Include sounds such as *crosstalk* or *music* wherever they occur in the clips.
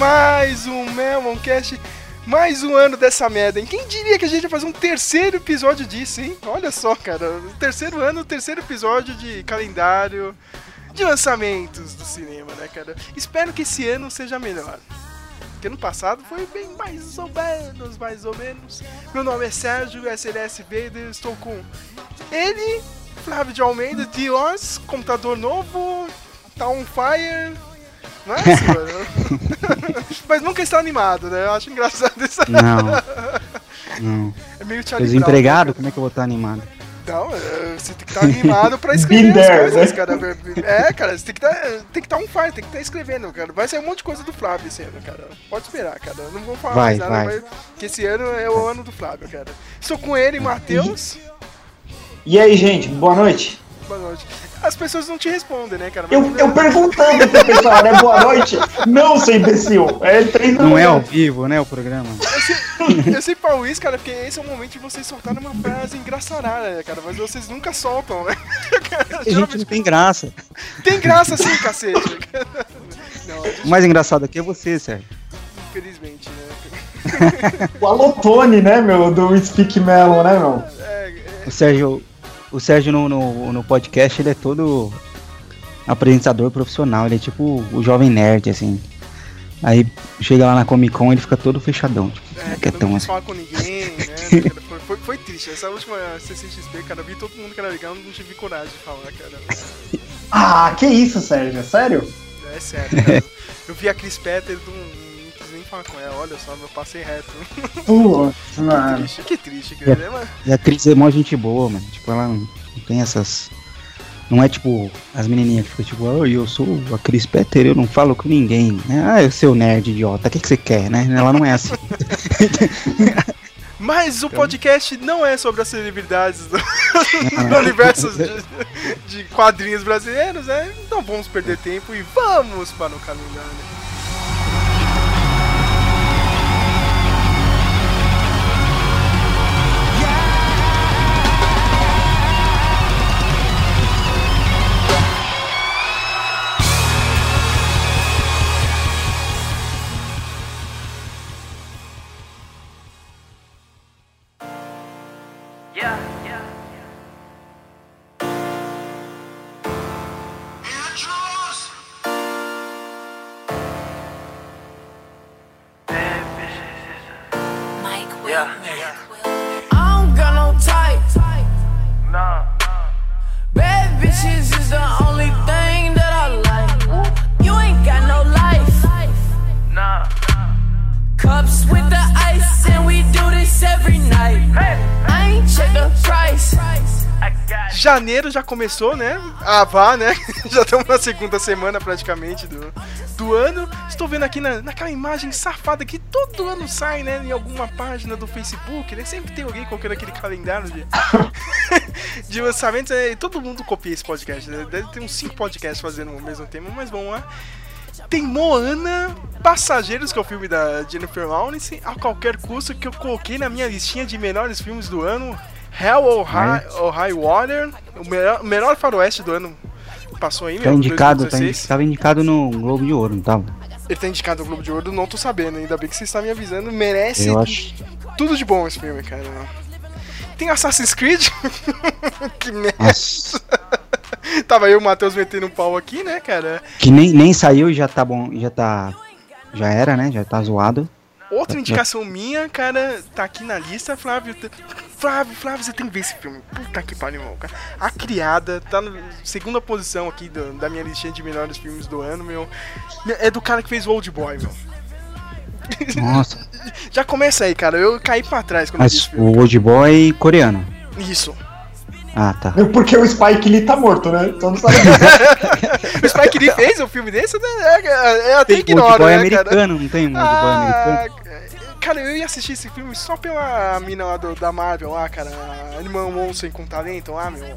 mais um Meloncast, mais um ano dessa merda, hein? Quem diria que a gente ia fazer um terceiro episódio disso, hein? Olha só, cara, terceiro ano, terceiro episódio de calendário de lançamentos do cinema, né, cara? Espero que esse ano seja melhor. Porque ano passado foi bem mais ou menos, mais ou menos. Meu nome é Sérgio, SLS Vader, estou com ele, Flávio de Almeida, de Oz, computador novo, tá on fire. Não é, senhor? *laughs* *laughs* Mas nunca está animado, né? Eu acho engraçado isso. Não. *laughs* Não. É meio Charlie Brown, Desempregado, né, como é que eu vou estar animado? Não, é, você tem que estar animado pra escrever as coisas, né? cara. É, cara, você tem que estar tem que estar on fire, tem que estar escrevendo, cara. Vai sair um monte de coisa do Flávio esse ano, cara. Pode esperar, cara. Não vou falar Vai, mais nada, vai. mas que esse ano é o ano do Flávio, cara. Estou com ele, Matheus. E aí, gente, boa noite. Boa noite. As pessoas não te respondem, né, cara? Mas Eu, eu perguntando pro pessoal, né? Boa noite. Não, seu imbecil. É treinando. Não é ao vivo, né, o programa? Eu sempre falo isso, cara, porque esse é o momento de vocês soltarem uma frase engraçarada, né, cara? Mas vocês nunca soltam, né? *laughs* A gente não tem graça. Tem graça sim, cacete. Não, gente, O mais engraçado aqui é você, Sérgio. infelizmente, né? O Alotone, né, meu? Do Speak Melon, né, meu? É, é, O Sérgio, o Sérgio no, no, no podcast, ele é todo apresentador profissional. Ele é tipo o jovem nerd, assim. Aí chega lá na Comic Con, ele fica todo fechadão. Tipo, é, quietão, não assim. falar com ninguém, né? *laughs* Foi, foi, foi triste. Essa última CCXP, cara, eu vi todo mundo que era legal, não tive coragem de falar, cara. Ah, que isso, Sérgio? Sério? É sério, cara. Eu vi a Chris Petter, não, não ela, olha só, eu passei reto. *laughs* Que triste, que triste, né, mano? E a Cris é mó gente boa, mano. Tipo, ela não, tem essas. Não é tipo as menininhas que ficam tipo, oh, eu sou a Cris Petter, eu não falo com ninguém. né? Ah, eu seu nerd idiota, o que, que você quer, né? Ela não é assim. *laughs* Mas o Então- podcast não é sobre as celebridades do, do universo de, de quadrinhos brasileiros, né? Não vamos perder tempo e vamos para o calendário. Janeiro já começou, né? Ah, vá, né? *laughs* Já estamos na segunda semana praticamente do, do ano. Estou vendo aqui na, naquela imagem safada que todo ano sai, né? Em alguma página do Facebook, né? Sempre tem alguém colocando aquele calendário de, *laughs* de lançamentos. né? E todo mundo copia esse podcast. Né? Deve ter uns 5 podcasts fazendo o mesmo tema, mas vamos lá. Tem Moana, Passageiros, que é o filme da Jennifer Lawrence, a qualquer custo, que eu coloquei na minha listinha de melhores filmes do ano. Hell or High, or High Water, o melhor, melhor faroeste do ano. Passou aí, Tá meu, indicado, tá 2016. indi- tava indicado no Globo de Ouro, não tava? Ele tá indicado no Globo de Ouro, não tô sabendo, ainda bem que você está me avisando. Merece acho. tudo de bom esse filme, cara. Tem Assassin's Creed, *laughs* que merda. Tava eu e o Matheus metendo um pau aqui, né, cara? Que nem, nem saiu e já tá bom, já tá. Já era, né? Já tá zoado. Outra indicação minha, cara, tá aqui na lista, Flávio. t- Flávio, Flávio, você tem que ver esse filme. Puta que pariu, cara. A Criada tá na segunda posição aqui do- da minha listinha de melhores filmes do ano, meu. É do cara que fez o Old Boy, meu. Nossa. *laughs* Já começa aí, cara. Eu caí pra trás quando eu vi esse Mas filme. o Old Boy coreano. Isso. Ah, tá. Porque o Spike Lee tá morto, né? Então não sabe. *laughs* o Spike Lee fez um filme desse, né? É, é, até Tem ignora, Old Boy né, americano, não tem um Old Boy Ah, americano? cara, eu ia assistir esse filme só pela mina lá do- da Marvel lá, cara. A Animal Monster com talento lá, meu.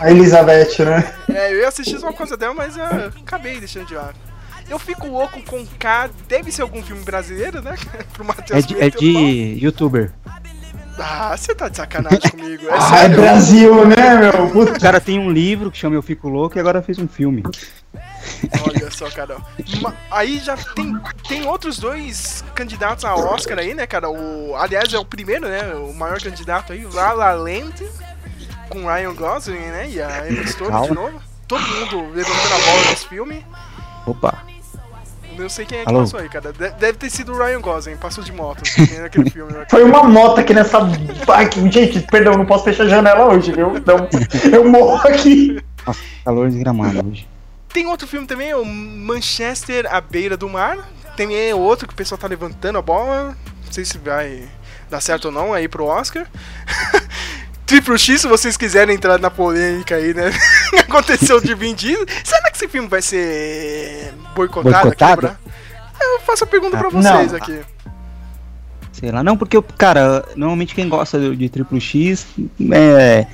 A Elizabeth, né? É, eu ia assistir só por causa dela, mas eu acabei deixando de lado. Eu fico louco com K. Deve ser algum filme brasileiro, né? *laughs* Pro É Matheus de, é o pau. de youtuber. Ah, você tá de sacanagem *laughs* comigo. É Ah, é. Brasil, né, meu? Puta. O cara tem um livro que chama Eu Fico Louco e agora fez um filme. Olha só, cara. Aí já tem, tem outros dois candidatos a Oscar aí, né, cara? O, aliás, é o primeiro, né? O maior candidato aí, La La Land, com Ryan Gosling, né? E a Emma Stone de novo. Todo mundo levantando a bola nesse filme. Opa. Não sei quem é que Alô? passou aí, cara. De- Deve ter sido o Ryan Gosling, passou de moto naquele *laughs* filme. Foi uma moto aqui nessa. Ai, que- gente, perdão, não posso fechar a janela hoje, viu? Então, eu morro aqui. Nossa, calor desgramado hoje. Tem outro filme também, o Manchester à beira do mar. Tem é, outro que o pessoal tá levantando a bola. Não sei se vai dar certo ou não aí pro Oscar. *laughs* Triplo X, se vocês quiserem entrar na polêmica aí, né? *laughs* Aconteceu de Vin Diesel. Será que esse filme vai ser boicotado, Boicotado? aqui Eu faço a pergunta pra Ah, vocês não. aqui. Sei lá, não, porque, cara, normalmente quem gosta de, de Triplo X é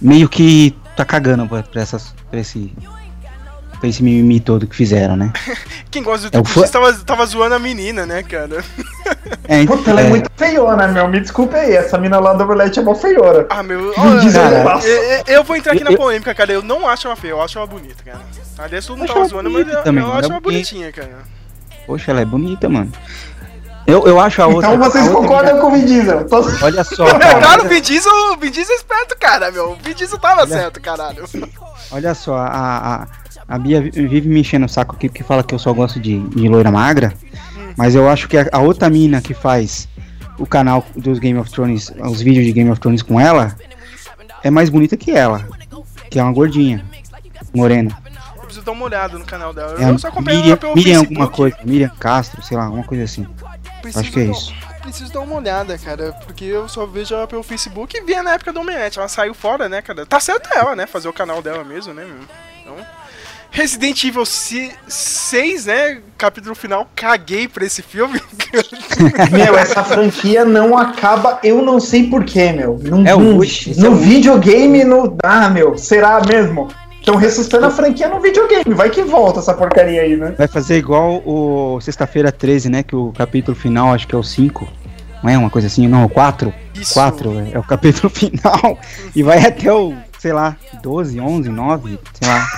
meio que tá cagando pra, pra, essas, pra esse. Pra esse mimimi todo que fizeram, né? *laughs* Quem gosta do É X tava, tava zoando a menina, né, cara? É, Puta, ela é, é, muito feiona, meu. Me desculpe aí, essa mina lá do Omelete é mó feiona. Ah, meu. Olha, cara, é eu, eu- vou entrar aqui na Eu- polêmica, cara. Eu não acho ela feia, eu acho ela bonita, cara. Aliás, todo mundo tava ela zoando, mas eu, também, eu acho é ela bonita. bonitinha, cara. Poxa, ela é bonita, mano. Eu, eu acho a outra. Então vocês concordam com o Vin Diesel? Tô- Olha só, *laughs* É, cara, claro, o olha, Vin Diesel, o Vin Diesel é esperto, cara, meu. O Vin Diesel tava certo, caralho. olha só, a, a, a Bia vi- vive me enchendo o saco aqui porque fala que eu só gosto de, de loira magra. Mas eu acho que a, a outra mina que faz o canal dos Game of Thrones, os vídeos de Game of Thrones com ela, é mais bonita que ela. Que é uma gordinha, morena. Eu preciso dar uma olhada no canal dela. É Eu só acompanho Miriam, ela pelo Miriam Facebook. alguma coisa, Miriam Castro, sei lá, alguma coisa assim. Preciso Acho que é isso. Preciso dar uma olhada, cara, porque eu só vejo ela pelo Facebook e via na época do Omelete. Ela saiu fora, né, cara? Tá certo ela, né? Fazer o canal dela mesmo, né, meu? Então. Resident Evil 6, né? Capítulo final, caguei pra esse filme. *laughs* Meu, essa franquia não acaba, eu não sei porquê, meu. Num, É esse no é o- videogame, no. Ah, meu, será mesmo? Estão ressuscitando a franquia no videogame. Vai que volta essa porcaria aí, né? Vai fazer igual o Sexta-feira 13, né? Que o capítulo final acho que é o 5. Não é uma coisa assim? Não, o 4. Isso. 4 é o capítulo *laughs* final. E vai até o, sei lá, 12, 11, 9, sei lá.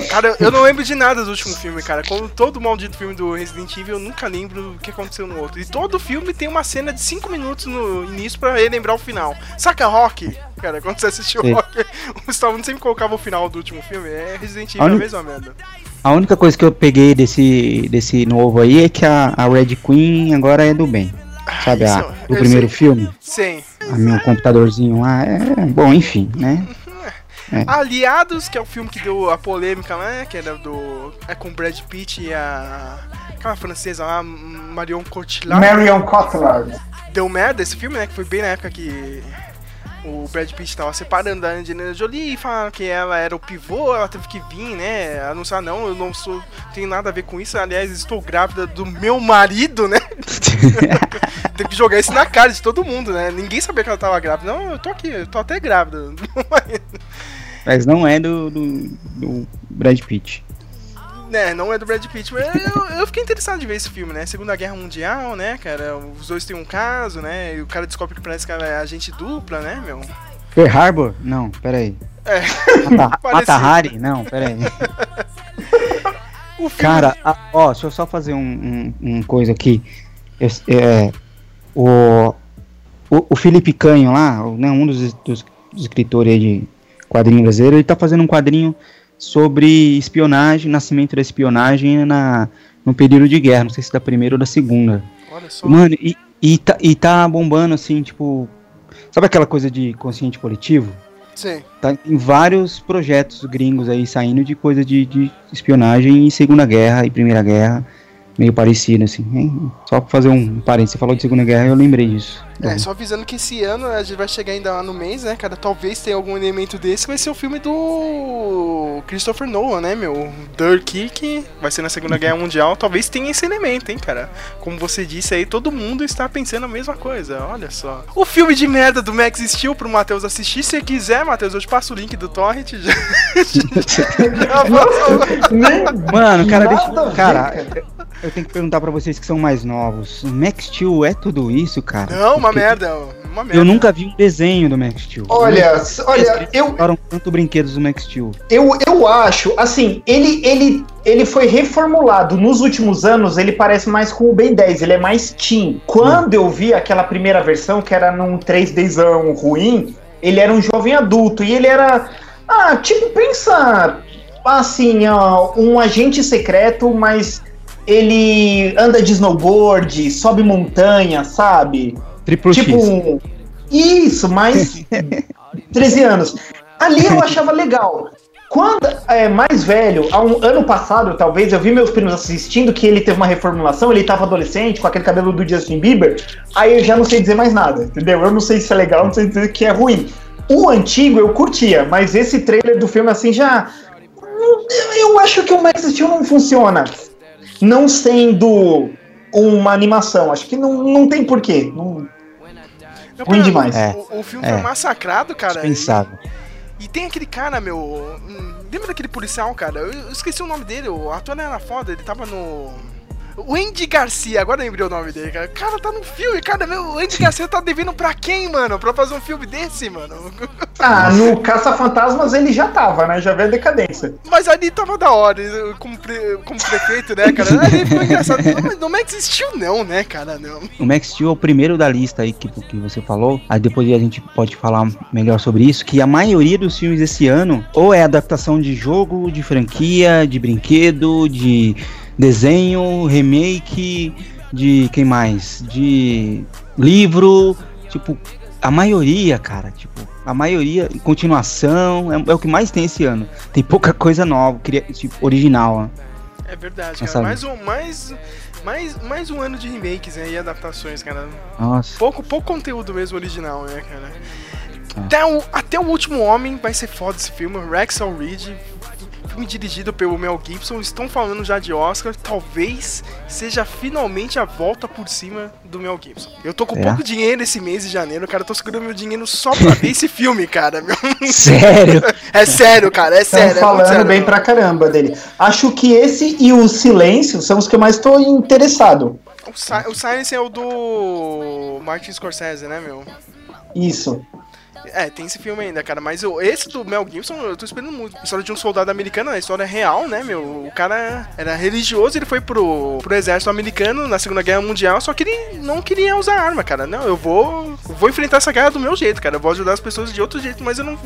*laughs* Cara, eu não lembro de nada do último filme, cara. Como todo maldito filme do Resident Evil, eu nunca lembro o que aconteceu no outro. E todo filme tem uma cena de 5 minutos no início pra relembrar o final. Saca Rock? Cara, quando você assistiu Sim. Rock, *laughs* o Stallone sempre colocava o final do último filme. É Resident Evil A é a mesma merda. A única coisa que eu peguei desse, desse novo aí é que a, a Red Queen agora é do bem. Sabe, a, isso, do primeiro sei. filme? Sim. A meu computadorzinho lá. É, bom, enfim, né? Aliados, que é o filme que deu a polêmica lá, né? Que era do. É com Brad Pitt e a. Aquela francesa lá, Marion Cotillard. Marion Cotillard. deu merda esse filme, né? Que foi bem na época que o Brad Pitt tava separando da Angelina Jolie e falaram que ela era o pivô, ela teve que vir, né? Anunciar, não, eu não sou. tenho nada a ver com isso. Aliás, estou grávida do meu marido, né? *laughs* teve que jogar isso na cara de todo mundo, né? Ninguém sabia que ela tava grávida. Não, eu tô aqui, eu tô até grávida. *laughs* Mas não é do, do, do Brad Pitt. Né, não é do Brad Pitt, mas eu, eu fiquei interessado de ver esse filme, né? Segunda Guerra Mundial, né, cara? Os dois têm um caso, né? E o cara descobre que parece que é agente dupla, né, meu? Pearl Harbor? Não, peraí. É. Mata. *laughs* Mata Hari? Não, peraí. *laughs* O filme Cara, a- ó, deixa eu só fazer um, um, um coisa aqui. Esse, é, o, o, o Felipe Canho lá, né, um dos, dos escritores de quadrinho brasileiro, ele tá fazendo um quadrinho sobre espionagem, nascimento da espionagem na, no período de guerra, não sei se da primeira ou da segunda. Olha só. Mano, e, e, tá, e tá bombando assim, tipo. Sabe aquela coisa de consciente coletivo? Sim. Tá em vários projetos gringos aí saindo de coisa de, de espionagem e Segunda Guerra e Primeira Guerra. Meio parecido, assim. hein? Só pra fazer um parênteses, você falou de Segunda Guerra eu lembrei disso. É, só avisando que esse ano a gente vai chegar ainda lá no mês, né, cara? Talvez tenha algum elemento desse, vai ser o filme do Christopher Nolan, né, meu? Dirk, que vai ser na Segunda Guerra Mundial. Talvez tenha esse elemento, hein, cara? Como você disse aí, todo mundo está pensando a mesma coisa, olha só. O filme de merda do Max Steel pro Matheus assistir, se quiser, Matheus, eu te passo o link do Torrent. Já, *laughs* já *laughs* Nem Mano, cara, deixa. Cara, eu tenho que perguntar pra vocês que são mais novos. O Max Steel é tudo isso, cara? Não, uma merda, uma merda. Eu nunca vi um desenho do Max Steel. Olha, olha, eu, Eram tanto brinquedos do Max Steel. Eu, eu acho, assim, ele, ele, ele foi reformulado nos últimos anos, ele parece mais com o Ben 10, ele é mais teen. Quando eu vi aquela primeira versão, que era num 3Dzão ruim, ele era um jovem adulto e ele era. Ah, tipo, pensa assim, ó, um agente secreto, mas ele anda de snowboard, sobe montanha, sabe? Triplo tipo um. Isso, mais *laughs* 13 anos. Ali eu achava legal. Quando é mais velho, há um ano passado, talvez, eu vi meus primos assistindo que ele teve uma reformulação, ele tava adolescente, com aquele cabelo do Justin Bieber, aí eu já não sei dizer mais nada, entendeu? Eu não sei se é legal, não sei dizer que é ruim. O antigo eu curtia, mas esse trailer do filme assim já. Eu acho que o Max Steel não funciona. Não sendo uma animação. Acho que não, não tem porquê. Não, Não, ruim demais. É, O, o filme é. foi massacrado, cara. Dispensável. E tem aquele cara, meu. hum, Lembra daquele policial, cara? Eu, eu esqueci o nome dele, o ator era foda, ele tava no. O Andy Garcia, agora eu lembrei o nome dele, cara. O cara tá no filme, cara, meu, o Andy Garcia tá devendo pra quem, mano? Pra fazer um filme desse, mano? Ah, no Caça-Fantasmas ele já tava, né? Já veio a decadência. Mas ali tava da hora, ele- como, pre- como prefeito, né, cara? Ali foi engraçado. Não, não Max existiu, não, né, cara? Não. O Max Steel é o primeiro da lista aí que, que você falou. Aí depois a gente pode falar melhor sobre isso. Que a maioria dos filmes desse ano ou é adaptação de jogo, de franquia, de brinquedo, de desenho, remake, de quem mais? De livro. Tipo, a maioria, cara. Tipo, a maioria, continuação, é, é o que mais tem esse ano. Tem pouca coisa nova, cria- tipo, original. ó. É verdade, Essa- cara. Mais um, mais, mais, mais um ano de remakes né, e adaptações, cara. Nossa. Pouco, pouco conteúdo mesmo original, né, cara? Ah. Até o, até o Último Homem vai ser foda esse filme. Rexall Reed, filme dirigido pelo Mel Gibson. Estão falando já de Oscar. Talvez seja finalmente a volta por cima do Mel Gibson. Eu tô com É? pouco dinheiro esse mês de janeiro, cara. Eu tô segurando meu dinheiro só pra *laughs* ver esse filme, cara. Meu- Sério? *laughs* É sério, cara. É Estão sério. é muito falando sério. bem pra caramba dele. Acho que esse e o Silêncio são os que eu mais tô interessado. O, Si- o Silence é o do Martin Scorsese, né, meu? Isso. É, tem esse filme ainda, cara. Mas eu- esse do Mel Gibson eu tô esperando muito. História de um soldado americano, a história é real, né, meu? O cara era religioso, ele foi pro, pro exército americano na Segunda Guerra Mundial, só que ele não queria usar arma, cara. Não, eu vou. eu vou enfrentar essa guerra do meu jeito, cara. Eu vou ajudar as pessoas de outro jeito, mas eu não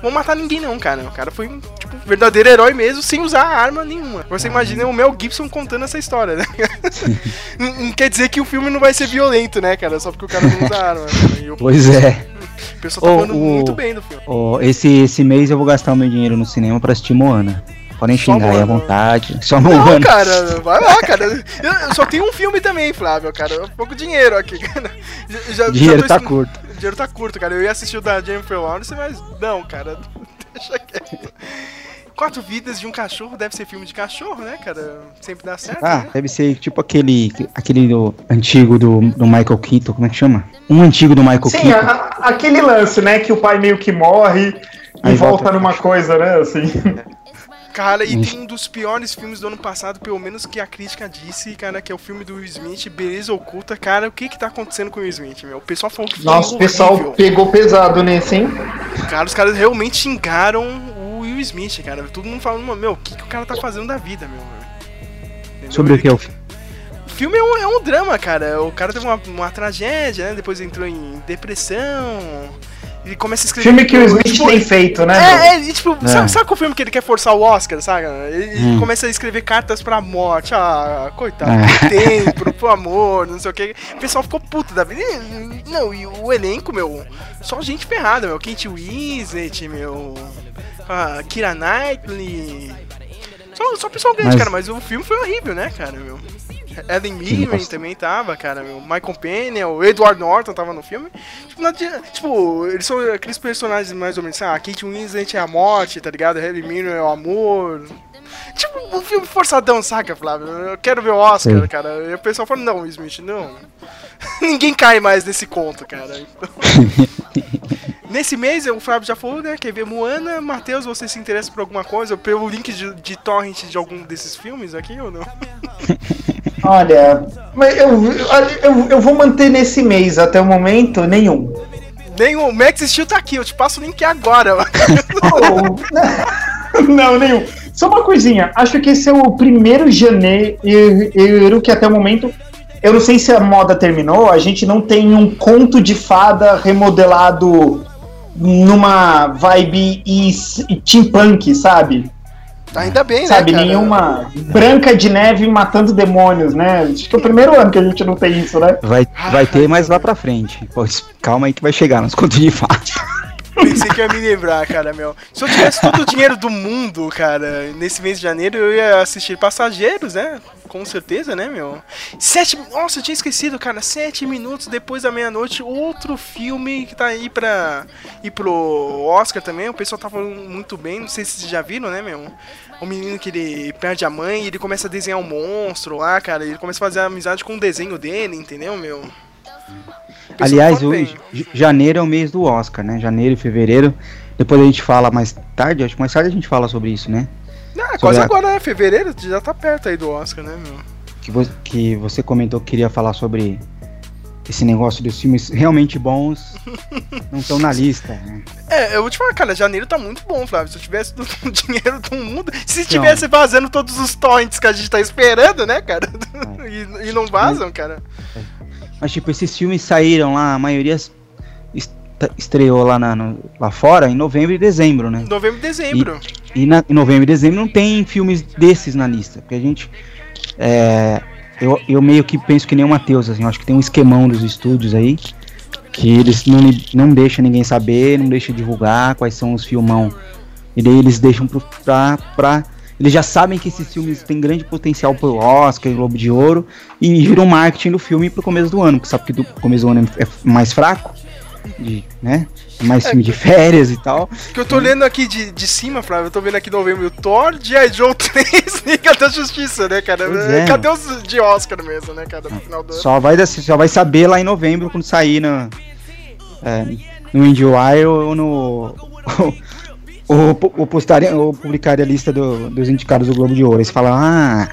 vou matar ninguém, não, cara. O cara foi, tipo, um verdadeiro herói mesmo, sem usar arma nenhuma. Você imagina o Mel Gibson contando essa história, né? *laughs* não, não quer dizer que o filme não vai ser violento, né, cara? Só porque o cara não usa arma. Cara. E o, Pois é. O pessoal tá Ô, falando o- muito bem do filme. Ó, esse, esse mês eu vou gastar o meu dinheiro no cinema pra assistir Moana. Podem xingar aí à Moana. vontade. Só Não, Moana. cara, *laughs* vai lá, cara. Eu, só tenho um filme também, Flávio, cara. Pouco dinheiro aqui, cara. Já- dinheiro já tá curto. Dinheiro tá curto, cara. Eu ia assistir o da Jennifer Lawrence, mas não, cara. *laughs* Deixa quieto. Quatro Vidas de um Cachorro deve ser filme de cachorro, né, cara? Sempre dá certo, Ah, né? deve ser tipo aquele, aquele do, antigo do, do Michael Keaton, como é que chama? Um antigo do Michael Sim, Keaton. a- aquele lance, né? Que o pai meio que morre e Aí volta, volta. numa coisa, né? Assim. *laughs* Cara, e tem um dos piores filmes do ano passado, pelo menos que a crítica disse, cara, que é o filme do Will Smith, Beleza Oculta. Cara, o que que tá acontecendo com o Will Smith, meu? O pessoal falou que Nossa, o pessoal horrível. pegou pesado nesse, hein? Cara, os caras realmente xingaram o Will Smith, cara. Todo mundo falando, meu, o que, que o cara tá fazendo da vida, meu? Entendeu? Sobre o que é o filme? O filme é um, é um drama, cara. O cara teve uma, uma tragédia, né? Depois entrou em depressão. Ele começa a escrever. Filme que o Smith tipo, tem feito, né? É, é, e, tipo, É. Sabe, sabe qual filme que ele quer forçar o Oscar, sabe? Ele Hum. começa a escrever cartas pra morte. Ah, coitado, É. tem tempo, por amor, não sei o que. O pessoal ficou puto da vida. E, Não, e o elenco, meu, só gente ferrada, meu. Kate Winslet, meu. A Kira Knightley. Só, só pessoal grande, Mas- cara, mas o filme foi horrível, né, cara, meu? Ellen Mirren também tava, cara. Meu. Michael Pena, o Edward Norton tava no filme. Tipo, não adianta- tipo, eles são aqueles personagens mais ou menos assim, ah, Kate Winslet é a morte, tá ligado? Ellen Mirren é o amor. Tipo, um filme forçadão, saca, Flávio? Eu quero ver o Oscar, Sim. cara. E o pessoal fala, não, Smith, não. *laughs* Ninguém cai mais nesse conto, cara. *laughs* Nesse mês, o Flávio já falou, né? Quer ver Moana? Matheus, você se interessa por alguma coisa? Pelo link de, de torrent de algum desses filmes aqui ou não? *laughs* Olha, mas eu, eu, eu vou manter nesse mês até o momento nenhum. Nem o Max Steel tá aqui, eu te passo o link agora. *laughs* Oh, não, nenhum. Só uma coisinha, acho que esse é o primeiro janeiro que até o momento. Eu não sei se a moda terminou, a gente não tem um conto de fada remodelado numa vibe e, e steampunk, sabe? Ainda bem, sabe, né, cara? nenhuma Branca de Neve matando demônios, né? Acho que é o primeiro ano que a gente não tem isso, né? Vai, vai ter mais lá pra frente. Pô, calma aí que vai chegar nos contos de fada. *laughs* Pensei que ia me lembrar, cara, meu. Se eu tivesse todo o dinheiro do mundo, cara, nesse mês de janeiro, eu ia assistir Passageiros, né? Com certeza, né, meu? Sete. Nossa, eu tinha esquecido, cara. Sete minutos depois da meia-noite, outro filme que tá aí pra ir pro Oscar também. O pessoal tá falando muito bem. Não sei se vocês já viram, né, meu? O menino que ele perde a mãe e ele começa a desenhar um monstro lá, cara. Ele começa a fazer amizade com o desenho dele, entendeu, meu? Aliás, hoje, janeiro é o mês do Oscar, né? Janeiro e fevereiro. Depois a gente fala mais tarde, acho que mais tarde a gente fala sobre isso, né? Ah, Sobre quase a- agora, né? Fevereiro já tá perto aí do Oscar, né, meu? Que, vo que você comentou que queria falar sobre esse negócio dos filmes realmente bons *laughs* não estão na lista, né? É, eu vou te falar, cara, janeiro tá muito bom, Flávio. Se eu tivesse todo *laughs* o dinheiro do mundo. Se Então. tivesse vazando todos os torrents que a gente tá esperando, né, cara? *laughs* e, e não vazam, cara. Mas tipo, esses filmes saíram lá, a maioria est- estreou lá, na, no- lá fora em novembro e dezembro, né? Novembro e dezembro. E na, em novembro e dezembro não tem filmes desses na lista. Porque a gente. é, eu, eu meio que penso que nem o Matheus, assim, eu acho que tem um esquemão dos estúdios aí. Que eles não, não deixam ninguém saber, não deixam divulgar quais são os filmão. E daí eles deixam pro, pra, pra. Eles já sabem que esses filmes têm grande potencial pro Oscar e Globo de Ouro. E viram marketing do filme pro começo do ano. Porque sabe que do começo do ano é mais fraco. De, né? É *laughs* mais filme de férias e tal. Que eu tô lendo aqui de, de cima, Flávio, eu tô vendo aqui novembro o Thor, G.I. Joe *laughs* 3 Liga da Justiça, né, cara? Pois é, Cadê os de Oscar mesmo, né, cara, no final do ano? Só vai, só vai saber lá em novembro quando sair na, é, no IndieWire ou no. *laughs* Ou, ou, postarem, ou publicarem a lista do- dos indicados do Globo de Ouro. Eles falam, ah,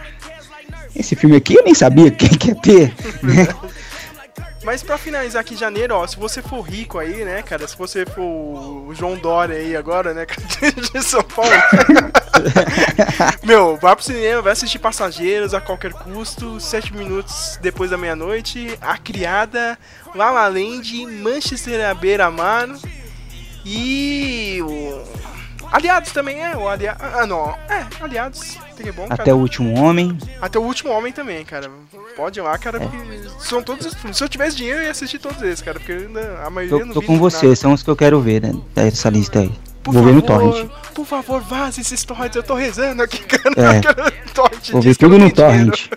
esse filme aqui eu nem sabia quem que ia ter. né? Mas pra finalizar aqui janeiro, ó, se você for rico aí, né, cara, se você for o João Dória aí agora, né, *laughs* de São Paulo. *laughs* Meu, vai pro cinema, vai assistir Passageiros a qualquer custo, sete minutos depois da meia-noite, A Criada, La La Land, Manchester à beira-mar e. Aliados também, é, o Aliados... Ah, não, é, Aliados, é bom. Até o último homem. Até o último homem também, cara. Pode ir lá, cara, porque são todos os filmes. Se eu tivesse dinheiro, eu ia assistir todos esses, cara, porque ainda a maioria Tô, não tô com nada. você, são os que eu quero ver, né? Dessa lista aí. Por Vou ver no favor, torrent. Por favor, vaze esses torrents. Eu tô rezando aqui, *laughs* cara. É. Torrent Vou ver tudo no torrent.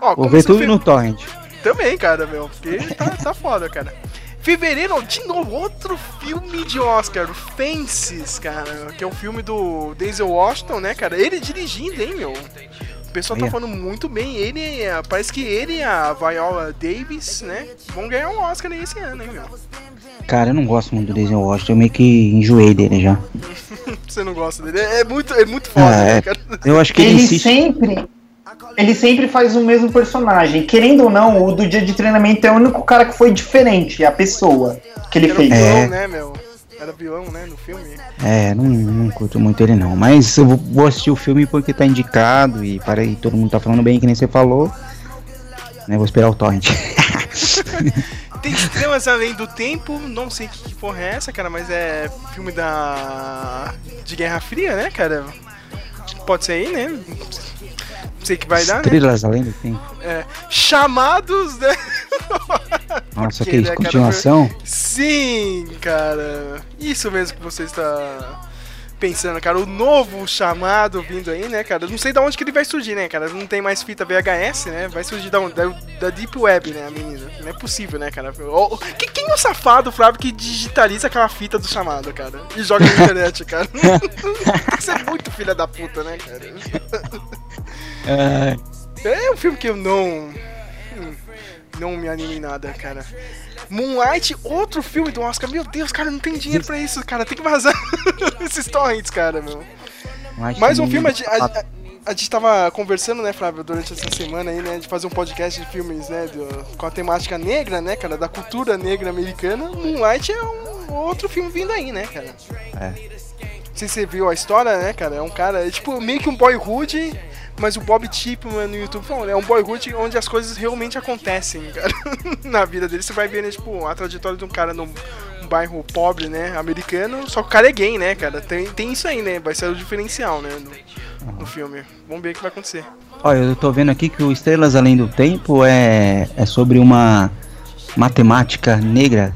Ó, Vou ver tudo no torrent. Também, cara, meu. Porque tá, tá foda, cara. Fevereiro, de novo, outro filme de Oscar, Fences, cara, que é um filme do Denzel Washington, né, cara? Ele dirigindo, hein, meu? O pessoal tá falando muito bem. Ele, parece que ele e a Viola Davis, né, vão ganhar um Oscar aí esse ano, hein, meu? Cara, eu não gosto muito do Denzel Washington, eu meio que enjoei dele já. *laughs* Você não gosta dele? É muito, é muito foda, Ah, né, é. cara? Eu acho que ele, Ele insiste. sempre. Ele sempre faz o mesmo personagem. Querendo ou não, o do dia de treinamento é o único cara que foi diferente, a pessoa que ele Era fez. vilão, É. né, meu? Era vilão, né, no filme. É, não, não curto muito ele não. Mas eu vou- vou assistir o filme porque tá indicado e para aí todo mundo tá falando bem, que nem você falou. Né, vou esperar o torrent. *laughs* Tem Estrelas Além do Tempo, não sei que porra é essa, cara, mas é filme da. de Guerra Fria, né, cara? Pode ser aí, né? Sei que vai dar, né? Estrelas além do tempo. É, chamados, né? *laughs* Nossa, Porque, que isso, né, cara, continuação? Sim, cara. Isso mesmo que você está pensando, cara, o novo chamado vindo aí, né, cara? Eu Não sei de onde que ele vai surgir, né, cara? Não tem mais fita VHS, né? Vai surgir da, onde? da, da Deep Web, né, a menina? Não é possível, né, cara? Que- quem é o safado, Flávio, que digitaliza aquela fita do chamado, cara? E joga na internet, cara? *laughs* Você é muito filha da puta, né, cara? *laughs* É, É um filme que eu não. Não me anime em nada, cara. Moonlight, outro filme do Oscar. Meu Deus, cara, não tem dinheiro pra isso, cara. Tem que vazar *laughs* esses torrents, cara, meu. Mais um filme, a, gente- a- a- a gente tava conversando, né, Flávio, durante essa semana aí, né, de fazer um podcast de filmes, né, do- com a temática negra, né, cara, da cultura negra americana. Moonlight é um outro filme vindo aí, né, cara. É. Não sei se você viu a história, né, cara? É um cara, é tipo meio que um boyhood, mas o Bob Chipman no YouTube falou, é um boyhood onde as coisas realmente acontecem, *laughs* cara, na vida dele. Você vai ver, né, tipo, a trajetória de um cara num um bairro pobre, né, americano, só que o cara é gay, né, cara? Tem, tem isso aí, né? Vai ser o diferencial, né, no, no filme. Vamos ver o que vai acontecer. Olha, eu tô vendo aqui que o Estrelas Além do Tempo é, é sobre uma matemática negra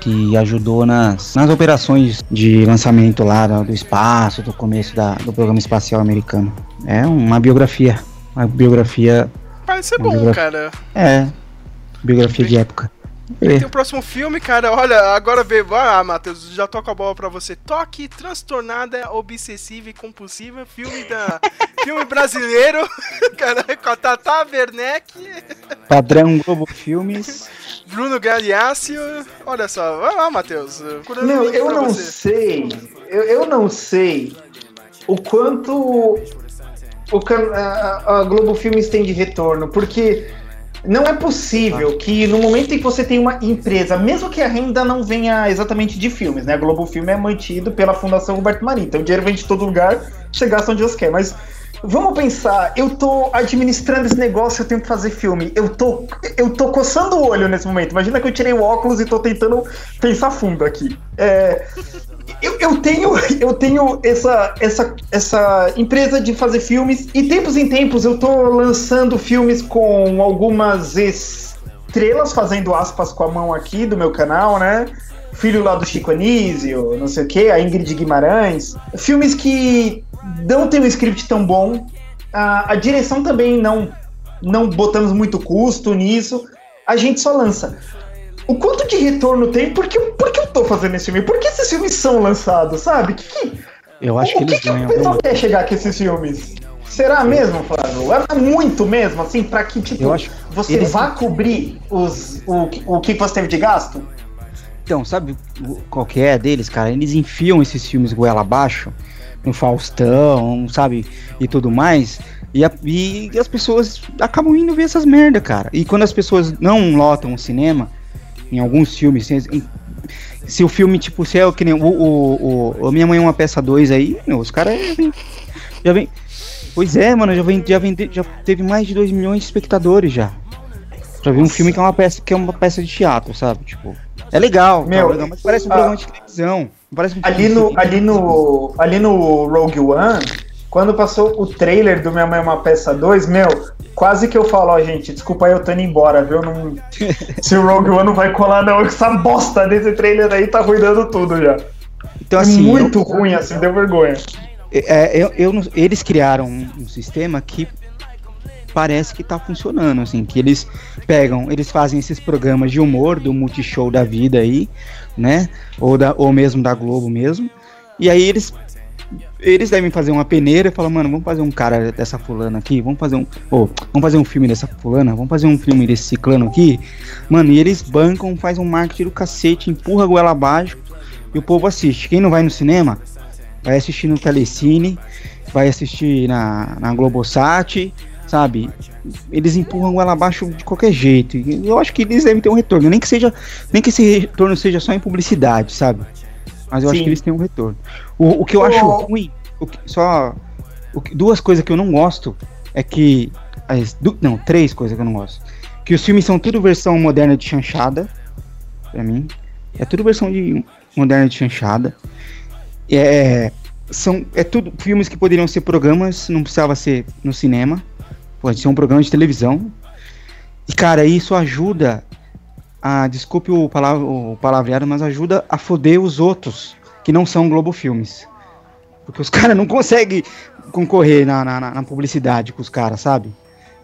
que ajudou nas, nas operações de lançamento lá do, do espaço, do começo da, do programa espacial americano. É uma biografia. Uma biografia. Parece ser Uma bom, biografia. cara. É. Biografia de época. Tem o próximo filme, cara. Olha, agora vê. Ah, Matheus, já toco a bola pra você. Toque Transtornada, Obsessiva e Compulsiva. Filme da. *laughs* filme brasileiro. *laughs* cara, com a Tata Werneck, Padrão Globo Filmes. *laughs* Bruno Galeácio. Olha só. Vai lá, Matheus. Meu, eu não você. sei. Eu, eu não sei o quanto o a, a Globo Filmes tem de retorno, porque não é possível que no momento em que você tem uma empresa, mesmo que a renda não venha exatamente de filmes, né? A Globo Filme é mantido pela Fundação Roberto Marinho, então o dinheiro vem de todo lugar, você onde você quer, mas Vamos pensar, eu tô administrando esse negócio, eu tenho que fazer filme. Eu tô, eu tô coçando o olho nesse momento. Imagina que eu tirei o óculos e tô tentando pensar fundo aqui. É, eu, eu tenho, *laughs* eu tenho essa, essa, essa empresa de fazer filmes e tempos em tempos eu tô lançando filmes com algumas estrelas, fazendo aspas com a mão aqui do meu canal, né? Filho lá do Chico Anísio, não sei o que, a Ingrid Guimarães. Filmes que não tem um script tão bom. A, a direção também não, não botamos muito custo nisso. A gente só lança. O quanto de retorno tem? Por que, por que eu tô fazendo esse filme? Por que esses filmes são lançados, sabe? Que, que, Eu acho o que eles que o ganham. pessoal viu? quer chegar com esses filmes? Será mesmo, Flávio? É muito mesmo, assim, pra que, tipo, Eu acho- você eles- vá cobrir os, o, que- o que você teve de gasto? Então, sabe o- qual que é deles, cara? Eles enfiam esses filmes goela abaixo no Faustão, sabe? E tudo mais. E, a- e as pessoas acabam indo ver essas merda, cara. E quando as pessoas não lotam o cinema, em alguns filmes, se, em- se o filme, tipo, se é o que nem o, o, o- Minha Mãe é uma Peça 2 aí, meu, os caras já vem, vem. Pois é, mano, já, vem, já, vende, já teve mais de 2 milhões de espectadores já. Já vi um filme que é uma peça que é uma peça de teatro, sabe? Tipo, é legal, tá Meu, legal, mas parece um programa de televisão. Parece um Ali no, ali no, ali no Rogue One, quando passou o trailer do Minha Mãe é uma Peça 2, meu, quase que eu falo, ó, gente, desculpa aí, eu tô indo embora, viu? Não, *laughs* se o Rogue One não vai colar, não, essa bosta desse trailer aí tá ruinando tudo já. Então, É assim, muito eu- ruim, assim, deu vergonha. É, eu, eu não- eles criaram um, um sistema que parece que tá funcionando, assim, que eles pegam, eles fazem esses programas de humor do Multishow da vida aí, né? Ou, da, ou mesmo da Globo mesmo. E aí eles eles devem fazer uma peneira e falar, mano, vamos fazer um cara dessa fulana aqui, vamos fazer um. Ou, vamos fazer um filme dessa fulana, vamos fazer um filme desse ciclano aqui. Mano, e eles bancam, faz um marketing do cacete, empurra a goela abaixo e o povo assiste. Quem não vai no cinema, vai assistir no Telecine, vai assistir na, na Globosat, sabe? Eles empurram goela abaixo de qualquer jeito. Eu acho que eles devem ter um retorno, nem que seja, nem que esse retorno seja só em publicidade, sabe? Mas eu acho Sim. que eles têm um retorno. O, o que eu Ô. acho ruim, o que- só que- duas coisas que eu não gosto é que as, du- não, três coisas que eu não gosto. Que os filmes são tudo versão moderna de chanchada, pra mim. É tudo versão de moderna de chanchada. É, são, é tudo filmes que poderiam ser programas, não precisava ser no cinema. Pode ser um programa de televisão. E, cara, isso ajuda a. Desculpe o, palavra, o palavreado, mas ajuda a foder os outros que não são Globo Filmes. Porque os *laughs* caras não conseguem concorrer na, na, na publicidade com os caras, sabe?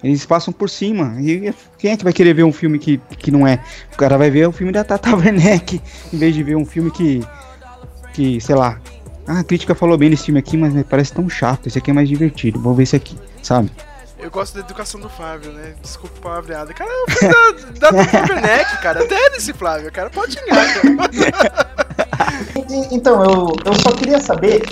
Eles passam por cima. E quem é que vai querer ver um filme que, que não é? O cara vai ver o filme da Tata *laughs* Werneck, em vez de ver um filme que. que, sei lá. Ah, a crítica falou bem desse filme aqui, mas parece tão chato. Esse aqui é mais divertido. Vou ver esse aqui, sabe? Eu gosto da educação do Flávio, né? Desculpa a palavreada. Cara, é o filme da, da cara. Até desse Flávio, cara. Pode xingar, cara. E- Então, eu, eu só queria saber,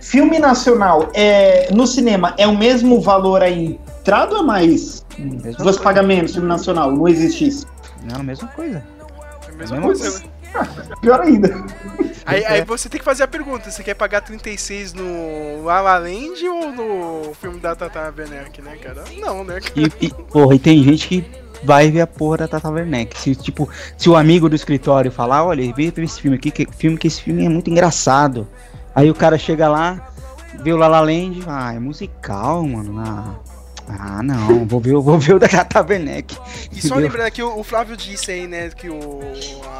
filme nacional é, no cinema é o mesmo valor aí entrada ou é mais? Mesma Você paga menos filme nacional, não existe isso. Não, a mesma coisa. É a mesma Mesma coisa, né? *laughs* Pior ainda. Aí, aí você tem que fazer a pergunta: você quer pagar 36 no La La Land ou no filme da Tata Werneck, né, cara? Não, né? E, e, porra, e tem gente que vai ver a porra da Tata Werneck. Se, tipo, se o amigo do escritório falar, olha, vê esse filme aqui, que filme que esse filme é muito engraçado. Aí o cara chega lá, vê o La La Land, ah, é musical, mano. Ah, ah não, vou ver, vou ver o da Tata Werneck. E só lembrando que o, o Flávio disse aí, né, que o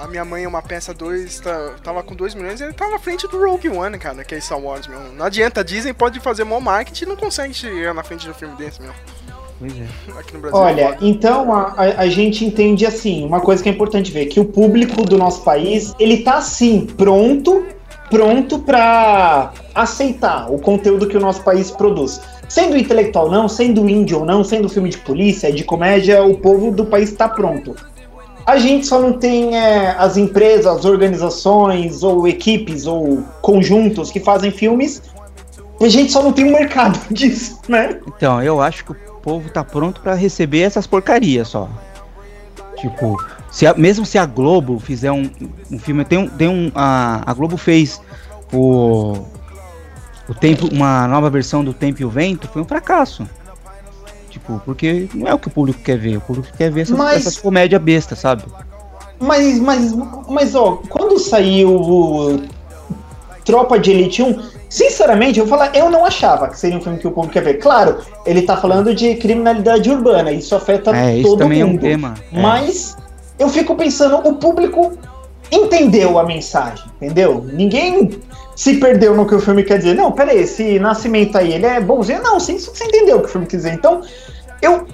A Minha Mãe é uma peça 2 tá, tava com 2 milhões e ele tava na frente do Rogue One, cara, que é Star Wars, meu. Não adianta, a Disney pode fazer mó marketing e não consegue chegar na frente do filme desse, meu. Pois é. Aqui no Brasil. é Olha, então a, a, a gente entende assim, uma coisa que é importante ver, que o público do nosso país, ele tá assim, pronto, pronto pra aceitar o conteúdo que o nosso país produz. Sendo intelectual não, sendo índio ou não, sendo filme de polícia, de comédia, o povo do país tá pronto. A gente só não tem é, as empresas, as organizações, ou equipes, ou conjuntos que fazem filmes, a gente só não tem um mercado *laughs* disso, né? Então, eu acho que o povo tá pronto pra receber essas porcarias só. Tipo, se a- mesmo se a Globo fizer um, um filme, tem um, tem um a, a Globo fez o o tempo, uma nova versão do Tempo e o Vento, foi um fracasso. Tipo, porque não é o que o público quer ver, o público quer ver essas, Mas- essas comédia besta, sabe? Mas, mas, mas, ó, quando saiu o Tropa de Elite 1, sinceramente, eu vou falar, eu não achava que seria um filme que o público quer ver. Claro, ele tá falando de criminalidade urbana, isso afeta É, isso todo também é um mundo. tema. é. Mas eu fico pensando, o público entendeu a mensagem, entendeu? Ninguém se perdeu no que o filme quer dizer. Não, peraí, esse nascimento aí, ele é bonzinho? Não, sim, você entendeu o que o filme quer dizer. Então, eu,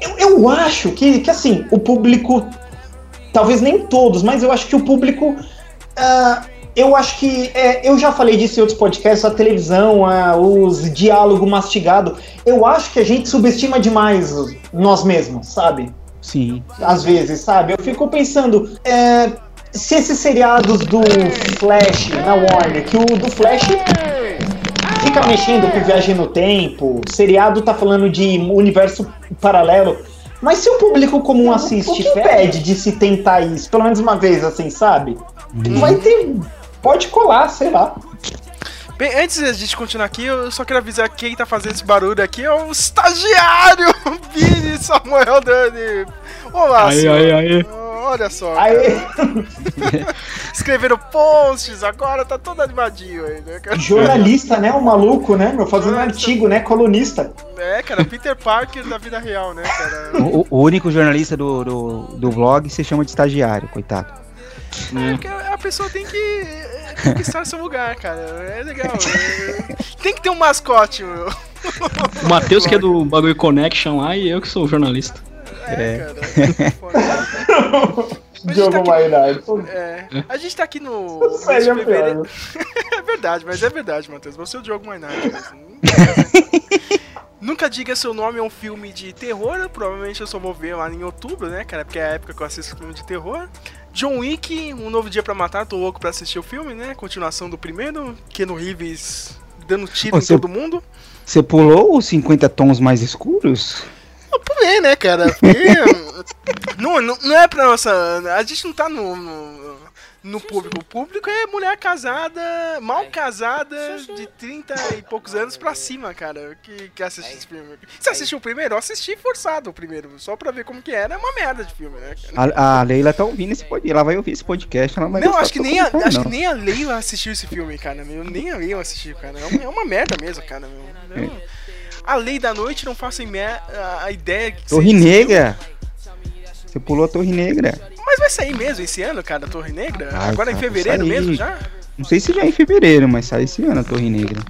eu, eu acho que, que, assim, o público, talvez nem todos, mas eu acho que o público. ah, eu acho que. é, eu já falei disso em outros podcasts, a televisão, ah, os diálogos mastigados. Eu acho que a gente subestima demais nós mesmos, sabe? Sim. às vezes, sabe? Eu fico pensando, é, se esses seriados do Flash na Warner, que o do Flash fica mexendo com viagem no tempo, o seriado tá falando de universo paralelo, mas se o público comum assiste, o que impede de se tentar isso, pelo menos uma vez, assim, sabe? Vai ter. Pode colar, sei lá. Bem, antes de a gente continuar aqui, eu só quero avisar que quem tá fazendo esse barulho aqui é o estagiário *laughs* Vini Samuel Dani. Olá, Aí, senhor. aí, aí. Olha só. Aí. *laughs* Escreveram posts, agora tá todo animadinho aí, né, cara? jornalista, né? O maluco, né? Meu, fazendo Jornalista. artigo, né? Colunista. É, cara, Peter Parker da vida real, né, cara? O, o único jornalista do, do, do vlog se chama de estagiário, coitado. É, porque a pessoa tem que conquistar seu lugar, cara. É legal. é- Tem que ter um mascote, meu. O Matheus que é do bagulho Connection lá e eu que sou o jornalista. É, cara. *laughs* foda. Mas Diogo tá Maynard. É, a gente tá aqui no. Sério, é fevereiro. *laughs* é verdade, mas é verdade, Matheus. Você é o Diogo Maynard. mesmo. Nunca diga seu nome é um filme de terror. Provavelmente eu só vou ver lá em outubro, né, cara? Porque é a época que eu assisto filme de terror. John Wick, Um Novo Dia pra Matar. Tô louco pra assistir o filme, né? Continuação do primeiro. Keno Reeves dando tiro Você- em todo mundo. Você pulou os 50 tons mais escuros? Eu pulei, né, cara? Porque *laughs* não, não, não é pra nossa. A gente não tá no, no, no público. O público é mulher casada, mal casada, de 30 e poucos anos pra cima, cara, que, que assiste esse filme. Você assistiu o primeiro? Eu assisti forçado o primeiro, só pra ver como que era. É uma merda de filme, né, cara? A, a Leila tá ouvindo esse podcast. Ela vai ouvir esse podcast. Ela vai Não, acho que, nem a, acho que não. nem a Leila assistiu esse filme, cara. Meu. Nem a Leila assistiu, cara. É uma, é uma merda mesmo, cara. Meu. Não- A Lei da Noite não faço em a, a ideia que Torre. Negra. Você pulou a Torre Negra. Mas vai sair mesmo esse ano, cara, Torre Negra? Vai, Agora em vai fevereiro sair. mesmo já? Não sei se já é em fevereiro, mas sai esse ano a Torre Negra.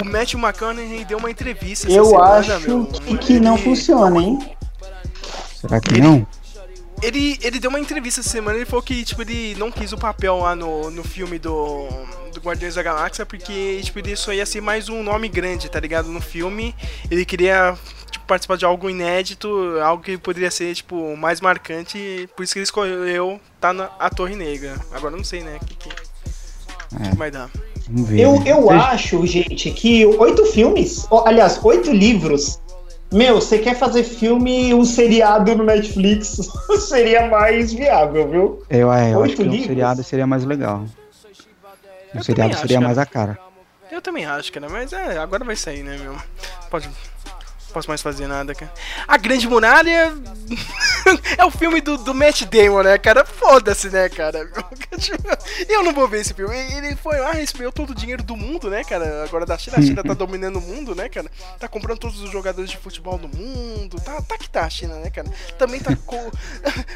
O Matthew McConaughey deu uma entrevista essa Eu semana, acho meu. que, que não Ele- funciona, hein? Será que não? Ele, ele deu uma entrevista essa semana ele falou que tipo, ele não quis o papel lá no, no filme do, do Guardiões da Galáxia porque tipo, ele só ia ser mais um nome grande, tá ligado? No filme. Ele queria tipo, participar de algo inédito, algo que poderia ser tipo, mais marcante, por isso que ele escolheu tá na a Torre Negra. Agora eu não sei, né? O que, que, que vai dar. Vamos ver. Eu, né? eu acho, gente, que oito filmes, aliás, oito livros. Meu, você quer fazer filme, um seriado no Netflix *laughs* seria mais viável, viu? Eu, é, eu acho que um livros? seriado seria mais legal. Um também seriado acho, seria cara. mais a cara. Eu também acho, cara, mas é, agora vai sair, né, meu? Pode. Posso mais fazer nada, cara. A Grande Muralha *laughs* é o filme do, do Matt Damon, né, cara? Foda-se, né, cara? *laughs* Eu não vou ver esse filme. Ele foi lá, recebeu todo o dinheiro do mundo, né, cara? Agora da China. A China tá *laughs* dominando o mundo, né, cara? Tá comprando todos os jogadores de futebol do mundo. Tá, tá que tá a China, né, cara? Também tá co-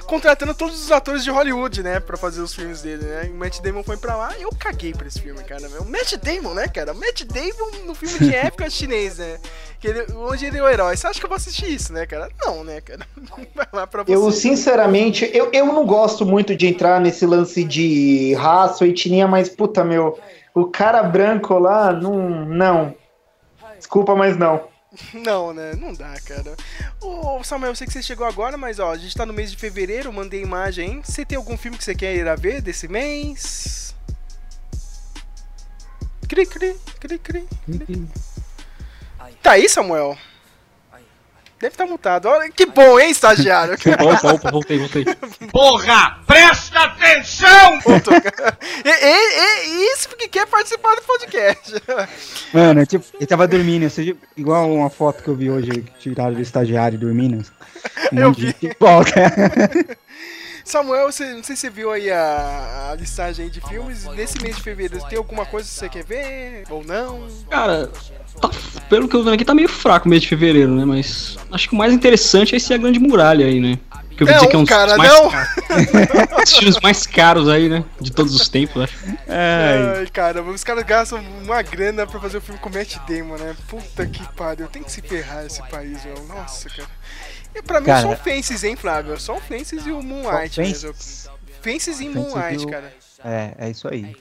contratando todos os atores de Hollywood, né, pra fazer os filmes dele, né? O Matt Damon foi pra lá e eu caguei pra esse filme, cara. Meu. Matt Damon, né, cara? Matt Damon no filme de época chinês, né? Que ele, onde ele é o herói. Você acha que eu vou assistir isso, né, cara? Não, né, cara? *laughs* Vai lá pra você. Eu, sinceramente, eu, eu não gosto muito de entrar nesse lance de raça ou etnia, mas, puta, meu, o cara branco lá, não. Não. Desculpa, mas não. *laughs* Não, né? Não dá, cara. Ô, Samuel, eu sei que você chegou agora, mas ó, a gente tá no mês de fevereiro, mandei imagem, hein? Você tem algum filme que você quer ir a ver desse mês? Cri, cri, cri, cri. Tá aí, Samuel? Deve estar mutado. Olha, que bom, hein, estagiário? *laughs* Opa, opa, voltei, voltei. Porra, presta atenção! Voltou. e, e, e, isso porque quer participar do podcast. Mano, tipo, ele tava dormindo, seja igual uma foto que eu vi hoje, que tiraram do estagiário dormindo. Um Eu vi. Samuel, você, não sei se você viu aí a, a listagem de filmes. Nesse mês de fevereiro, tem alguma coisa que você quer ver? Ou não? Cara, tá- pelo que eu tô vendo aqui, tá meio fraco o mês de fevereiro, né? Mas acho que o mais interessante é esse A Grande Muralha aí, né? Que eu ouvi Não, dizer que é um dos cara, mais não. caros. *laughs* um filmes mais caros aí, né? De todos os tempos, acho. Ai, Ai, cara, os caras gastam uma grana pra fazer o filme com Matt Damon, né? Puta que pariu, tem que se ferrar esse país, meu. Nossa, cara. E pra mim Cara, só o Fences, hein, Flávio? Só o Fences e o Moonlight. Fences? Fences e Fences Moonlight, o- cara. é, é isso aí.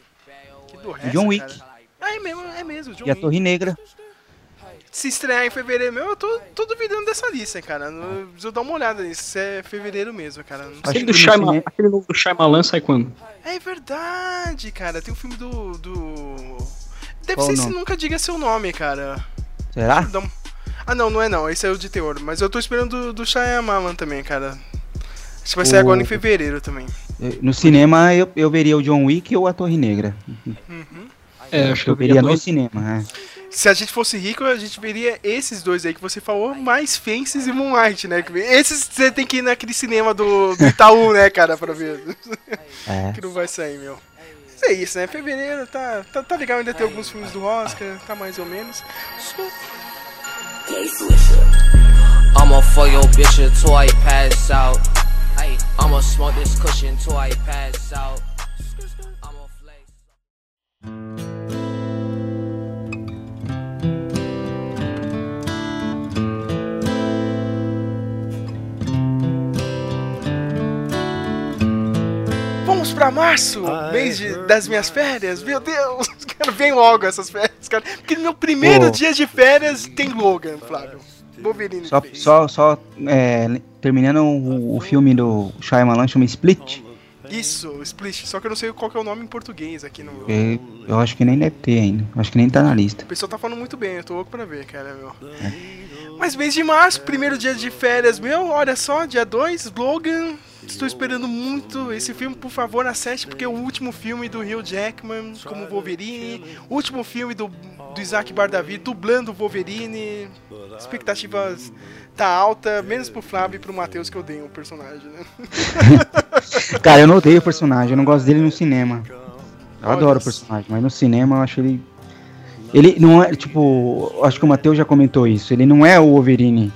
Que do E John Wick. Cara. Ah, é mesmo, é mesmo, John E a Wick. Torre Negra. Se estrear em fevereiro mesmo, eu tô, tô duvidando dessa lista, cara. Eu preciso dar uma olhada nisso, se é fevereiro mesmo, cara. Aquele, do Shyamalan, aquele novo do Shyamalan sai quando? É verdade, cara. Tem o filme do. do... Deve Qual ser o se nome? nunca diga seu nome, cara. Será? Dá um- Ah, não, não é não. Esse é o de terror. Mas eu tô esperando do, do Shyamalan também, cara. Acho que vai sair O- agora em fevereiro também. No cinema eu, eu veria o John Wick ou a Torre Negra. É, acho que Eu eu veria no cinema, é. Se a gente fosse rico, a gente veria esses dois aí que você falou, mais Fences e Moonlight, né? Que- Esses você tem que ir naquele cinema do, do Itaú, né, cara, pra ver. É. *laughs* que não vai sair, meu. Mas é isso, né? Fevereiro tá, tá, tá legal, ainda tem alguns filmes do Oscar, tá mais ou menos. I'ma fuck your bitch until I pass out. I'ma smoke this cushion till I pass out. I'ma flex. Vamos pra março, mês de- das minhas férias. Meu Deus, *laughs* cara, vem logo essas férias, cara. Porque no meu primeiro Pô. dia de férias tem Logan, Flávio. Wolverine Só, fez. só, só é, terminando o, o filme do Shyamalan, chama Split. Isso, Split. Só que eu não sei qual que é o nome em português aqui no. Eu, eu acho que nem deve ter ainda. Acho que nem tá na lista. O pessoal tá falando muito bem, eu tô louco pra ver, cara, meu. Mas mês de março, primeiro dia de férias meu, olha só, dia 2, Logan. Estou esperando muito esse filme, por favor, acesse, porque é o último filme do Hugh Jackman como Wolverine, último filme do, do Isaac Bardavi dublando o Wolverine. Expectativas tá alta, menos pro Flávio e pro Matheus que eu dei o personagem, né? *laughs* Cara, eu não odeio o personagem, eu não gosto dele no cinema. Eu Olha adoro o personagem, mas no cinema eu acho ele. Ele não é, tipo, acho que o Matheus já comentou isso. Ele não é o Wolverine,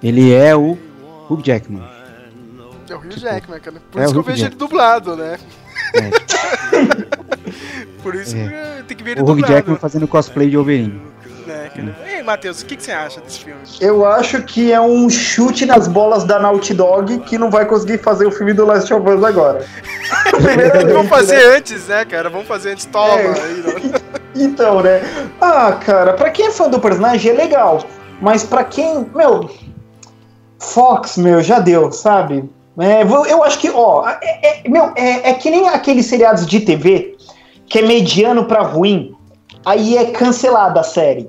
ele é o Hugh Jackman. É o Hugh Jackman, cara. Por é isso o que eu Hugh vejo ele Jackman. dublado, né? É, *laughs* Por isso É. que tem que ver ele o Hugh dublado. Jackman fazendo cosplay de Wolverine. Né, cara? Ei, Matheus, o que, que você acha desse filme? Eu acho que é um chute nas bolas da Naughty Dog que não vai conseguir fazer o filme do Last of Us agora. *laughs* *laughs* Vamos fazer né? antes, né, cara? Vamos fazer antes. Toma. É. aí, ó. Então, né? Ah, cara, pra quem é fã do personagem é legal. Mas pra quem. Meu. Fox, meu, já deu, sabe? É, eu acho que, ó. É, é- meu, é, é que nem aqueles seriados de TV que é mediano pra ruim. Aí é cancelada a série.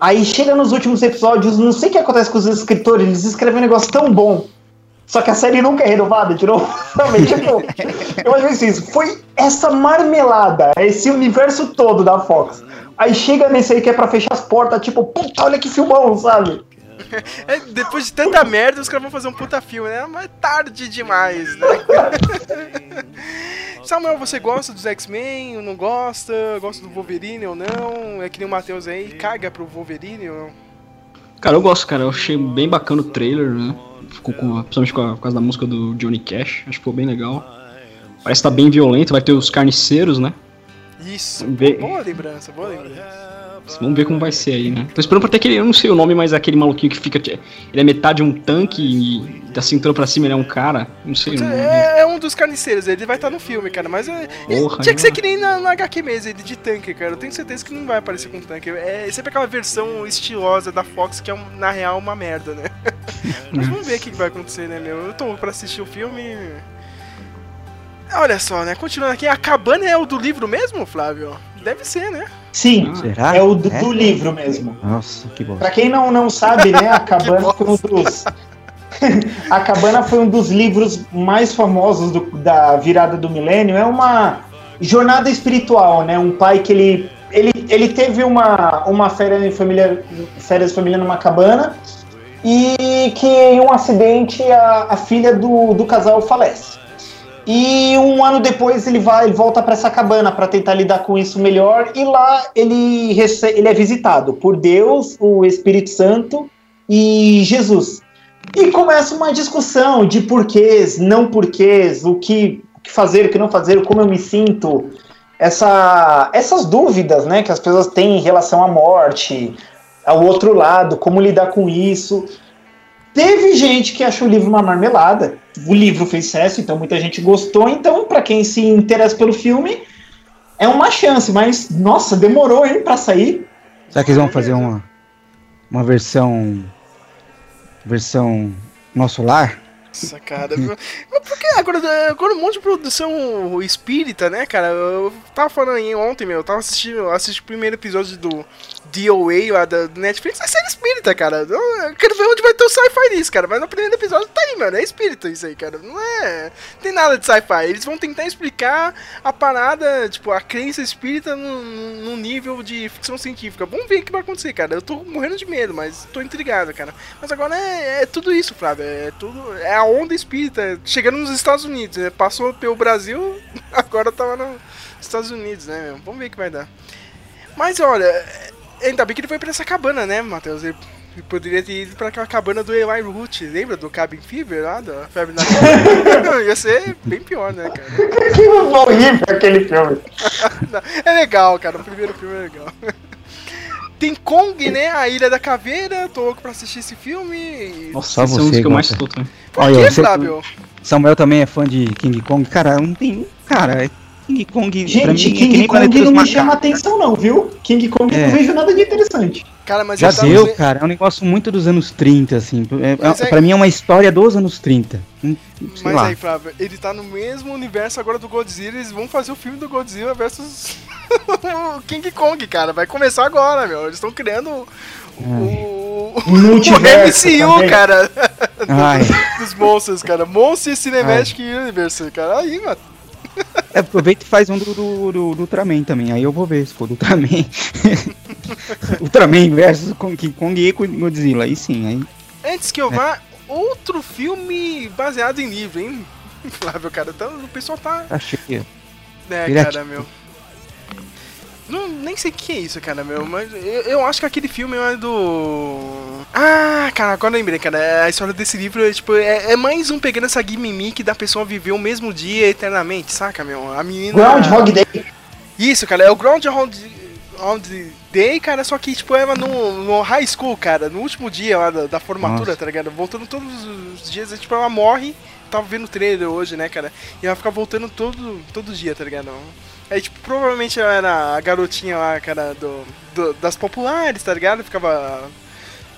Aí chega nos últimos episódios, não sei o que acontece com os escritores, eles escrevem um negócio tão bom. Só que a série nunca é renovada de novo. *laughs* Sabe? Tipo, eu acho que isso. Foi essa marmelada, esse universo todo da Fox. Aí chega nesse aí que é pra fechar as portas, tipo, puta, olha que filmão, sabe? É, depois de tanta merda, os caras vão fazer um puta filme, né? Mas é tarde demais, né? *laughs* Samuel, você gosta dos X-Men ou não gosta? Gosta do Wolverine ou não? É que nem o Matheus aí, caga pro Wolverine ou não? Cara, eu gosto, cara. Eu achei bem bacana o trailer, né? Ficou com, principalmente com a- por causa da música do Johnny Cash. Acho que ficou bem legal. Parece que tá bem violento, vai ter os carniceiros, né? Isso, ver. boa lembrança, boa lembrança. Vamos ver como vai ser aí, né? Tô esperando pra ter aquele, eu não sei o nome, mas é aquele maluquinho que fica. Ele é metade um tanque e da cintura pra cima ele é um cara. Não sei o nome. É, é um dos carniceiros, ele vai estar no filme, cara, mas é, Porra, tinha que ser que nem na, na HQ mesmo, ele de tanque, cara. Eu tenho certeza que não vai aparecer com tanque. É sempre aquela versão estilosa da Fox que é, na real, uma merda, né? *laughs* mas vamos ver o que que vai acontecer, né, meu? Eu tô pra assistir o filme. Olha só, né? Continuando aqui, a cabana é o do livro mesmo, Flávio? Deve ser, né? Sim, Será? é o do, É? do livro mesmo. Nossa, que bosta. Pra quem não, não sabe, né, a *laughs* Cabana foi um dos. *laughs* a Cabana foi um dos livros mais famosos do- da virada do milênio. É uma jornada espiritual, né? Um pai que ele. Ele, ele teve uma, uma férias, em família, férias de família numa cabana e que em um acidente a, a filha do, do casal falece. E um ano depois ele vai, ele volta para essa cabana para tentar lidar com isso melhor e lá ele, ele é visitado por Deus, o Espírito Santo e Jesus. E começa uma discussão de porquês, não porquês, o que, o que fazer, o que não fazer, como eu me sinto, essa, essas dúvidas, né, que as pessoas têm em relação à morte, ao outro lado, como lidar com isso. Teve gente que achou o livro uma marmelada. O livro fez sucesso, então muita gente gostou. Então, para quem se interessa pelo filme, é uma chance. Mas, nossa, demorou, hein, pra sair. Será que eles vão fazer uma, uma versão. Versão Nosso Lar? Nossa, cara. Mas por que agora, agora um monte de produção espírita, né, cara? Eu tava falando aí ontem, meu. Eu tava assistindo, eu assisti o primeiro episódio do DOA lá da Netflix. É série espírita, cara. Eu quero ver onde vai ter o sci-fi nisso, cara. Mas no primeiro episódio tá aí, mano. É espírita isso aí, cara. Não é. Não tem nada de sci-fi. Eles vão tentar explicar a parada, tipo, a crença espírita no nível de ficção científica. Vamos ver o que vai acontecer, cara. Eu tô morrendo de medo, mas tô intrigado, cara. Mas agora é, é tudo isso, Flávio. É tudo. É a onda espírita chegando nos Estados Unidos, né? Passou pelo Brasil, *laughs* agora tava nos Estados Unidos, né, meu? Vamos ver o que vai dar. Mas olha, ainda bem que ele foi pra essa cabana, né, Matheus? Ele ele poderia ter ido pra aquela cabana do Eli Root, lembra do Cabin Fever lá, da febre na? *laughs* Ia ser bem pior, né, cara? Que horrível aquele filme. *laughs* É legal, cara. O primeiro filme é legal. Tem Kong, né? A Ilha da Caveira. Tô louco pra assistir esse filme. Nossa, é um dos você que eu mais tô também. Por Olha, que, você- Flávio? Samuel também é fã de King Kong. Cara, não tem. Cara, é King Kong. pra Gente, mim, é King nem Kong não dos me Macacos. chama atenção, não, viu? King Kong É. não vejo nada de interessante. Cara, mas Já tá deu, no- cara. É um negócio muito dos anos 30, assim. É, é, é- Pra mim é uma história dos anos 30. Hum, Sei Mas lá. aí, Flávio, ele tá no mesmo universo agora do Godzilla. Eles vão fazer o filme do Godzilla versus *laughs* o King Kong, cara. Vai começar agora, meu. Eles estão criando o. O, O multiverso MCU, também. cara. *laughs* Ai, Dos monstros, cara. Monstros Cinematic Universe, cara. Aí, mano. É, aproveita e faz um do, do, do, do Ultraman também. Aí eu vou ver se for do Ultraman. *laughs* Ultraman versus King Kong e Godzilla. Aí sim, aí. Antes que eu vá, outro filme baseado em livro, hein? *laughs* Flávio, cara. Então, o pessoal tá. Tá cheio. É, cara, meu. Não, nem sei o que é isso, cara, meu, mas eu, eu acho que aquele filme é do. Ah, cara, agora eu lembrei, cara. A história desse livro é, tipo, é, é mais um pegando essa gimmick da pessoa viver o mesmo dia eternamente, saca, meu? A menina. Groundhog Day. Isso, cara, é o Groundhog the Day, cara, só que, tipo, ela no, no high school, cara, no último dia lá da, da formatura, Nossa. tá ligado? Voltando todos os dias, tipo, ela morre, tava vendo o trailer hoje, né, cara? E ela fica voltando todo, todo dia, tá ligado? Aí, tipo, provavelmente ela era a garotinha lá, cara, do, do- das populares, tá ligado? Ficava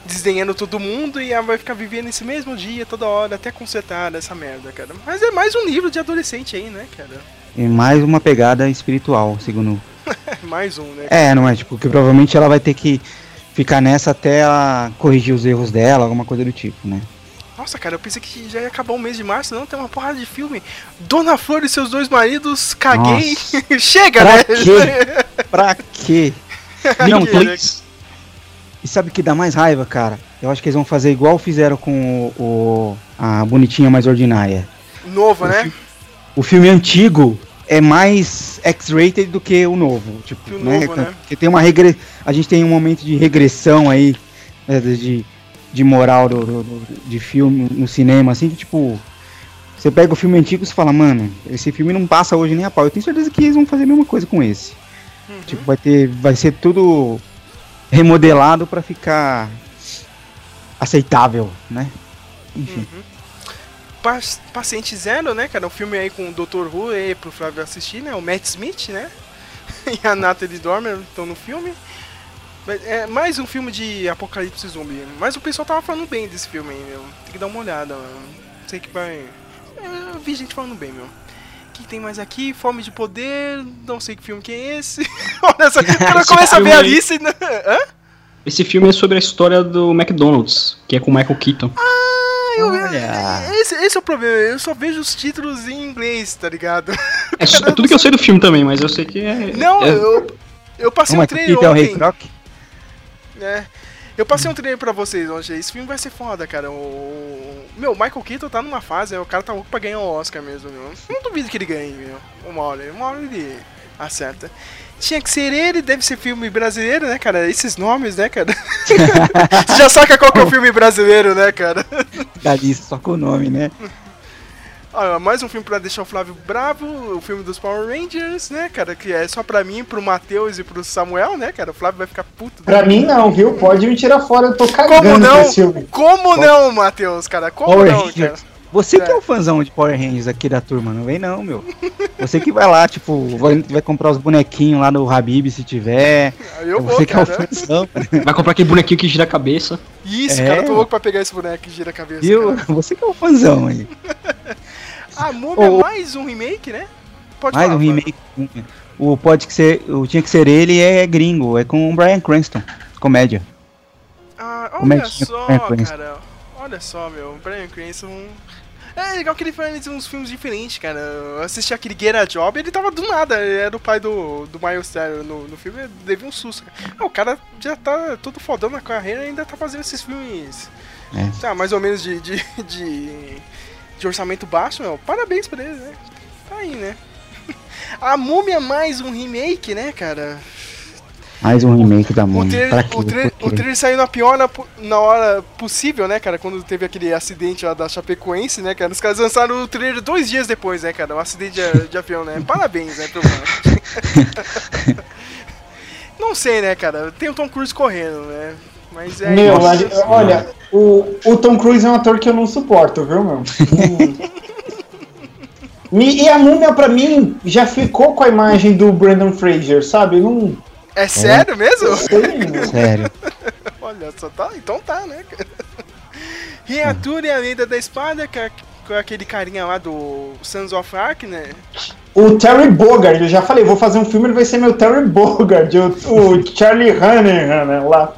desdenhando todo mundo e ela vai ficar vivendo esse mesmo dia toda hora até consertar essa merda, cara. Mas é mais um livro de adolescente aí, né, cara? E mais uma pegada espiritual, segundo. *laughs* mais um, né? É, não é? Tipo, que provavelmente ela vai ter que ficar nessa até ela corrigir os erros dela, alguma coisa do tipo, né? Nossa, cara, eu pensei que já ia acabar o mês de março, não, tem uma porrada de filme. Dona Flor e seus dois maridos, caguei. *laughs* Chega, Pra né? quê? *laughs* Pra quê? Não, Que, please. E sabe o que dá mais raiva, cara? Eu acho que eles vão fazer igual fizeram com o, o- a Bonitinha Mais Ordinária. Novo, né? O filme antigo é mais X-rated do que o novo, tipo, Que o né? novo, né? Porque tem uma regre... a gente tem um momento de regressão aí né, de, de moral do, do- de filme no cinema, assim, que tipo, você pega o filme antigo e você fala, mano, esse filme não passa hoje nem a pau. Eu tenho certeza que eles vão fazer a mesma coisa com esse. Uhum. Tipo, vai ter, vai ser tudo remodelado pra ficar aceitável, né? Enfim. Pa- Paciente Zero, né, cara? Um filme aí com o Dr. Who aí pro Flávio assistir, né? O Matt Smith, né? *laughs* e a Natalie Dormer estão no filme. É mais um filme de apocalipse zumbi. Mas o pessoal tava falando bem desse filme aí, meu. Tem que dar uma olhada, mano. Sei que vai. É, eu vi gente falando bem, meu. O que tem mais aqui? Fome de Poder. Não sei que filme que é esse. *laughs* Olha só, *laughs* quando eu começo a ver a lista. né? Hã? Esse filme é sobre a história do McDonald's, que é com o Michael Keaton. Ah, eu, Olha. esse, esse é o problema, eu só vejo os títulos em inglês, tá ligado? É, *laughs* é tudo que eu sei do filme também, mas eu sei que é. Não, é- eu, eu passei um é que trailer Peter é o Rei ontem. Croc? Né? Eu passei um trailer pra vocês ontem. Esse filme vai ser foda, cara. O... Meu, Michael Keaton tá numa fase, o cara tá louco pra ganhar o Oscar mesmo, meu. Não duvido que ele ganhe, meu. Uma hora, uma hora ele acerta. Tinha que ser ele, deve ser filme brasileiro, né, cara? Esses nomes, né, cara? *laughs* Você já saca qual que é o filme brasileiro, né, cara? Da lista, só com o nome, né? Olha, mais um filme pra deixar o Flávio bravo, o filme dos Power Rangers, né, cara? Que é só pra mim, pro Matheus e pro Samuel, né, cara? O Flávio vai ficar puto. Pra mim não, viu? Pode me tirar fora, eu tô Como cagando não? nesse filme. Como não, Matheus, cara? Como Power não, cara? Rangers. Você que é É. o fãzão de Power Rangers aqui da turma, não vem não, meu. Você que vai lá, tipo, vai, vai comprar os bonequinhos lá no Habib se tiver. Eu você vou, que é o cara. fãzão, Vai comprar aquele bonequinho que gira a cabeça. Isso, É, cara, eu tô mano. louco pra pegar esse boneco que gira a cabeça. viu? cara. Você que é o fãzão aí. *laughs* A Múmia Ô, ô. é mais um remake, né? Pode Mais falar, um remake. O pode que ser, o tinha que ser ele é gringo, é com o Brian Cranston, comédia. Ah, é olha tinha só, cara. Olha só, meu. Brian Cranston. É legal que ele faz uns filmes diferentes, cara. Eu assisti aquele Get a Job ele tava do nada. Ele era o pai do, do Miles Teller no, no filme. Teve um susto. Cara. Ah, o cara já tá todo fodão na carreira e ainda tá fazendo esses filmes. É. Tá, mais ou menos de, de, de, de orçamento baixo, meu. Parabéns pra ele, né? Tá aí, né? *laughs* A Múmia mais um remake, né, cara? Mais um remake da O Múmia. trailer, Pra quê? o, tra- Por quê? o trailer saiu na pior na, na hora possível, né, cara? Quando teve aquele acidente lá da Chapecoense, né, cara? Os caras lançaram o trailer dois dias depois, né, cara? Um acidente de, de avião, né? Parabéns, né, pro. *laughs* *laughs* Não sei, né, cara? Tem o Tom Cruise correndo, né? Mas é. Meu, ali- olha, o, o Tom Cruise é um ator que eu não suporto, viu, meu? Me- *laughs* e a múmia, pra mim, já ficou com a imagem do Brandon Fraser, sabe? Não É sério mesmo? sei, meu. Sério. *laughs* Olha só, tá? Então tá, né, *laughs* cara? Reatura e a Lenda da Espada, que é com aquele carinha lá do Sons of Ark, né? O Terry Bogard, eu já falei, vou fazer um filme, ele vai ser meu Terry Bogard, o, o Charlie Hannahan, né, lá.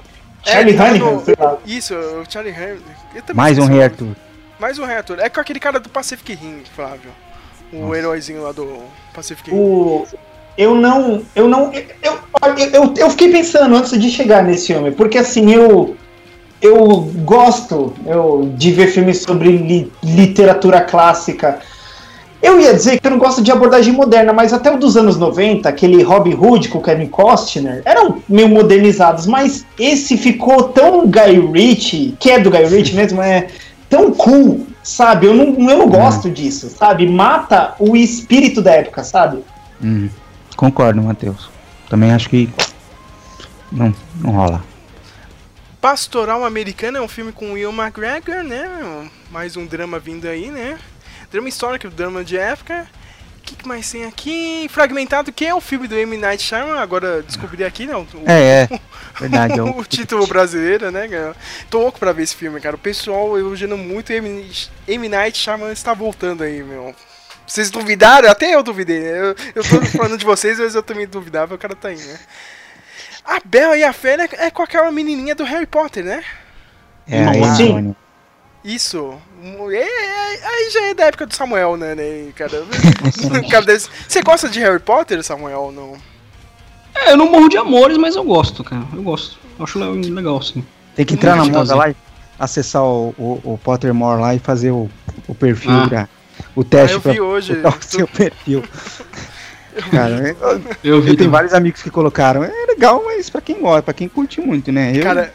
Charlie tá Hannahan, no- sei lá. Isso, o Charlie também Mais um Rei. Arthur. Mais um Rei Arthur. É com aquele cara do Pacific Rim, Flávio. O heróizinho lá do Pacific Rim. O, eu não. Eu não. Eu, eu, eu fiquei pensando antes de chegar nesse filme, porque assim, eu. Eu gosto eu, de ver filmes sobre li- literatura clássica. Eu ia dizer que eu não gosto de abordagem moderna, mas até o dos anos 90, aquele Robin Hood com o Kevin Costner, eram meio modernizados, mas esse ficou tão Guy Ritchie, que é do Guy Ritchie mesmo, é tão cool, sabe? Eu não, eu não gosto disso, sabe? Mata o espírito da época, sabe? Hum, concordo, Matheus. Também acho que Não, não rola. Pastoral Americana é um filme com Will McGregor, né? Mais um drama vindo aí, né? Drama histórico, drama de época. O que, que mais tem aqui? Fragmentado, que é o filme do M. Night Shyamalan, agora descobri aqui, não. O, É, é. *laughs* Verdade. é o- o título brasileiro, né, cara? Tô louco pra ver esse filme, cara. O pessoal elogiando muito M. M. Night Shyamalan está voltando aí, meu. Vocês duvidaram? Até eu duvidei, né? Eu, eu tô *laughs* falando de vocês, mas eu também duvidava, o cara tá aí, né? A Bela e a Fera é com aquela menininha do Harry Potter, né? É. Antônio. Isso. Aí já é da época do Samuel, né, né, cara? Cara, desse- Você gosta de Harry Potter, Samuel, ou não? É, eu não morro de amores, mas eu gosto, cara. Eu gosto. Eu acho le- legal, sim. Tem que entrar na moda lá, e acessar o, o, o Pottermore lá e fazer o, o perfil, Ah. pra- o Ah, teste eu pra vi hoje. *laughs* o seu perfil. *laughs* Cara, eu, Eu vi eu tenho também. vários amigos que colocaram. É legal, mas pra quem gosta, pra quem curte muito, né? Eu, Cara,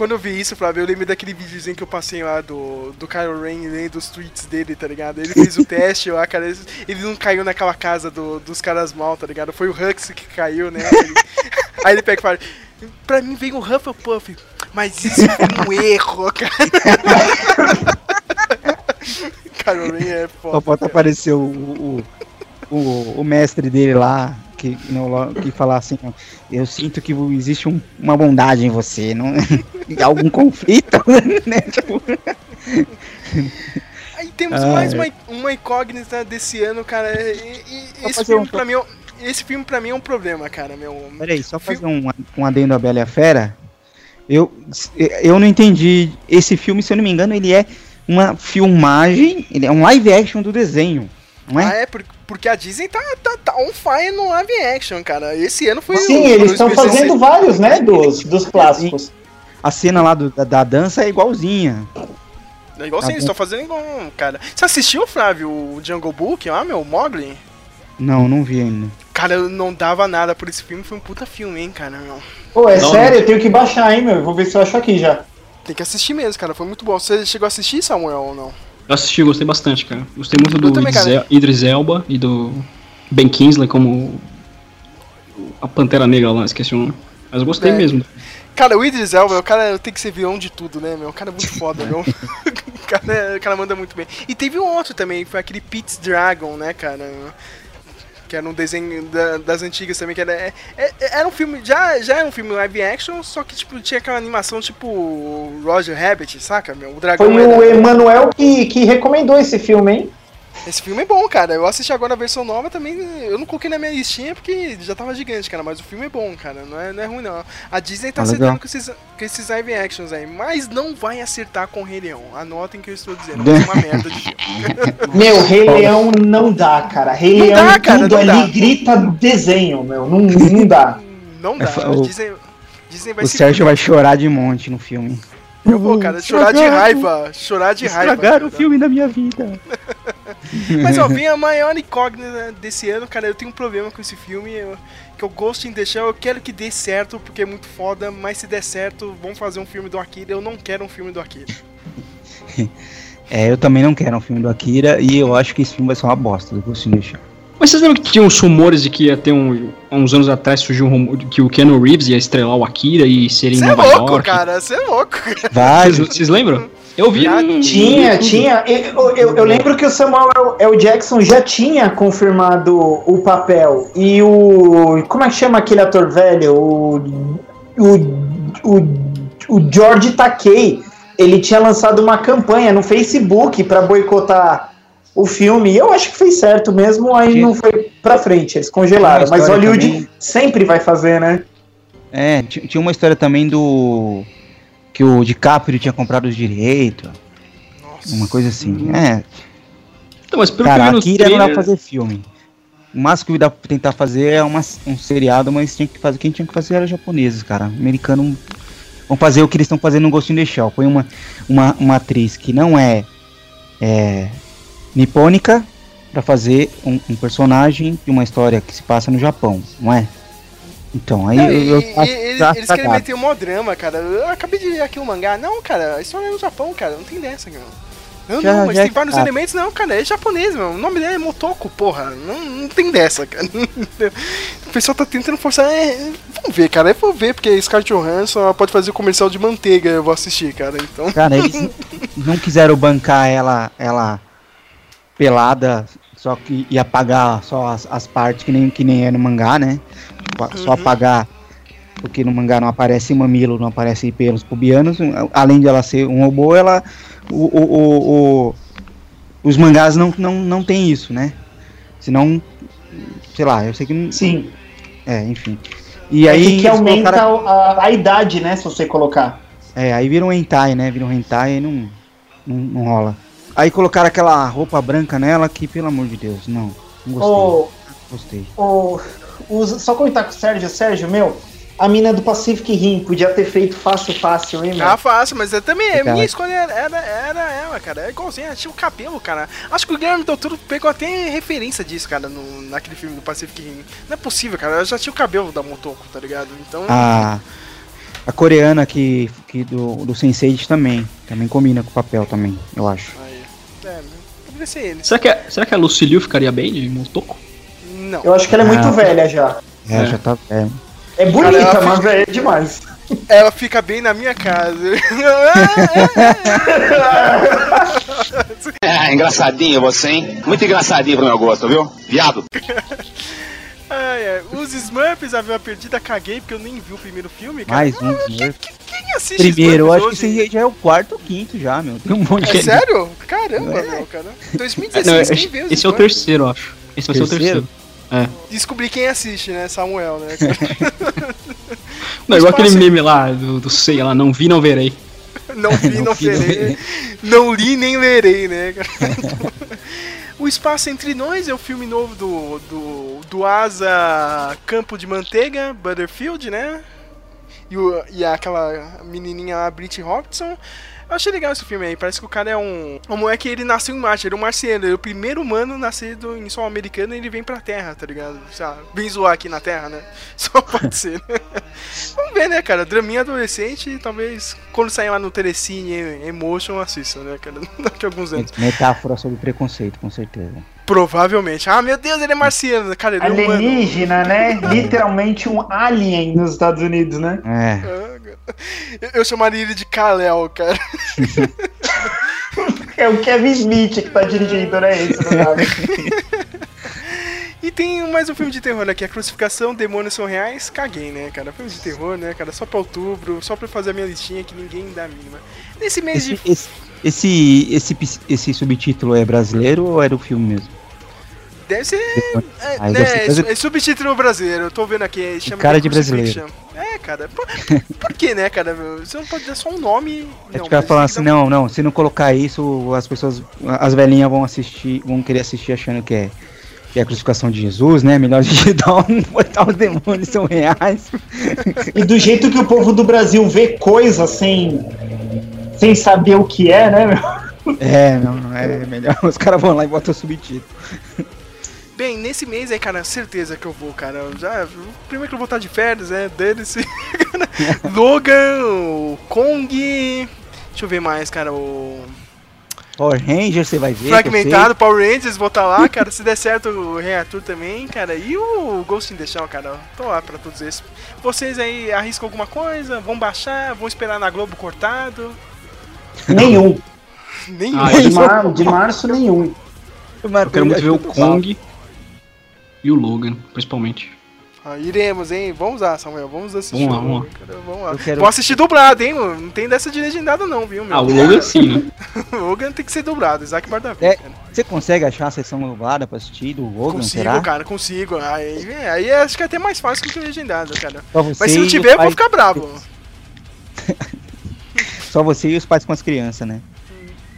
quando eu vi isso, Flávio, eu lembrei daquele videozinho que eu passei lá do, do Kylo Ren, lendo dos tweets dele, tá ligado? Ele fez o *laughs* teste lá, cara, ele- não caiu naquela casa do- dos caras mal, tá ligado? Foi o Hux que caiu, né? Aí ele, *laughs* aí ele pega e fala, pra mim veio o Hufflepuff, mas isso foi um *laughs* erro, cara. Kylo Ren é foda. só cara. aparecer o, o, o, o mestre dele lá, que, no, que falar assim, eu sinto que existe um- uma bondade em você, não *laughs* algum conflito, *laughs* né? Tipo, Aí temos Ah, mais é. uma, uma incógnita desse ano, cara. E, e- esse filme um- pra mim, é um- esse filme pra mim é um problema, cara, meu. Peraí, só fazer um, um adendo à Bela e a Fera. Eu, eu não entendi. Esse filme, se eu não me engano, ele é uma filmagem, ele é um live action do desenho, não Ah, é? é, por- porque a Disney tá, tá, tá on fire no live action, cara. Esse ano foi Sim, o- eles o estão fazendo vários, né, dos, dos clássicos. A cena lá do- da, da dança é igualzinha. É igual assim, Tá eles estão fazendo igual, cara. Você assistiu, Flávio, o Jungle Book lá, meu, Mogli? Não, não vi ainda. Cara, eu não dava nada por esse filme, foi um puta filme, hein, cara, meu. Pô, é Não, sério, eu tenho que baixar, hein, meu. Eu Vou ver se eu acho aqui já. Tem que assistir mesmo, cara, foi muito bom. Você chegou a assistir, Samuel, ou não? Eu assisti, gostei bastante, cara. Gostei muito do também, Idris, Idris Elba e do Ben Kingsley como a Pantera Negra lá, esqueci o nome. Mas eu gostei É. mesmo. Cara, o Idris Elba, o cara tem que ser vilão de tudo, né, meu? O cara é muito foda, *laughs* meu. o, cara, o cara manda muito bem. E teve um outro também, foi aquele Pete's Dragon, né, cara? Que era um desenho da- das antigas também, que era. é- é- era um filme. Já, já era um filme live action, só que tipo, tinha aquela animação tipo Roger Rabbit, saca, meu? O dragão Foi o era- Emanuel que, que recomendou esse filme, hein? Esse filme é bom, cara. Eu assisti agora a versão nova também. Eu não coloquei na minha listinha porque já tava gigante, cara. Mas o filme é bom, cara. Não é, não é ruim, não. A Disney tá Ah, acertando com esses, com esses live actions aí. Mas não vai acertar com o Rei Leão. Anotem que eu estou dizendo. Ser uma merda de filme. *laughs* Meu, Rei Leão não dá, cara. Rei Não Leão, dá, cara, tudo não ali dá. grita desenho, meu. Não, não dá. Não dá. É, *laughs* o- Disney, Disney vai O se Sérgio vai chorar de monte no filme. Eu vou, cara, chorar de raiva. Chorar de raiva. Estragaram o cara. filme da minha vida. *laughs* Mas ó, vem a maior incógnita desse ano, cara. Eu tenho um problema com esse filme. eu- que eu gosto em deixar, eu quero que dê certo, porque é muito foda, mas se der certo, vamos fazer um filme do Akira. Eu não quero um filme do Akira. *laughs* É, eu também não quero um filme do Akira e eu acho que esse filme vai ser uma bosta do Ghost in the Shell. Mas vocês lembram que tinha uns rumores de que ia ter um. Há uns anos atrás surgiu um rumor de que o Keanu Reeves ia estrelar o Akira e seria em Você é Nova louco, York. cara, você é louco. Vai, Vocês, lembram? Eu vi. Já um- Tinha, tinha. Eu, eu, eu lembro que o Samuel L. Jackson já tinha confirmado o papel. E o. Como é que chama aquele ator velho? O. O, o, o George Takei. Ele tinha lançado uma campanha no Facebook para boicotar o filme. E eu acho que fez certo mesmo, aí não foi pra frente. Eles congelaram. Mas Hollywood também- sempre vai fazer, né? É, ti- tinha uma história também do. Que o DiCaprio tinha comprado os direitos, Nossa. uma coisa assim. É, Então, mas pelo cara, que eu vi no Akira não dá trailer, pra fazer filme. O máximo que dá pra tentar fazer é uma, um seriado, mas tinha que fazer, quem tinha que fazer era japoneses, cara. Americano vão fazer o que eles estão fazendo no Ghost in the Shell. Põe uma, uma, uma atriz que não é, é nipônica pra fazer um, um personagem de uma história que se passa no Japão, não é? Então, aí Não, eu, eu, eles, eles querem meter um mó drama, cara. Eu acabei de ler aqui o mangá. Não, cara, a história é no Japão, cara. Não tem dessa, cara. Não, Já- não, mas já tem é vários elementos. Não, cara, é japonês, meu. O nome dele é Motoko, porra. Não, não tem dessa, cara. *laughs* O pessoal tá tentando forçar. É, vamos ver, cara. Eu vou ver, porque Scarlett Johansson pode fazer o comercial de manteiga. Eu vou assistir, cara. Então. Cara, eles *laughs* não quiseram bancar ela, ela pelada, só que ia apagar só as, as partes que nem, que nem é no mangá, né? Só apagar, porque no mangá não aparece mamilo, não aparece pelos pubianos. Além de ela ser um robô, ela. O, o, o- o- os mangás não, não, não tem isso, né? Senão. Sei lá, eu sei que não. Sim. É, enfim. E É aí. que, aumenta colocaram- a, a idade, né? Se você colocar. É, aí vira um hentai, né? Vira um hentai e não, não, não rola. Aí colocaram aquela roupa branca nela que, pelo amor de Deus, não. Não gostei. Ô, Gostei. os- só comentar com o Sérgio. Sérgio, meu, a mina do Pacific Rim podia ter feito fácil, fácil, hein, meu? Ah, fácil, mas eu também. A Cara. minha escolha era, era, era ela, cara. É igualzinho, ela tinha o cabelo, cara. Acho que o Guilherme Del Toro pegou até referência disso, cara, no, naquele filme do Pacific Rim. Não é possível, cara. Ela já tinha o cabelo da Motoko, tá ligado? Então. A, a coreana que, que do, do Sense8 também. Também combina com o papel também, eu acho. É, poderia ser ele. Será que, a, será que a Lucille ficaria bem de Motoko? Não. Eu acho que ela é muito Ah. velha já. É, É. já tá. É. É bonita, Cara, ela mas fica- velha demais. Ela fica bem na minha casa. *laughs* É, engraçadinho você, hein? Muito engraçadinho pro meu gosto, viu? Viado. *laughs* Ai, ai. Os Smurfs, a Vila Perdida, caguei porque eu nem vi o primeiro filme, cara. Mais um Ah, Smurf. que- Quem assiste Primeiro, eu acho Smurfs que hoje? esse aí já é o quarto ou quinto já, meu. Tem um monte É de sério? Caramba, É. meu, cara. *laughs* Não, 2016, quem esse, vê os esse é o Smurfs? terceiro, eu acho. Esse vai ser o Terceiro? terceiro. Descobri quem assiste, né? Samuel, né? *laughs* Não, igual aquele meme lá do, do sei lá, não vi, não verei. Não vi, *laughs* não, Não vi, não verei. verei. Não li, nem lerei, né? cara? O Espaço Entre Nós é o filme novo do, do, do Asa Campo de Manteiga, Butterfield, né? E, o, e aquela menininha lá, Brit Robson. Eu achei legal esse filme aí. Parece que o cara é um. O moleque ele nasceu em Marte, ele é um marciano. Ele é o primeiro humano nascido em solo americano e ele vem pra Terra, tá ligado? Sabe? Vem zoar aqui na Terra, né? *laughs* Só pode ser, né? *laughs* Vamos ver, né, cara? Draminha adolescente, talvez quando sair lá no Telecine Emotion eu assista, né, cara? *laughs* Daqui a alguns anos. Metáfora sobre preconceito, com certeza. Provavelmente. Ah, meu Deus, ele é marciano. Cara, ele é humano. Alienígena, né? Literalmente um alien nos Estados Unidos, né? É. Ah, cara. Eu- Eu chamaria ele de Kal-El, cara. É o Kevin Smith que tá dirigindo, né? Isso. E tem mais um filme de terror aqui, a Crucificação, Demônios São Reais. Caguei, né, cara? Filme de terror, né, cara? Só pra outubro, só pra fazer a minha listinha que ninguém dá a mínima. Nesse mês Esse, de. esse, esse, esse, esse subtítulo é brasileiro ou é do filme mesmo? Deve ser. É, Ah, né, deve ser brasile- é subtítulo brasileiro, eu tô vendo aqui. Chama cara de brasileiro. É, cara. Por, por que, né, cara? Você não pode dar só um nome. É não, tipo falando tem assim, não, não, se não colocar isso, as pessoas, as velhinhas vão assistir, vão querer assistir achando que é, que é a crucificação de Jesus, né? Melhor *laughs* um, botar os demônios são reais. E do jeito que o povo do Brasil vê coisa sem, sem saber o que é, né, meu? É, não, não é melhor. Os caras vão lá e botam o subtítulo. Bem, nesse mês aí, cara, certeza que eu vou, cara. Já, primeiro que eu vou estar de férias, né? Dane-se. *laughs* Logan, o Kong. Deixa eu ver mais, cara. O. Power Ranger, você vai ver. Fragmentado, Power Rangers, vou estar lá, cara. Se der certo, o Rei Arthur também, cara. E o Ghost in the Shell, cara. Tô lá pra todos esses. Vocês aí arriscam alguma coisa? Vão baixar? Vão esperar na Globo cortado? Nenhum. *laughs* Nem Ah, De, mar- *laughs* de março, nenhum. Eu quero muito ver o Kong e o Logan, principalmente. Ah, iremos, hein? Vamos lá, Samuel. Vamos assistir. Vamos lá, vamos cara. Vamos lá. Eu quero- Vou assistir dublado, hein, mano? Não tem dessa de legendado, não, viu, meu? Ah, o Logan sim, né? *laughs* O Logan tem que ser dublado, Isaac Bardavi, É. Você consegue achar a sessão dublada pra assistir do Logan, Consigo, será? cara, consigo. Aí, é, aí acho que é até mais fácil que o legendado, cara. Só você Mas se não tiver, eu vou ficar bravo. *laughs* Só você e os pais com as crianças, né?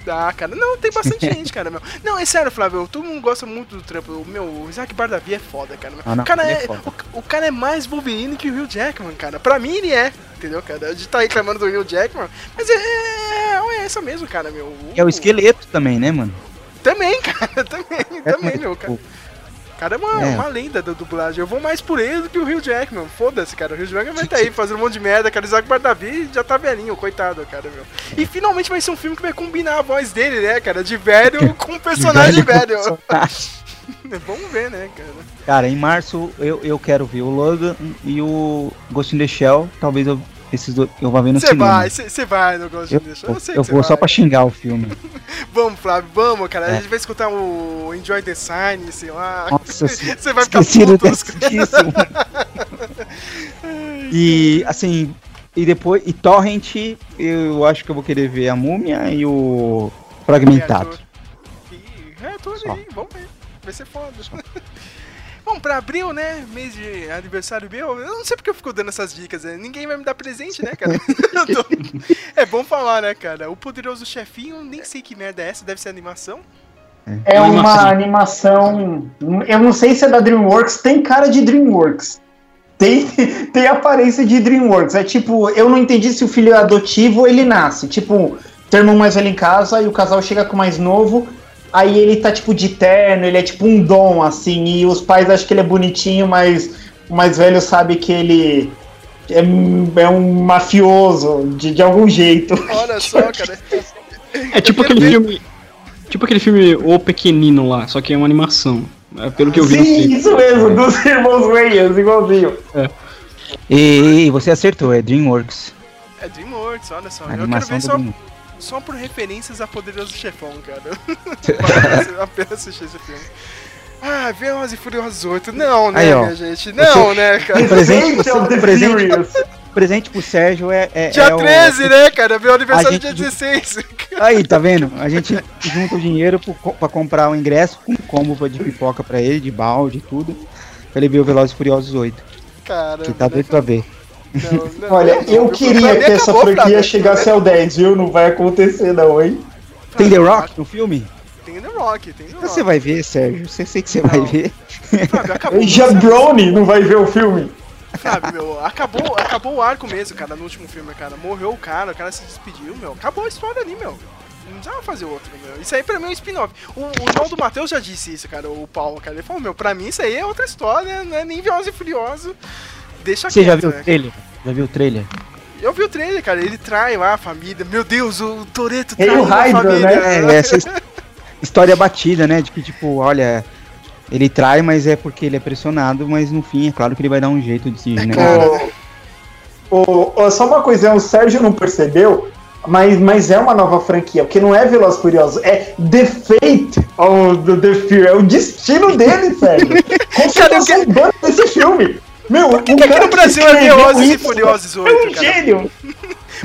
Ah, cara, não, tem bastante gente, cara, meu. Não, é sério, Flávio, todo mundo gosta muito do trampo. O meu, o Isaac Bardavi é foda, cara. meu. Ah, não, o, cara é, é o, o cara é mais Wolverine que o Hugh Jackman, cara. Pra mim ele é, entendeu, cara? A gente tá reclamando do Hugh Jackman, mas é, é, é essa mesmo, cara, meu. E é o esqueleto também, né, mano? Também, *laughs* cara, também, É, também, meu, cara. Cara é uma, É. uma lenda da dublagem. Eu vou mais por ele do que o Hugh Jackman. Foda-se, cara. O Hugh Jackman vai estar aí fazendo um monte de merda, cara. O Isaac Bardavi já tá velhinho, coitado, cara, meu. E finalmente vai ser um filme que vai combinar a voz dele, né, cara? De velho *laughs* com um personagem velho. Vamos *laughs* ver, né, cara? Cara, em março eu, eu quero ver o Logan e o Ghost in the Shell. Talvez eu, esses dois eu vá ver no Você cinema. vai, você vai no Ghost Eu, in the Shell. Eu sei eu vou você só vai. pra xingar o filme. *laughs* Vamos, Flávio, vamos, cara. A É. gente vai escutar o Enjoy the Sign, sei lá. Nossa, *laughs* Você vai ficar puto. disso. *laughs* e assim, e depois, e Torrent, eu acho que eu vou querer ver a Múmia e o Fragmentado. É, tô Só. ali, vamos ver. Vai ser foda. Bom, pra abril, né? Mês de aniversário meu, eu não sei porque eu fico dando essas dicas, né? Ninguém vai me dar presente, né, cara? *laughs* Eu tô- É bom falar, né, cara? O Poderoso Chefinho, nem sei que merda é essa, deve ser animação. É Uma uma animação. Eu não sei se é da DreamWorks, tem cara de DreamWorks. Tem, *laughs* tem aparência de DreamWorks. É tipo, eu não entendi se o filho é adotivo ou ele nasce. Tipo, um irmão mais velho em casa e o casal chega com o mais novo. Aí ele tá tipo de terno, ele é tipo um dom, assim. E os pais acham que ele é bonitinho, mas o mais velho sabe que ele é, é um mafioso de, de algum jeito. *laughs* Olha só, cara. É tipo aquele filme. Tipo aquele filme O Pequenino lá, só que é uma animação. É pelo que eu vi no Sim, filme. isso mesmo, dos irmãos Wayans, igualzinho. E, e você acertou, é DreamWorks. É DreamWorks, olha só. A Eu quero ver do só, só por referências a Poderoso Chefão, cara. *laughs* *laughs* Apenas- Apenas assistir esse filme. Ah, Velozes e Furiosos 8. Não, né, Aí, ó. minha gente? Não, né, *laughs* cara? Presente, Esse é o presente, presente pro Sérgio é. é Dia é o- 13, né, cara? Meu aniversário dia gente- 16. Aí, tá vendo? A gente junta o dinheiro pro pra comprar o ingresso com combo de pipoca pra ele, de balde e tudo. Pra ele ver o Velozes e Furiosos 8. Caramba. Que tá né? doido pra ver. Não, não, Olha, eu queria que essa franquia Flávio. chegasse ao 10, viu? Não vai acontecer não, hein? Tem The Rock no filme? Tem The Rock, tem The Rock. você vai ver, Sérgio. Você sei que você vai ver. Flávio, acabou. E Jabroni não vai ver o filme. Flávio, meu, acabou, acabou o arco mesmo, cara, no último filme, cara. Morreu o cara, o cara se despediu, meu. Acabou a história ali, meu. Não precisava fazer outro, meu. Isso aí pra mim é um spin-off. O, o irmão do Matheus já disse isso, cara, o Paulo, cara. Ele falou, meu, pra mim isso aí é outra história, não é nem Velozes e Furioso. Deixa Você já quieto, viu né? o trailer? Já viu o trailer? Eu vi o trailer, cara. Ele trai lá a família. Meu Deus, o Toreto Ele trai o a Hydra, família. né? É, essa his- *laughs* história batida, né? De que, tipo, olha, ele trai, mas é porque ele é pressionado, mas no fim, é claro que ele vai dar um jeito de, né? Cara. Ô, ô, só uma coisa, o Sérgio não percebeu, mas, mas é uma nova franquia, porque não é Veloz Furioso, é The Fate of the, Fear, é o destino dele, Sérgio. *laughs* Como tá eu desse filme? Meu, *laughs* Por que, que aqui no Brasil é Velozes e Furiosos É 8, um cara? gênio.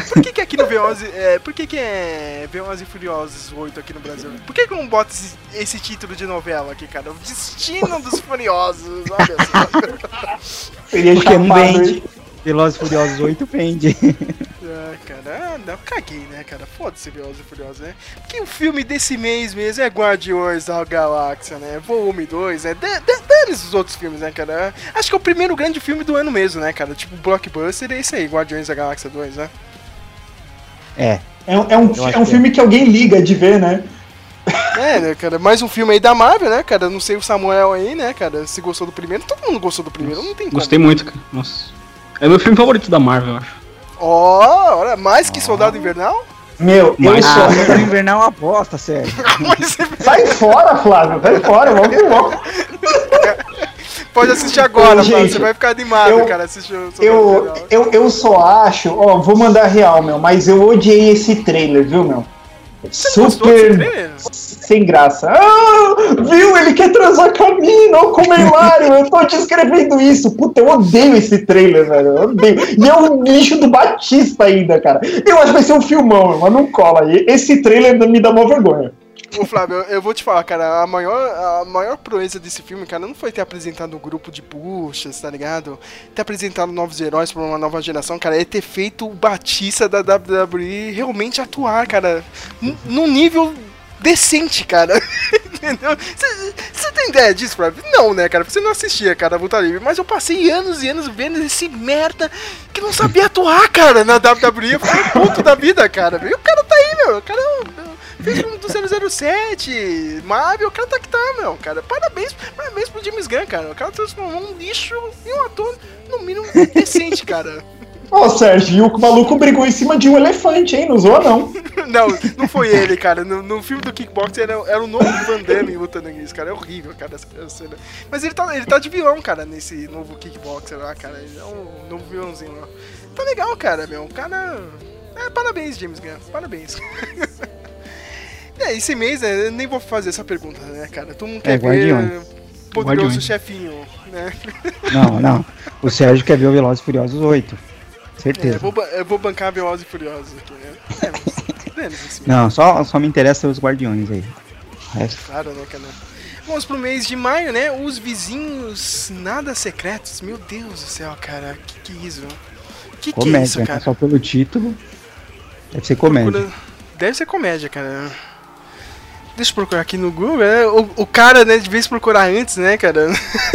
Por que, que aqui no Velozes... É, por que, que é Velozes e Furiosos 8 aqui no Brasil? Por que, que não bota esse, esse título de novela aqui, cara? O Destino dos Furiosos, olha só. *laughs* Seria Porque Velozes e Furiosos 8 vende. *laughs* Ah, cara, ah, não, caguei, né, cara? Foda-se Velozes e Furiosos, né? Porque o filme desse mês mesmo é Guardiões da Galáxia, né? Volume 2, né? Da- da- Dane-se os outros filmes, né, cara? Acho que é o primeiro grande filme do ano mesmo, né, cara? Tipo, blockbuster é esse aí, Guardiões da Galáxia 2, né? É. É, um- é um, é um que filme que alguém liga de ver, né? É, né, cara? Mais um filme aí da Marvel, né, cara? Não sei o Samuel aí, né, cara? Se gostou do primeiro. Todo mundo gostou do primeiro, não tem como. Gostei muito, cara. Nossa. É meu filme favorito da Marvel, eu acho. Ó, olha, mais que Soldado Invernal? Meu, eu Mas- sou. Ah, Soldado Invernal é uma bosta, sério. *laughs* Sai fora, Flávio, sai fora, vamos embora. *laughs* pode assistir agora, Gente, mano. Você vai ficar animado, eu- cara, assistir o Soldado Eu, Invernal. eu, eu só acho, ó, vou mandar real, meu, mas eu odiei esse trailer, viu, meu? Super sem graça. Ah, viu? Ele quer transar com a mina, ó, como é hilário. Eu tô descrevendo isso. Puta, eu odeio esse trailer, velho. Eu odeio. E é o lixo do Batista ainda, cara. Eu acho que vai ser um filmão, mas não cola. E Esse trailer me dá uma vergonha. Ô Flávio, eu, vou te falar, cara, a maior, a maior proeza desse filme, cara, não foi ter apresentado um grupo de puxas, tá ligado? Ter apresentado novos heróis pra uma nova geração, cara, é ter feito o Batista da WWE realmente atuar, cara, n- num nível decente, cara. *laughs* Entendeu? Você tem ideia disso, Flávio? Não, né, cara? Você não assistia, cara, a Luta Livre. Mas eu passei anos e anos vendo esse merda que não sabia *laughs* atuar, cara, na WWE. Eu fiquei puto da vida, cara. E o cara tá aí, meu. O cara é o- fez um do 007, Marvel, o cara tá que tá, meu, cara. Parabéns, parabéns pro James Gunn, cara. O cara transformou um lixo em um ator, no mínimo, decente, cara. *laughs* Ô, Sérgio, o maluco brigou em cima de um elefante, hein? Não zoa, não. *laughs* Não, não foi ele, cara. No, no filme do Kickboxer era, era o novo Van Damme lutando nisso, cara. É horrível, cara, essa cena. Mas ele tá, ele tá de vilão, cara, nesse novo Kickboxer lá, cara. Ele é um novo vilãozinho lá. Tá legal, cara, meu. O cara. É, parabéns, James Gunn. Parabéns. *laughs* é, esse mês, né, eu nem vou fazer essa pergunta, né, cara? Todo mundo quer É, ver Guardiões. Poderoso Guardiões. Chefinho, né? Não, não. O Sérgio quer ver o Velozes e Furiosos 8. É, Certeza. eu, vou, eu vou bancar Velozes e Furiosos aqui, né? É. Não, só, só me interessa os Guardiões aí. Resto- Claro, né, cara? Vamos pro mês de maio, né? Os vizinhos nada secretos. Meu Deus do céu, cara. Que que é isso? Que que é Comédia, isso, né? cara? Só pelo título. Deve ser comédia. Procura- Deve ser comédia, cara. Deixa eu procurar aqui no Google, né? O, o cara, né, de vez procurar antes, né, cara?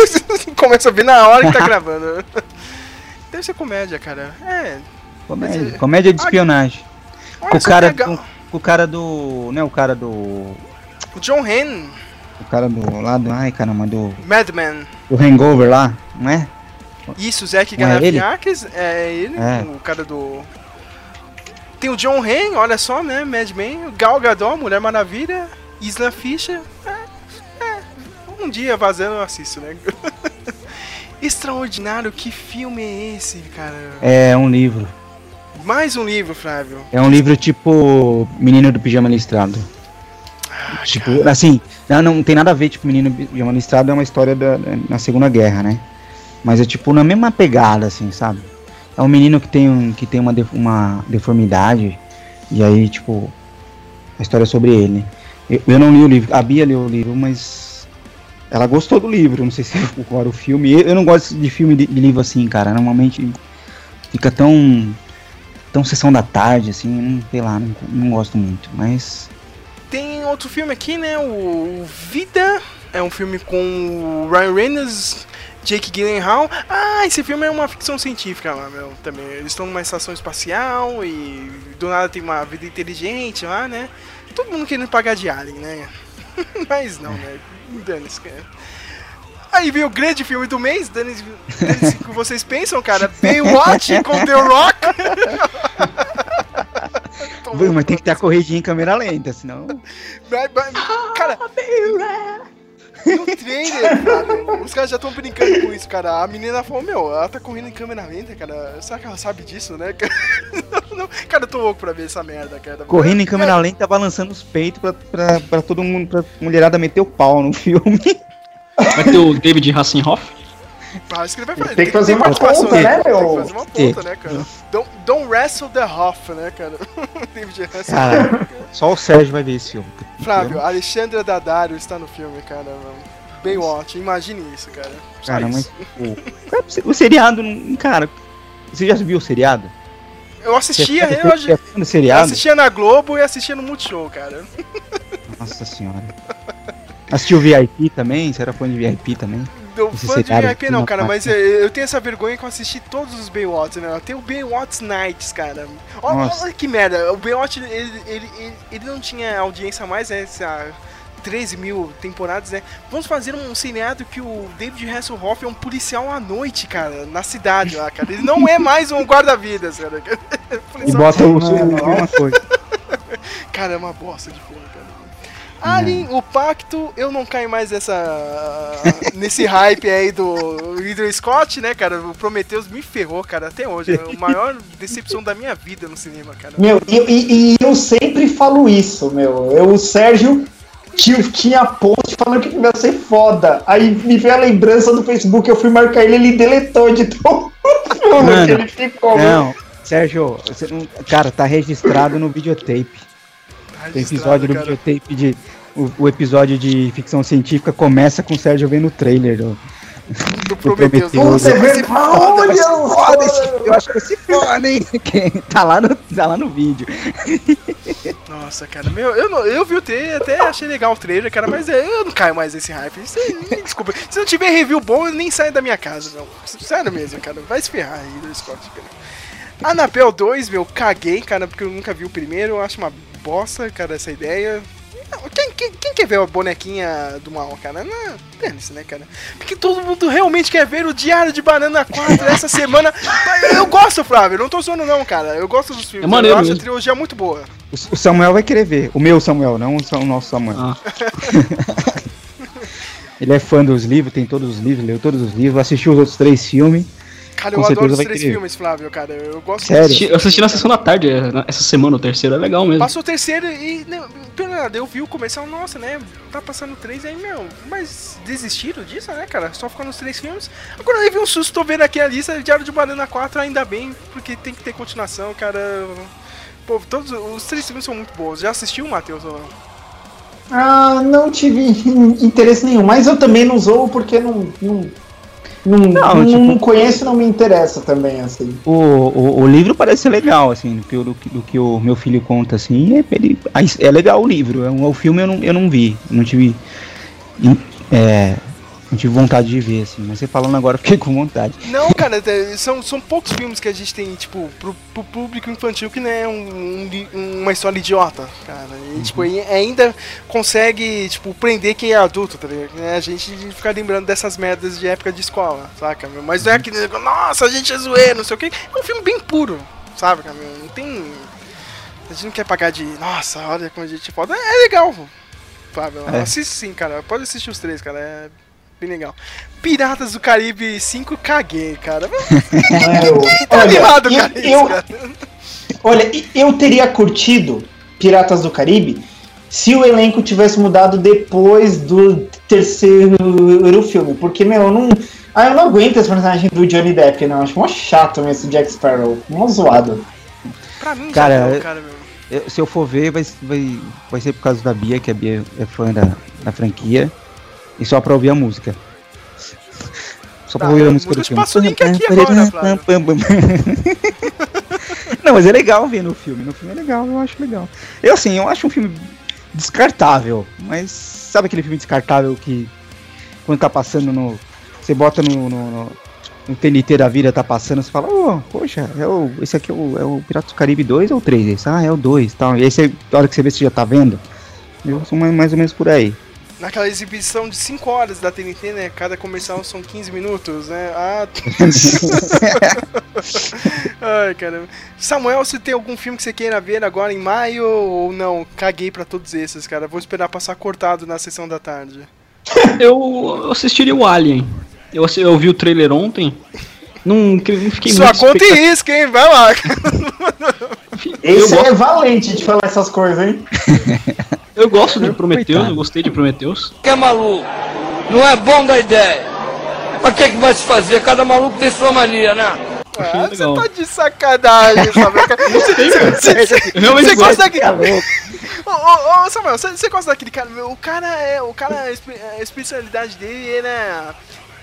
*laughs* Começa a ver na hora que tá gravando. *laughs* Deve ser comédia, cara. É. Comédia, é- comédia de espionagem. Olha Com o só cara, legal. com, o cara do. Né, o cara do. O John Henn, O cara do. Lá do. Ai caramba, do. Madman. Do Hangover lá, não é? Isso, Zack Não é ele? Galifianakis, é ele, É. o cara do... Tem o John Hain, olha só, né, Mad Men, o Gal Gadot, Mulher Maravilha, Isla Fisher, é, é, um dia vazando eu assisto, né? *laughs* Extraordinário, que filme é esse, cara? É um livro. Mais um livro, Flávio. É um livro tipo Menino do Pijama Listrado. Ah, Tipo, assim, não, não tem nada a ver, tipo, Menino do Pijama Listrado é uma história da, na Segunda Guerra, né? Mas é tipo na mesma pegada, assim, sabe? É um menino que tem, um, que tem uma, def- uma deformidade, e aí, tipo, a história é sobre ele. Eu, eu não li o livro, a Bia leu o livro, mas ela gostou do livro, não sei se agora o filme. Eu, eu não gosto de filme de, de livro assim, cara. Normalmente fica tão. tão sessão da tarde, assim, não, sei lá, não, não gosto muito, mas. Tem outro filme aqui, né? O Vida. É um filme com o Ryan Reynolds, Jake Gyllenhaal. Ah, esse filme é uma ficção científica lá, meu, também. Eles estão numa estação espacial e do nada tem uma vida inteligente lá, né? Todo mundo querendo pagar de alien, né? *laughs* Mas não, né? Dane-se, cara. Aí vem o grande filme do mês, dane-se que vocês pensam, cara. Baywatch com The Rock. *laughs* Mas tem que ter a corridinha em câmera lenta, senão. Cara, no trailer, cara, os caras já estão brincando com isso, cara. A menina falou, meu, ela tá correndo em câmera lenta, cara. Será que ela sabe disso, né? cara? *laughs* Não, não. Cara, eu tô louco pra ver essa merda, cara. Correndo em câmera lenta, balançando os peitos pra, pra, pra todo mundo, pra mulherada meter o pau no filme. Vai ter o David Hasselhoff. Parece que ele vai fazer. Tem que fazer uma participação, ponta, né, Tem que meu? fazer uma ponta, né, cara? Don't, don't wrestle the Hoff, né, cara? *laughs* David Hasselhoff. Cara, só o Sérgio vai ver esse filme. Flávio, Alexandra Daddario está no filme, cara. Baywatch, imagine isso, cara. Só Cara, mas isso. tipo, *laughs* o seriado, não- cara, você já viu o seriado? Eu assistia, eu, eu seriado? assistia na Globo e assistia no Multishow, cara. Nossa senhora. Assistiu VIP também? Você era fã de VIP também? Eu Esse fã de VIP não, cara, mas eu, eu tenho essa vergonha que eu assisti todos os Baywatch, né? Tem o Baywatch Nights, cara. Olha, olha que merda, o Baywatch, ele, ele, ele, ele não tinha audiência mais, né? Essa 13 mil temporadas, né? Vamos fazer um seriado que o David Hasselhoff é um policial à noite, cara, na cidade lá, cara. Ele não é mais um guarda-vidas, cara. *laughs* E Policial- bota o a mesma coisa. Cara, é uma bosta de filme, cara. Alien, o Pacto, eu não caio mais nessa. nesse hype aí do Ridley Scott, né, cara? O Prometheus me ferrou, cara, até hoje. É a maior decepção da minha vida no cinema, cara. Meu, e, e- e eu sempre falo isso, meu. Eu, o Sérgio tinha, tinha post falando que ia ser foda. Aí me veio a lembrança do Facebook, eu fui marcar ele, ele deletou de fulo *laughs* Mano, que ele ficou. Não, Sérgio, você não, cara, tá registrado no videotape. Tem episódio do videotape de. O, o episódio de ficção científica começa com o Sérgio vendo o trailer do, do do Prometheus. É Vai verdade. foda, vai Olha, Foda esse, eu acho que esse foda, *laughs* hein? tá, lá no, tá lá no vídeo. Nossa, cara, meu, eu, não, eu vi o trailer, até achei legal o trailer, cara, mas eu não caio mais nesse hype. Me desculpa. Se não tiver review bom, eu nem saio da minha casa, não. Sério mesmo, cara. Vai se ferrar aí, Ridley Scott, cara. Anapel 2, meu, caguei, cara, porque eu nunca vi o primeiro. Eu acho uma bosta, cara, essa ideia. Quem, quem, quem quer ver a bonequinha do mal, cara? Não, dane-se, né, cara? Porque todo mundo realmente quer ver o Diário de Banana 4 essa *laughs* semana. Eu gosto, Flávio, não tô zoando não, cara. Eu gosto dos filmes. É maneiro eu acho a mesmo. trilogia muito boa. O, Samuel vai querer ver. O meu Samuel, não o nosso Samuel. Ah. *laughs* Ele é fã dos livros, tem todos os livros, leu todos os livros, assistiu os outros três filmes. Cara, Com eu adoro os três querer. filmes, Flávio, cara. Eu gosto Sério? Assisti- Eu assisti na sessão da tarde é, essa semana, o terceiro é legal mesmo. Passou o terceiro e. Nada, eu vi o comercial, nossa, né? Tá passando três aí, meu. Mas desistiram disso, né, cara? Só ficando nos três filmes. Agora eu vi um susto, tô vendo aqui a lista, Diário de Banana 4, ainda bem, porque tem que ter continuação, cara. Pô, todos os três filmes são muito bons. Já assistiu, Matheus, ou não? Ah, não tive *laughs* interesse nenhum, mas eu também não zoo porque não. Não, não, Não, não, tipo- não conheço e não me interessa também, assim. O, o, o livro parece ser legal, assim, do que, o- do, que- do que o meu filho conta, assim, é, ele, é legal o livro. é O filme eu não, eu não vi, não tive. é, não tive vontade de ver, assim, mas você falando agora fiquei com vontade. Não, cara, é, são, são poucos filmes que a gente tem, tipo, pro, pro público infantil que não é um, um uma história idiota, cara. E, tipo, e ainda consegue, tipo, prender quem é adulto, tá ligado? É, A gente fica lembrando dessas merdas de época de escola, saca, meu? Mas não é que, nossa, a gente é zoeiro, não sei o quê. É um filme bem puro, sabe, cara? Não tem... A gente não quer pagar de, nossa, olha como a gente é foda. É legal, Fábio. É. Assiste sim, cara. Pode assistir os três, cara. É bem legal. Piratas do Caribe 5, caguei, cara. *laughs* É, eu- Tá animado, eu- cara, eu- cara. Olha, eu teria curtido Piratas do Caribe se o elenco tivesse mudado depois do terceiro filme. Porque, meu, eu não. Ah, eu não aguento esse personagem do Johnny Depp, não. Acho mó chato mesmo esse Jack Sparrow. Mó zoado. Pra mim, Cara, eu- cara. Eu- se eu for ver, vai, vai, vai ser por causa da Bia, que a Bia é fã da, da franquia, e só pra ouvir a música. Só pra Tá, ouvir a música do filme. agora. *laughs* Não, mas é legal ver no filme. No filme é legal, eu acho legal. Eu assim, eu acho um filme descartável, mas sabe aquele filme descartável que quando tá passando no. Você bota no, no, no, no TNT da vida, tá passando, você fala, ô, poxa, é o, esse aqui é o, é o Piratas do Caribe 2 ou 3? Esse, ah, é o 2 tal. E aí você, a hora que você vê, você já tá vendo. Eu sou mais, mais ou menos por aí. Naquela exibição de 5 horas da TNT, né? Cada comercial são 15 minutos, né? Ah. *laughs* Ai, caramba. Samuel, se tem algum filme que você queira ver agora em maio ou não? Caguei pra todos esses, cara. Vou esperar passar cortado na sessão da tarde. Eu assistiria o Alien. Eu, eu vi o trailer ontem. Não, que- não fiquei Sua muito conta e expectativa. risco, hein? Vai lá. Eu Esse gosto, é valente de falar essas coisas, hein? *laughs* eu gosto de Prometheus, eu gostei de Prometheus. que é maluco. Não é bom da ideia. Mas o que, que vai se fazer? Cada maluco tem sua mania, né? Ah, você tá de sacanagem, *laughs* Samuel. Você- gosta daquele. Ô, ô, ô, Samuel, você, você gosta daquele cara? Meu, o cara é. O cara, a espe- a especialidade dele é, né,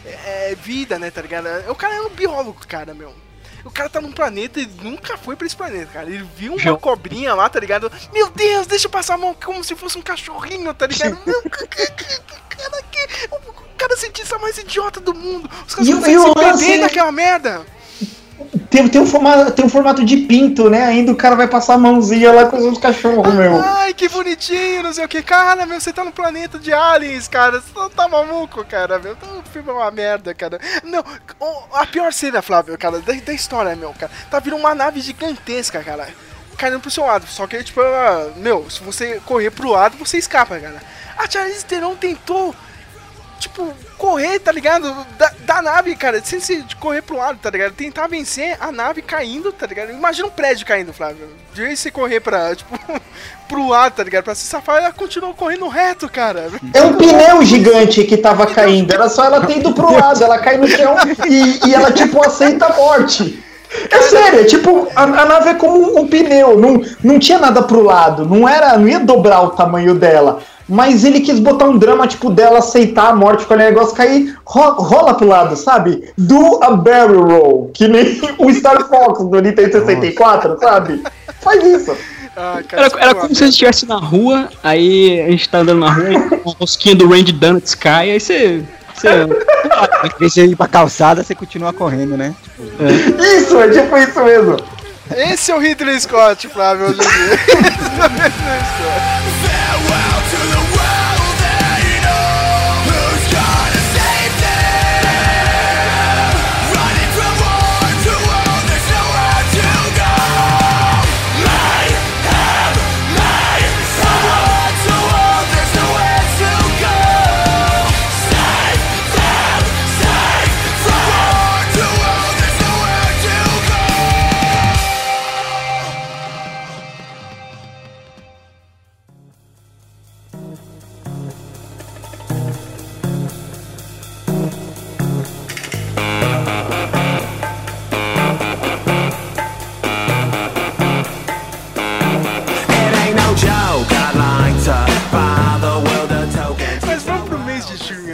é vida, né, tá ligado? O cara é um biólogo, cara, meu. O cara tá num planeta e nunca foi pra esse planeta, cara. Ele viu uma cobrinha lá, tá ligado? Meu Deus, deixa eu passar a mão como se fosse um cachorrinho, tá ligado? Meu, que- que- que- cara, que, o cara cientista mais idiota do mundo. Os caras não se perder naquela merda. Tem, tem, um formato, tem um formato de pinto, né? Ainda o cara vai passar a mãozinha lá com os outros cachorros, meu. Ai, que bonitinho, não sei o que. Cara, meu, você tá no planeta de aliens, cara. Você não tá maluco, cara, meu. O filme é uma merda, cara. Não, a pior cena, Flávio, cara, da, da história, meu, cara. Tá vindo uma nave gigantesca, cara. Caindo pro seu lado. Só que, tipo, ela, meu, se você correr pro lado, você escapa, cara. A Charlize Theron tentou, tipo, correr, tá ligado? Da, da nave, cara, sem se correr pro lado, tá ligado? Tentar vencer a nave caindo, tá ligado? Imagina um prédio caindo, Flávio. De vez você correr pra, tipo, *laughs* pro lado, tá ligado? Pra se safar, ela continuou correndo reto, cara. É um pneu gigante que tava caindo. Era só ela ter ido pro lado. Ela cai no chão e, e ela, tipo, aceita a morte. É sério, é tipo, a, a nave é como um pneu. Não, não tinha nada pro lado. Não era, não ia dobrar o tamanho dela. Mas ele quis botar um drama, tipo, dela aceitar a morte quando o negócio cair, ro- rola pro lado, sabe? Do a barrel roll, que nem *laughs* o Star Fox do Nintendo 64, sabe? Faz isso. Ah, cara, Era, isso era como se a gente estivesse na rua, aí a gente tá andando na rua, e uma rosquinha do Randy Donuts cai, aí você. você Em vez de ir pra calçada, você continua correndo, né? Isso, é tipo isso mesmo. Esse é o Ridley Scott, Flávio, hoje em dia. *laughs* Esse é o Ridley Scott.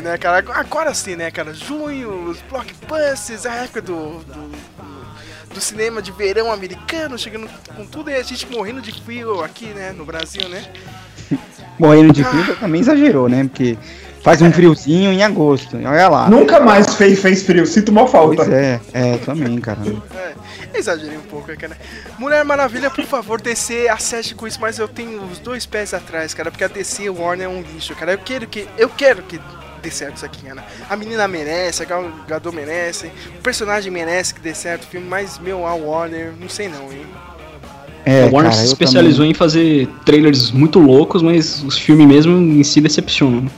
Né, cara? Agora sim, né, cara? Junho, os blockbusters, a época do, do, do cinema de verão americano, chegando com tudo e a gente morrendo de frio aqui, né, no Brasil, né? *laughs* Morrendo de frio também exagerou, né? Porque faz um friozinho em agosto, olha lá. Nunca mais fez, fez frio, sinto mal falta. Pois é, é, também, cara. É, exagerei um pouco, cara. Mulher Maravilha, por favor, DC acerte com isso, mas eu tenho os dois pés atrás, cara, porque a DC e o Warner é um lixo, cara. Eu quero que. Eu quero que dê certo isso aqui, cara. A menina merece, a Gal Gadot merece, o personagem merece que dê certo o filme, mas meu, a Warner, não sei não, hein. É, a Warner cara, se especializou também. em fazer trailers muito loucos, mas os filmes mesmo em si decepcionam.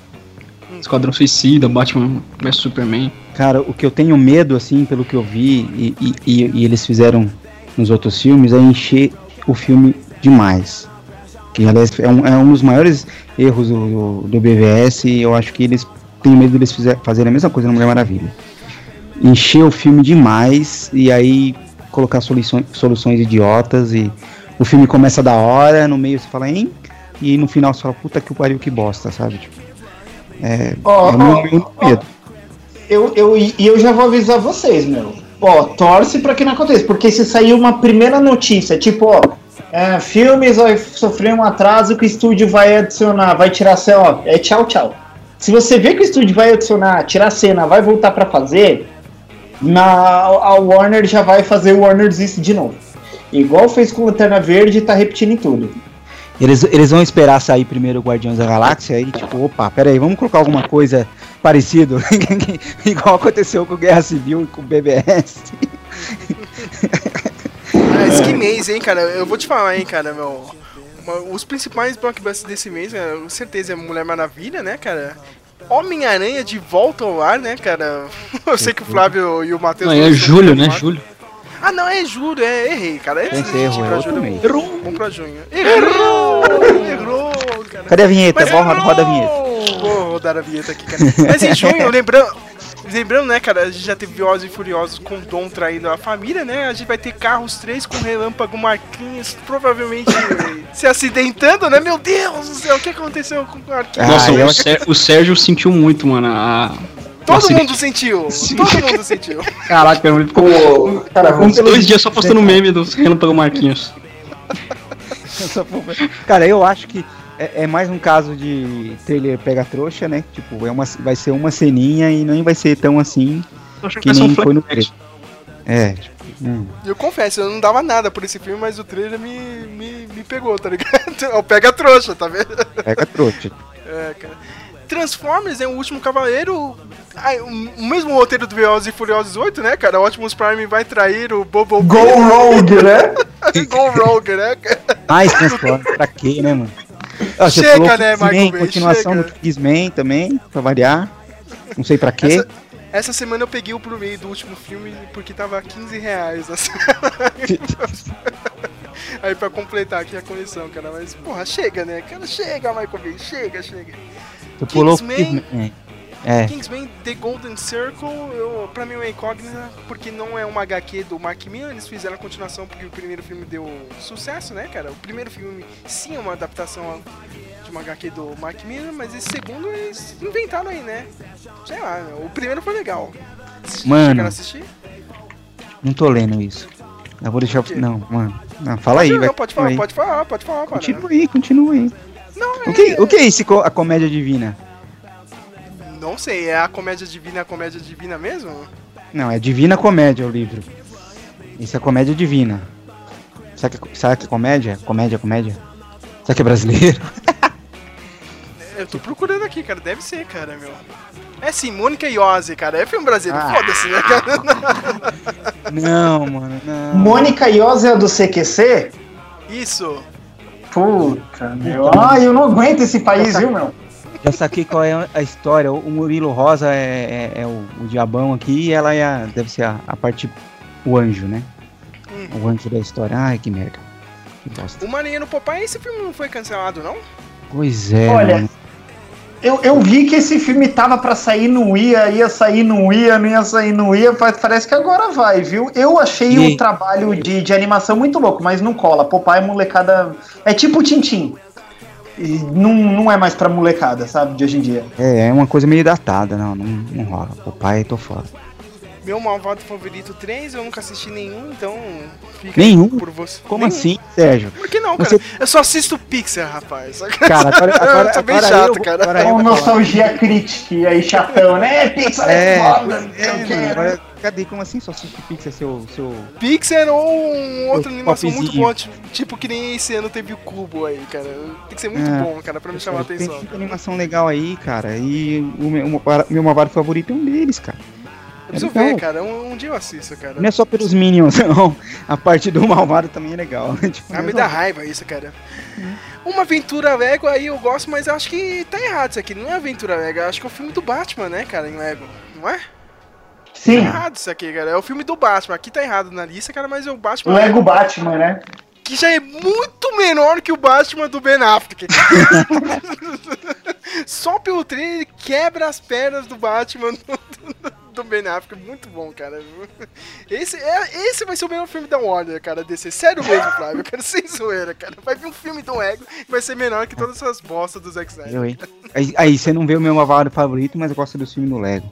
Esquadrão Suicida, Batman vs Superman. Cara, o que eu tenho medo, assim, pelo que eu vi, e, e- e- e eles fizeram nos outros filmes, é encher o filme demais. Que, aliás, é um, é um dos maiores erros do, do, do BVS, e eu acho que eles têm medo de eles fizer, fazerem a mesma coisa na Mulher Maravilha. Encher o filme demais, e aí colocar soluções, soluções idiotas, e o filme começa da hora, no meio você fala, hein? E no final você fala, puta que o pariu, que bosta, sabe? Tipo, é, Ó, é o meu, meu medo. Eu, eu, e eu já vou avisar vocês, meu. Ó, torce pra que não aconteça, porque se sair uma primeira notícia, tipo, ó, é, filmes vai sofrer um atraso que o estúdio vai adicionar, vai tirar cena, ó, é tchau, tchau. Se você vê que o estúdio vai adicionar, tirar cena, vai voltar pra fazer, na, a Warner já vai fazer o Warner Exist de novo. Igual fez com Lanterna Verde e tá repetindo em tudo. Eles, eles vão esperar sair primeiro o Guardiões da Galáxia aí, tipo, opa, pera aí, vamos colocar alguma coisa parecido, *laughs* igual aconteceu com Guerra Civil e com o BBS. Aliás, que mês, hein, cara? Eu vou te falar, hein, cara, meu. Os principais blockbusters desse mês, cara, com certeza é Mulher Maravilha, né, cara? Homem-Aranha de volta ao ar, né, cara? *laughs* Eu sei que o Flávio e o Matheus. Não, é julho, né? Julho. Ah, não, é julho, é, errei, cara. É Tem erro, é outro mês. Vamos pra junho. Errou! Errou, cara. Cadê a vinheta? Mas Bora, roda a vinheta. Vou rodar a vinheta aqui, cara. Mas em junho, lembrando, lembrando, né, cara, a gente já teve Velozes e Furiosos com o Dom traindo a família, né? A gente vai ter Carros 3 com Relâmpago Marquinhos, provavelmente se acidentando, né? Meu Deus do céu, o que aconteceu com o Marquinhos? Ah, Nossa, o, o Sérgio sentiu muito, mano. A... Todo acidente. mundo sentiu, todo mundo sentiu. Caraca, ele ficou Pô, cara, uns dois dias só postando meme do Relâmpago Marquinhos. *laughs* Cara, eu acho que é, é mais um caso de trailer pega trouxa, né? Tipo, é uma, vai ser uma ceninha e nem vai ser tão assim que nem foi no trailer. É, tipo, hum. Eu confesso, eu não dava nada por esse filme, mas o trailer me, me, me pegou, tá ligado? *laughs* É o pega trouxa, tá vendo? pega trouxa. *laughs* É, cara. Transformers é o último cavaleiro. Ai, o o mesmo roteiro do Velozes e Furiosos 8, né, cara? O Optimus Prime vai trair o Bobo Go Rogue, né? *laughs* Go Rogue, né, cara? Mais Transformers, pra quê, né, mano? Você Chega, né, Michael Bay, continuação chega. do X-Men também, pra variar. Não sei pra quê. Essa, essa semana eu peguei o Blu-ray do último filme porque tava 15 reais na. *laughs* Aí pra completar aqui a coleção, cara. Mas, porra, chega, né? Cara, chega, Michael Bay, chega, chega. Você pulou. X-Men. É. é. Kingsman The Golden Circle, eu, pra mim é incógnita, porque não é uma HQ do Mark Millar, eles fizeram a continuação porque o primeiro filme deu sucesso, né, cara? O primeiro filme sim é uma adaptação de uma HQ do Mark Millar, mas esse segundo eles inventaram aí, né? Sei lá, o primeiro foi legal. Mano. Assistir? Não tô lendo isso. Eu vou deixar. Não, mano. Não, fala aí, não, vai. pode falar, aí. pode falar, pode falar, cara. Continua aí, continua aí. Não, O que, o que é esse co- a comédia divina? Não sei, é a comédia divina a comédia divina mesmo? Não, é Divina Comédia o livro. Isso é comédia divina. Será que, será que é comédia? Comédia, comédia? Será que é brasileiro? *laughs* Eu tô procurando aqui, cara, deve ser, cara, meu. É sim, Mônica Iose, cara, é filme brasileiro, Ah. foda-se, né, cara? *laughs* Não, mano, não. Mônica Iose é do CQC? Isso. Puta, meu. Ai, eu não aguento esse país, viu, meu? Já saquei qual é a história. O Murilo Rosa é, é- é o, o diabão aqui e ela é a- deve ser a, a parte. O anjo, né? Hum. O anjo da história. Ai, que merda. Que bosta. O Marinha no Popeye, esse filme não foi cancelado, não? Pois é. Olha, mano. Eu, eu vi que esse filme tava pra sair, não ia, ia sair, não ia, não ia sair, não ia, pa- parece que agora vai, viu? Eu achei E- o trabalho de, de animação muito louco, mas não cola. Popeye, molecada. É tipo o Tintim. E não, não é mais pra molecada, sabe, de hoje em dia. É, é uma coisa meio datada, não, não, não rola. O pai, tô fora. Meu malvado favorito 3, eu nunca assisti nenhum, então fica Nenhum? por você. Como Nenhum. assim, Sérgio? Por que não, cara? Você- Eu só assisto Pixar, rapaz. Cara, agora, *laughs* agora, eu tô bem agora chato, eu, cara. Agora vou falar. nostalgia crítica e aí chatão, né? É, Pixar é, É, foda. é, não sei o agora, cadê? Como assim só assiste Pixar seu, seu... Pixar ou um outra O animação muito boa, tipo, que nem esse ano teve o Cubo aí, cara. Tem que ser muito É. bom, cara, pra me chamar a Tem atenção. muita animação legal aí, cara, e o meu, meu malvado favorito é um deles, cara. Eu preciso legal. ver, cara. Um, um dia eu assisto, cara. Não é só pelos Minions, *laughs* não. A parte do malvado também é legal. *laughs* tipo, Ah, me dá raiva isso, cara. Uma aventura Lego aí eu gosto, mas eu acho que tá errado isso aqui. Não é aventura Lego, eu acho que é o filme do Batman, né, cara, em Lego. Não é? Sim, Tá errado isso aqui, cara. É o filme do Batman. Aqui tá errado na lista, cara, mas é o Batman. Lego Batman, né? Que já é muito menor que o Batman do Ben Affleck. *laughs* Só pelo trailer ele quebra as pernas do Batman do, do- do Ben Affleck. Muito bom, cara. Esse, é, esse vai ser o melhor filme da Warner, cara, DC. Sério mesmo, Flávio. Eu quero sem zoeira, cara. Vai vir um filme do Ego que vai ser menor que todas essas bostas do Zack Snyder. Aí, aí você não vê o meu malvado favorito, mas eu gosto dos filmes do Lego.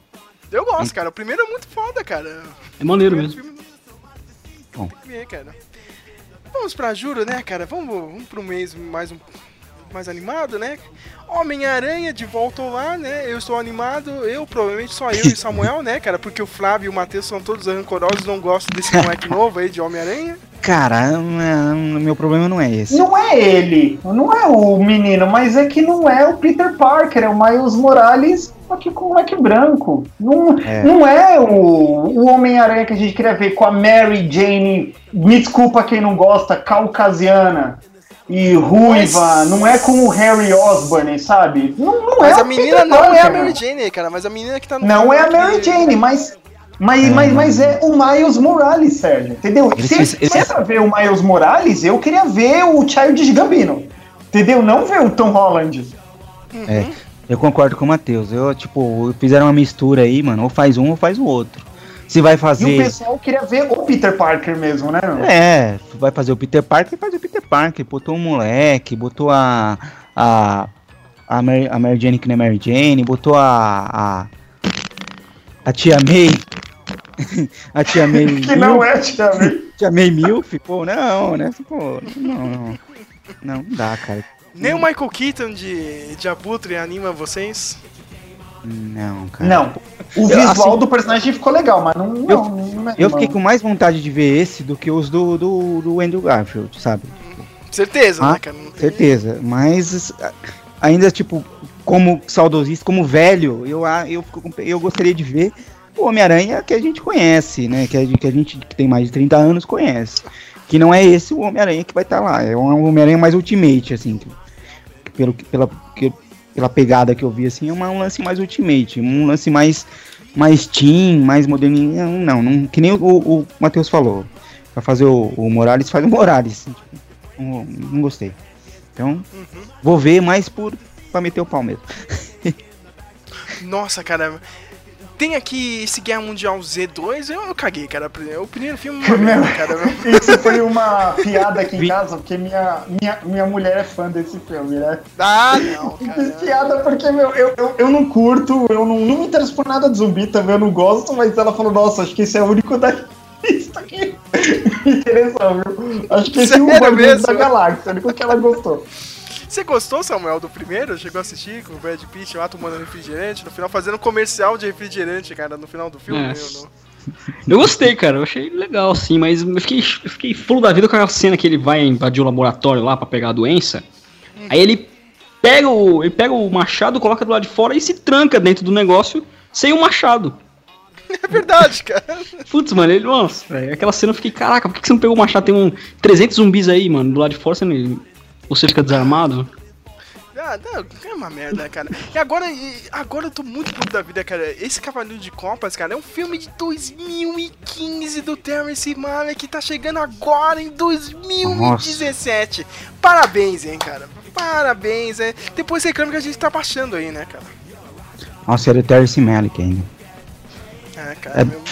Eu gosto, cara. O primeiro é muito foda, cara. É maneiro mesmo. filme- Bom. É, cara. Vamos pra Juro, né, cara? Vamos, vamos pro mês mais um mais animado, né? Homem-Aranha de volta ao lar, né? Eu estou animado, eu, provavelmente só eu e Samuel, né, cara? Porque o Flávio e o Matheus são todos rancorosos, não gostam desse *laughs* moleque novo aí de Homem-Aranha. Cara, meu problema não é esse. Não é ele, não é o menino, mas é que não é o Peter Parker, é o Miles Morales, só que com o moleque branco. Não É. é, não é o, o Homem-Aranha que a gente queria ver com a Mary Jane, me desculpa quem não gosta, caucasiana e ruiva, Mas- não é com o Harry Osborn, sabe? Não, não Mas é a menina Peter não é a Parker, Mary Jane, cara, mas a menina que tá no Não é a Mary que- Jane, mas. Mas, É. mas, mas é o Miles Morales, Sérgio. Entendeu? Se, é pra ver o Miles Morales, eu queria ver o Childish Gambino. Entendeu? Não ver o Tom Holland. É, eu concordo com o Matheus. Eu, tipo, fizeram uma mistura aí, mano. Ou faz um ou faz o outro. Se vai E o fazer. pessoal queria ver o Peter Parker mesmo, né? meu? É, vai fazer o Peter Parker, faz o Peter Parker. Botou um moleque, botou a. A. A Mary, a Mary Jane que não é Mary Jane, botou a. A, a tia May. *laughs* a tia May. *laughs* Que não Milf, é, Tia May. *laughs* Tia May Milf, pô, não, né? Pô, não, não. Não, não dá, cara. Nem o Michael Keaton de, de Abutre anima vocês? Não, cara. Não. O Eu, visual assim, do personagem ficou legal, mas não. não, não é, Eu fiquei com mais vontade de ver esse do que os do, do, do Andrew Garfield, sabe? Certeza, Ah, né, cara? Certeza, mas ainda, tipo, como saudosista, como velho, eu, a- eu, fico com- eu gostaria de ver o Homem-Aranha que a gente conhece, né? Que a, gente- que a gente que tem mais de 30 anos conhece. Que não é esse o Homem-Aranha que vai estar lá, é um Homem-Aranha mais Ultimate, assim. que- pelo, pela, que- pela pegada que eu vi, assim, é uma- um lance mais Ultimate, um lance mais, mais teen, mais moderninho. Não, não, que nem o, o Matheus falou. Pra fazer o, o Morales, faz o Morales. tipo, não, não gostei. Então, vou ver mais por pra meter o pau mesmo. *laughs* Nossa, cara. Tem aqui esse Guerra Mundial Z2, eu, eu caguei, cara. O primeiro filme uma merda, cara. *laughs* Isso foi uma piada aqui em casa, porque minha, minha, minha mulher é fã desse filme, né? Ah, não, Fiz *laughs* cara. piada porque meu, eu, eu, eu não curto, eu não, não me interesso por nada de zumbi também, eu não gosto, mas ela falou, nossa, acho que esse é o único da lista que *laughs* me interessou, viu? Acho que esse é o mesmo? da Galáxia, o único que ela gostou. Você gostou, Samuel, do primeiro? Chegou a assistir com o Brad Pitt lá tomando refrigerante, no final fazendo comercial de refrigerante, cara, no final do filme? É. eu não- Eu gostei, cara. Eu achei legal, assim, mas eu fiquei, eu fiquei fulo da vida com aquela cena que ele vai invadir o laboratório lá pra pegar a doença. Aí ele pega o. Ele pega o machado, coloca do lado de fora e se tranca dentro do negócio sem o machado. *laughs* É verdade, cara. Putz, mano, ele. Nossa, velho, aquela cena eu fiquei, caraca, por que que você não pegou o machado? Tem um 300 zumbis aí, mano, do lado de fora você, não, você fica desarmado. Ah, não, é uma merda, cara. E agora, agora eu tô muito puto da vida, cara. Esse Cavaleiro de Copas, cara, é um filme de 2015 do Terrence Malick que tá chegando agora em 2017. Parabéns, hein, cara. Parabéns, hein. Depois reclama que a gente tá baixando aí, né, cara. Nossa, era o Terrence Malick ainda. É, cara, É- meu,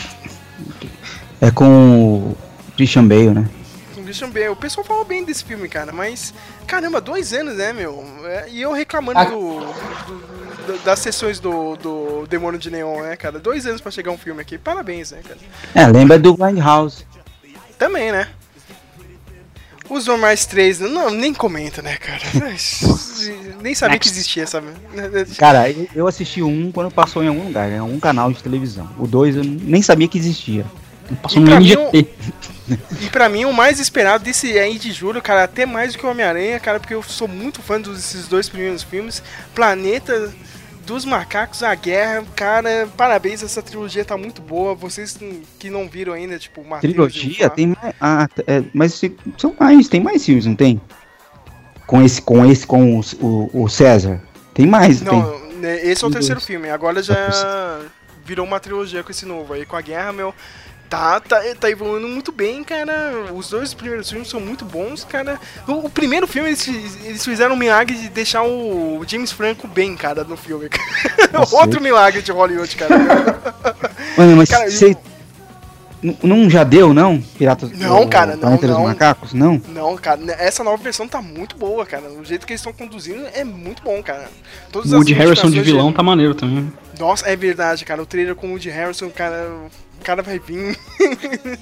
É com o Christian Bale, né? Christian Bale. O pessoal fala bem desse filme, cara, mas. Caramba, dois anos, né, meu? É, e eu reclamando Ah. do, do- das sessões do, do Demônio de Neon, né, cara? Dois anos pra chegar um filme aqui. Parabéns, né, cara? É, lembra do Grindhouse. Também, né? Os normais três, não, nem comenta, né, cara? *laughs* nem sabia que existia, sabe? Cara, eu- eu assisti um quando passou em algum lugar, em algum canal de televisão. O dois eu nem sabia que existia. Passou E no pra mim. E pra mim, o mais esperado desse aí de julho, cara, até mais do que o Homem-Aranha, cara, porque eu sou muito fã desses dois primeiros filmes. Planeta dos Macacos, A Guerra, cara, parabéns, essa trilogia tá muito boa. Vocês que não viram ainda, tipo, o Trilogia tem mais. Ah, é, mas são mais, tem mais filmes, não tem? Com esse, com esse, com o, o, o César. Tem mais, tem. Não, né, esse é o Tem terceiro filme. Agora já virou uma trilogia com esse novo aí, com a guerra, meu. Tá, tá, tá evoluindo muito bem, cara. Os dois primeiros filmes são muito bons, cara. O, o primeiro filme, eles, eles fizeram um milagre de deixar o James Franco bem, cara, no filme. *laughs* Outro milagre de Hollywood, cara. *laughs* Mano, mas Cara, você. Não já deu, não? Piratas Não, cara, não, dos não. Macacos? Não? Não, cara, essa nova versão tá muito boa, cara. O jeito que eles estão conduzindo é muito bom, cara. Todas O Woody Harrison de vilão tá maneiro também. Nossa, é verdade, cara. O trailer com o Woody Harrison, cara, cara vai vir. *laughs*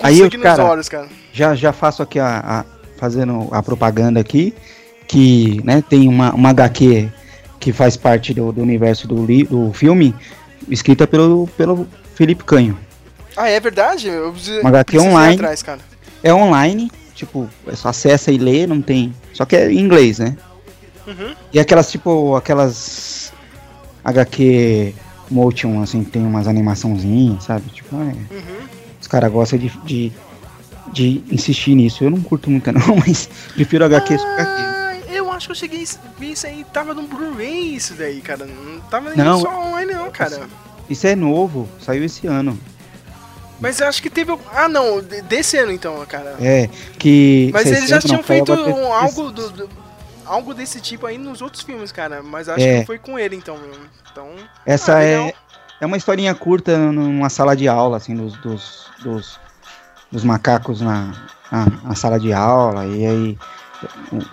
Aí eu, cara, olhos, cara. Já, já faço aqui a, a- fazendo a propaganda aqui, que né, tem uma, uma HQ que faz parte do, do universo do, li, do filme, escrita pelo, pelo Felipe Canho. Ah, é verdade? Eu preciso- Uma HQ online. atrás, cara. É online, tipo, é só acessa e lê, não tem. Só que é em inglês, né? Uhum. E aquelas, tipo, aquelas HQ motion, assim, tem umas animaçãozinhas, sabe? Tipo, é, Uhum. os caras gostam de, de, de insistir nisso. Eu não curto muito, não, *laughs* mas prefiro HQ. Ah, eu acho que eu cheguei ver isso aí. Tava no Blu-ray isso daí, cara. Não tava nem Não. só online, não, cara. Isso é novo, saiu esse ano. Mas eu acho que teve. Ah, não. de- Desse ano, então, cara. É, que. Mas eles já 60 tinham feito um- algo do, do- algo desse tipo aí nos outros filmes, cara. Mas acho É. que foi com ele, então. Então. Essa Ah, é, é uma historinha curta numa sala de aula, assim, dos, dos, dos, dos macacos na, na, na sala de aula. E aí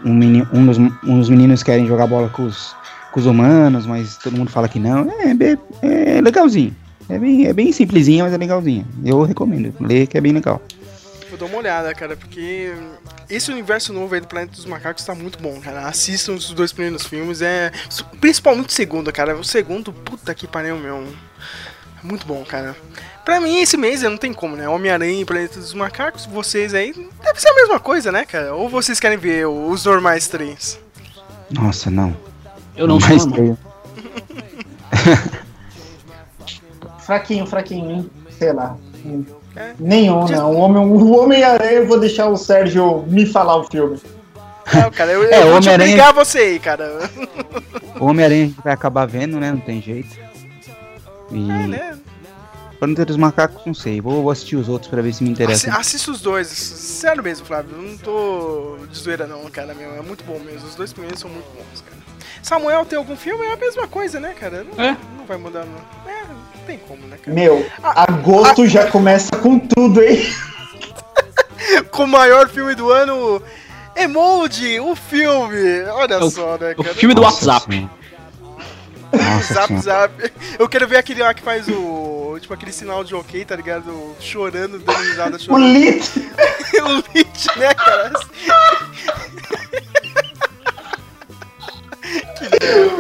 um, meni- um, dos, um dos meninos querem jogar bola com os, com os humanos, mas todo mundo fala que não. É, bem- é legalzinho. É bem, é bem simplesinho, mas é legalzinho. Eu recomendo. Ler que é bem legal. Vou dar uma olhada, cara, porque esse universo novo aí do Planeta dos Macacos tá muito bom, cara. Assistam os dois primeiros filmes, é. Principalmente o segundo, cara. O segundo, puta que pariu, meu. É Muito bom, cara. Pra mim, esse mês não tem como, né? Homem-Aranha e Planeta dos Macacos, vocês aí. Deve ser a mesma coisa, né, cara? Ou vocês querem ver os normais três? Nossa, não. Eu não sou Mas normal. *laughs* Fraquinho, fraquinho, hein? Sei lá. É. Nenhum, não. O Homem- O Homem-Aranha, eu vou deixar o Sérgio me falar o filme. Não, cara, eu, É, eu vou te você aí, cara. O Homem-Aranha a gente vai acabar vendo, né? Não tem jeito. E. É, né? Planeta dos Macacos, não sei. Vou, vou assistir os outros pra ver se me Assi interessa. assista os dois, sério mesmo, Flávio. Eu não tô de zoeira, não, cara. Meu, é muito bom mesmo. Os dois primeiros são muito bons, cara. Samuel tem algum filme? É a mesma coisa, né, cara? Não, É. não vai mudar, não. É, tem como, né, cara? Meu, Ah, agosto já começa com tudo, hein? *laughs* Com o maior filme do ano, Emoji, o filme. Olha o- só, né, O cara? filme do WhatsApp. Nossa Zap, zap. Eu quero ver aquele lá que faz o. Tipo, aquele sinal de ok, tá ligado? Chorando, dando risada, O chorando. Lit. *laughs* o Lit, né, cara?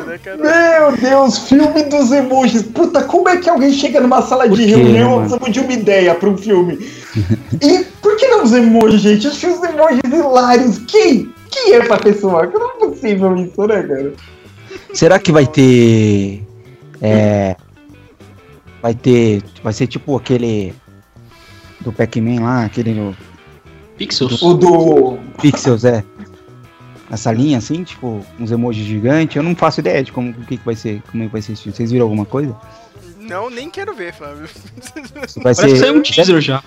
Né? Meu Deus, filme dos emojis. Puta, como é que alguém chega numa sala de reunião mano? precisando de uma ideia pra um filme? E por que não os emojis, gente? Achei os emojis hilários. Quem? Quem é essa pessoa? Não é possível isso, né, cara? Será que vai ter. É. Vai ter. Vai ser tipo aquele. Do Pac-Man lá, aquele no Pixels. O do. Pixels, é. Essa linha assim, tipo, uns emojis gigantes. Eu não faço ideia de como o que, que vai ser. Como é que vai ser esse filme. Vocês viram alguma coisa? Não, nem quero ver, Flávio. Vai Parece que saiu um teaser já.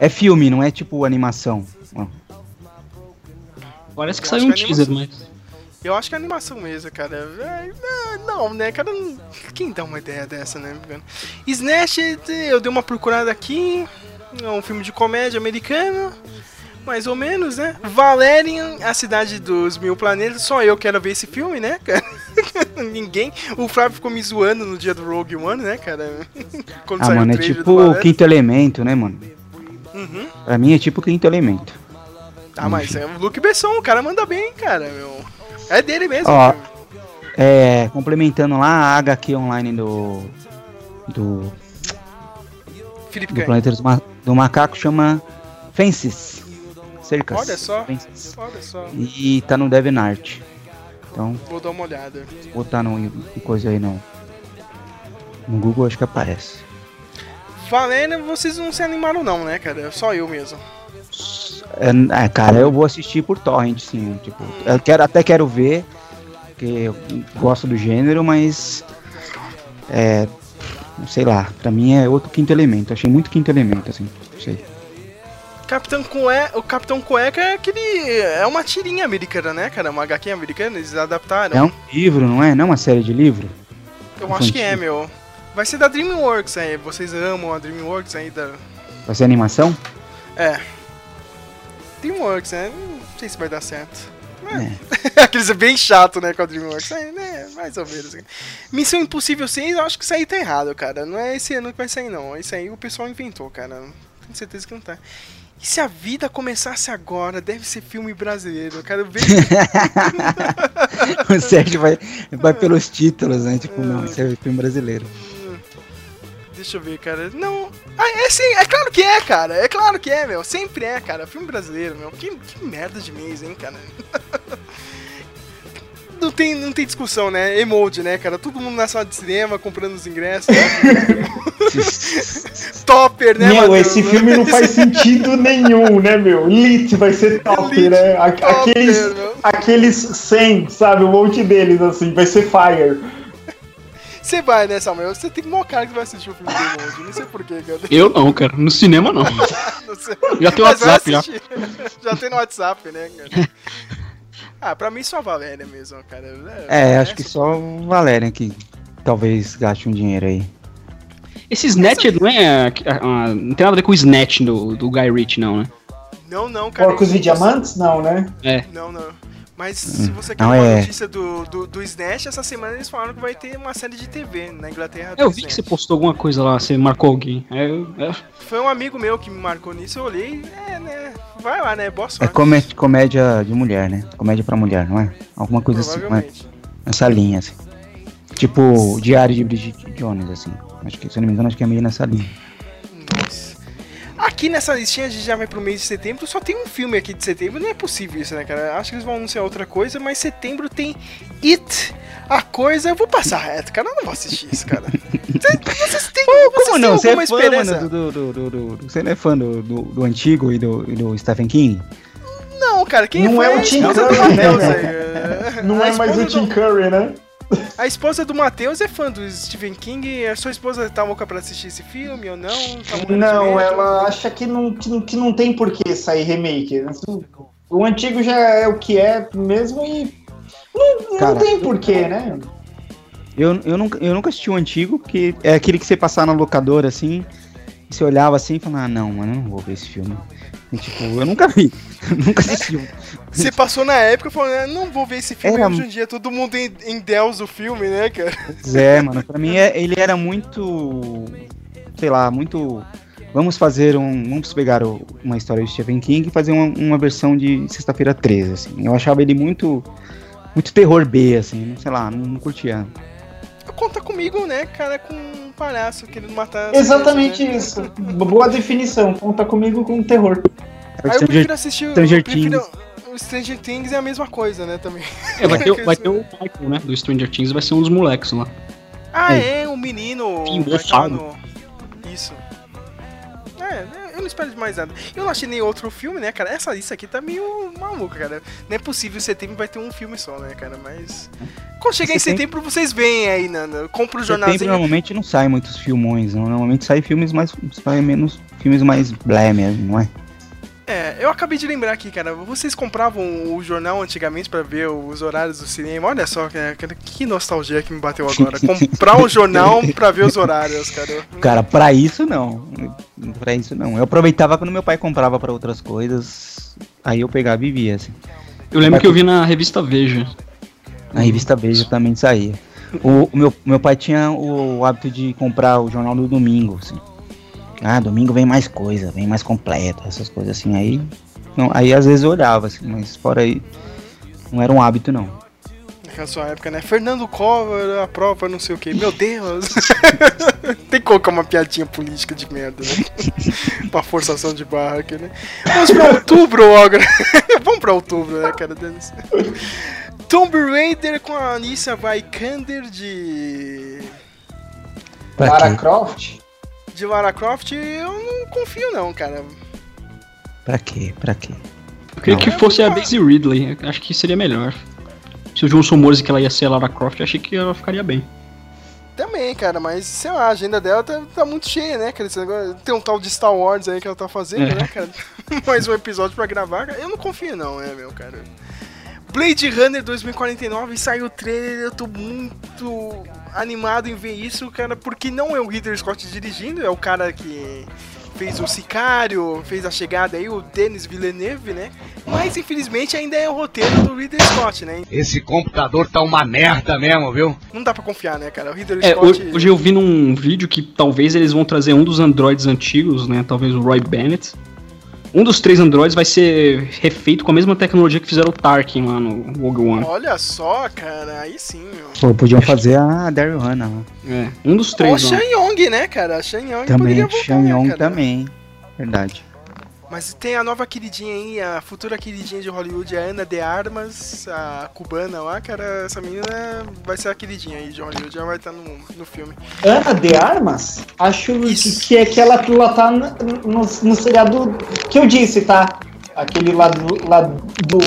É filme, não é tipo animação. Parece que Eu saiu um que é teaser, animação. mas. Eu acho que é animação mesmo, cara. É, Não, né, cara? Quem dá uma ideia dessa, né? Snatch, eu dei uma procurada aqui. É um filme de comédia americano. Mais ou menos, né? Valerian, a cidade dos mil planetas. Só eu quero ver esse filme, né, cara? *laughs* Ninguém. O Flávio ficou me zoando no dia do Rogue One, né, cara? Quando Ah, mano, é do tipo o quinto elemento, né, mano? Uhum. Pra mim é tipo o quinto elemento. Ah, mas é o Luke Besson, o cara manda bem, cara, meu. É dele mesmo. Ó. É, complementando lá a HQ online do. Do, Felipe do. Planeta dos Ma- do Macaco chama Fences. Cercas. Olha só. Olha só. E tá no DeviantArt. Então, Vou dar uma olhada. botar no, no coisa aí no. No Google acho que aparece. Valerian, vocês não se animaram não, né, cara? Só eu mesmo. É, é, cara, eu vou assistir por torrent, sim. Tipo, eu quero, até quero ver, porque eu gosto do gênero, mas é, sei lá, pra mim é outro quinto elemento. Achei muito quinto elemento, assim. Não sei. Capitão Cueca, o Capitão Cueca é aquele. É uma tirinha americana, né, cara? Uma HQ americana, eles adaptaram. É um livro, não é? Não é uma série de livro? Eu acho que é, meu. Vai ser da Dreamworks aí. Vocês amam a Dreamworks aí da. Vai ser animação? É. Dreamworks, né? Não sei se vai dar certo. É. *laughs* Aqueles é bem chato, né, com a Dreamworks. É, né, mais ou menos. Missão Impossível 6, eu acho que isso aí tá errado, cara. Não é esse ano que vai sair, não. Isso aí o pessoal inventou, cara. Tenho certeza que não tá. E se a vida começasse agora? Deve ser filme brasileiro. Eu quero ver. *laughs* o Sérgio vai, vai pelos títulos, né? Tipo, não, esse é filme brasileiro. Deixa eu ver, cara. Não. Ah, é sim, é claro que é, cara. É claro que é, meu. Sempre é, cara. Filme brasileiro, meu. Que, que merda de mês, hein, cara. *laughs* Não tem, não tem discussão, né? Emoji, né, cara? Todo mundo na sala de cinema comprando os ingressos. né? *laughs* Topper, né, Meu, Matheus? esse filme não faz sentido nenhum, né, meu? Lit vai ser top, Elite, né? A- topper, aqueles, meu. aqueles 100, sabe? Um monte deles, assim, vai ser fire. Você vai, né, Samuel? Você tem mó cara que vai assistir o filme do Emoji. Não sei porquê, cara. Eu não, cara. No cinema não. *laughs* Não sei. Já tem vai WhatsApp, já. *laughs* Já tem no WhatsApp, né, cara? Ah, pra mim só Valéria mesmo, cara. É, acho que só o Valerian que talvez gaste um dinheiro aí. Esse Snatch não é. ah, não tem nada a ver com o Snatch do, do Guy Ritchie, não, né? Não, não, cara. Porcos e diamantes? Não, né? É. Não, não. Mas se você quer Não, uma é. notícia do, do, do Snatch, essa semana eles falaram que vai ter uma série de TV na Inglaterra. do Eu vi que Snatch. você postou alguma coisa lá, você marcou alguém. É, é, Foi um amigo meu que me marcou nisso, eu olhei, é, né? Vai lá, né? Boa É sorte. comé- comédia de mulher, né? Comédia pra mulher, não é? Alguma coisa assim, é? Provavelmente. nessa linha, assim. Tipo, o Diário de Bridget Jones, assim. Acho que, se eu não me engano, acho que é meio nessa linha. Nossa. Aqui nessa listinha a gente já vai pro mês de setembro, só tem um filme aqui de setembro, não é possível isso, né, cara? Acho que eles vão anunciar outra coisa, mas setembro tem It, a coisa, eu vou passar reto, cara, eu não vou assistir isso, cara. Cê- Vocês têm, vocês Como não? Você é fã, mano, do, do, do, do- Você não é fã do, do, do antigo e do, e do Stephen King? Não, cara, quem Não foi é o Tim Curry, né? é. Não é mais o Tim Curry, né? A esposa do Matheus é fã do Stephen King, a sua esposa tá louca pra assistir esse filme ou não? Tá Não, ela acha que não, que não, que não tem por que sair remake. O antigo já é o que é mesmo e. Não, não Cara, tem porquê, né? Eu, eu, nunca, eu nunca assisti o antigo, que é aquele que você passar na locadora, assim, você olhava assim e falava, ah, não, mano, eu não vou ver esse filme. E, tipo, eu nunca vi, *laughs* nunca assisti. Você passou na época falando, "Ah, não vou ver esse filme Era- hoje em dia, todo mundo em, em Deus o filme, né, cara? Pois é, mano, pra mim é- ele era muito, sei lá, muito... Vamos fazer um... Vamos pegar o- uma história de Stephen King e fazer uma, uma versão de Sexta-feira 13, assim. Eu achava ele muito... Muito terror B, assim, sei lá, não, não curtia. Conta comigo, né, cara, com um palhaço querendo matar. Exatamente crianças, né? isso. Boa definição. Conta comigo com terror. É o Aí eu prefiro assistir o- Stranger prefiro- Things. O Stranger Things é a mesma coisa, né, também. É, vai ter, o- *laughs* vai ter o Michael, né? Do Stranger Things, vai ser um dos moleques lá. Ah, Aí. é, o menino. Sim, estar espero de mais nada. Eu não achei nem outro filme, né, cara? Essa lista aqui tá meio maluca, cara. Não é possível setembro vai ter um filme só, né, cara? Mas. Quando chegar em Setembro- setembro, vocês veem aí, Nanda. Compra o Setembro jornalzinho. normalmente não sai muitos filmões, não. normalmente sai filmes mais, sai menos, filmes mais blé mesmo, não é? É, eu acabei de lembrar aqui, cara. Vocês compravam o jornal antigamente pra ver os horários do cinema? Olha só, cara, que nostalgia que me bateu agora. *laughs* Comprar um jornal pra ver os horários, cara. Cara, pra isso não. Pra isso não. Eu aproveitava quando meu pai comprava pra outras coisas. Aí eu pegava e via, assim. Eu lembro que eu vi na revista Veja. Na revista Veja também saía. O, o meu, meu pai tinha o hábito de comprar o jornal no domingo, assim. Ah, domingo vem mais coisa, vem mais completo, essas coisas assim. Aí, não, aí às vezes eu olhava, assim, mas fora aí, não era um hábito não. Naquela sua época, né? Fernando Cover, a prova, não sei o que. Meu Deus! *laughs* Tem que colocar uma piadinha política de merda, né? *laughs* uma forçação de barra aqui, né? Vamos pra outubro, Ogre. *laughs* Vamos pra outubro, né, cara? Tomb Raider com a Anissa Vikander de. Pra Lara quê? Croft? De Lara Croft, eu não confio, não, cara. Pra quê? Pra quê? Eu queria que fosse a Daisy Ridley. eu Acho que seria melhor. Se o João Somores que ela ia ser a Lara Croft, eu achei que ela ficaria bem. Também, cara, mas sei lá, a agenda dela tá, tá muito cheia, né, cara? Esse negócio- Tem um tal de Star Wars aí que ela tá fazendo, É. né, cara? *laughs* Mais um episódio pra gravar. cara. Eu não confio, não, né, meu, cara? Blade Runner 2049 saiu o trailer, eu tô muito animado em ver isso, cara, porque não é o Ridley Scott dirigindo, é o cara que fez o Sicário, fez a chegada aí, o Denis Villeneuve, né? Mas infelizmente ainda é o roteiro do Ridley Scott, né? Esse computador tá uma merda mesmo, viu? Não dá pra confiar, né, cara? O Ridley É, Scott. hoje, hoje eu vi num vídeo que talvez eles vão trazer um dos androids antigos, né? Talvez o Roy Bennett. Um dos três androids vai ser refeito com a mesma tecnologia que fizeram o Tarkin lá no Rogue One. Olha só, cara, aí sim, meu. Pô, podiam fazer a Daryl Hannah. É, um dos Ou a três. ó. Shan Yong, né, cara? A Shan Yong Também, poderia voltar, Shan né, Yong cara? também. Verdade. Mas tem a nova queridinha aí, a futura queridinha de Hollywood, a Ana de Armas, a cubana lá, cara. Essa menina vai ser a queridinha aí de Hollywood, ela vai estar no, no filme. Ana de Armas? Acho que, Isso. que é que ela, tá no, no, no seriado que eu disse, tá? Aquele lá do, lá do,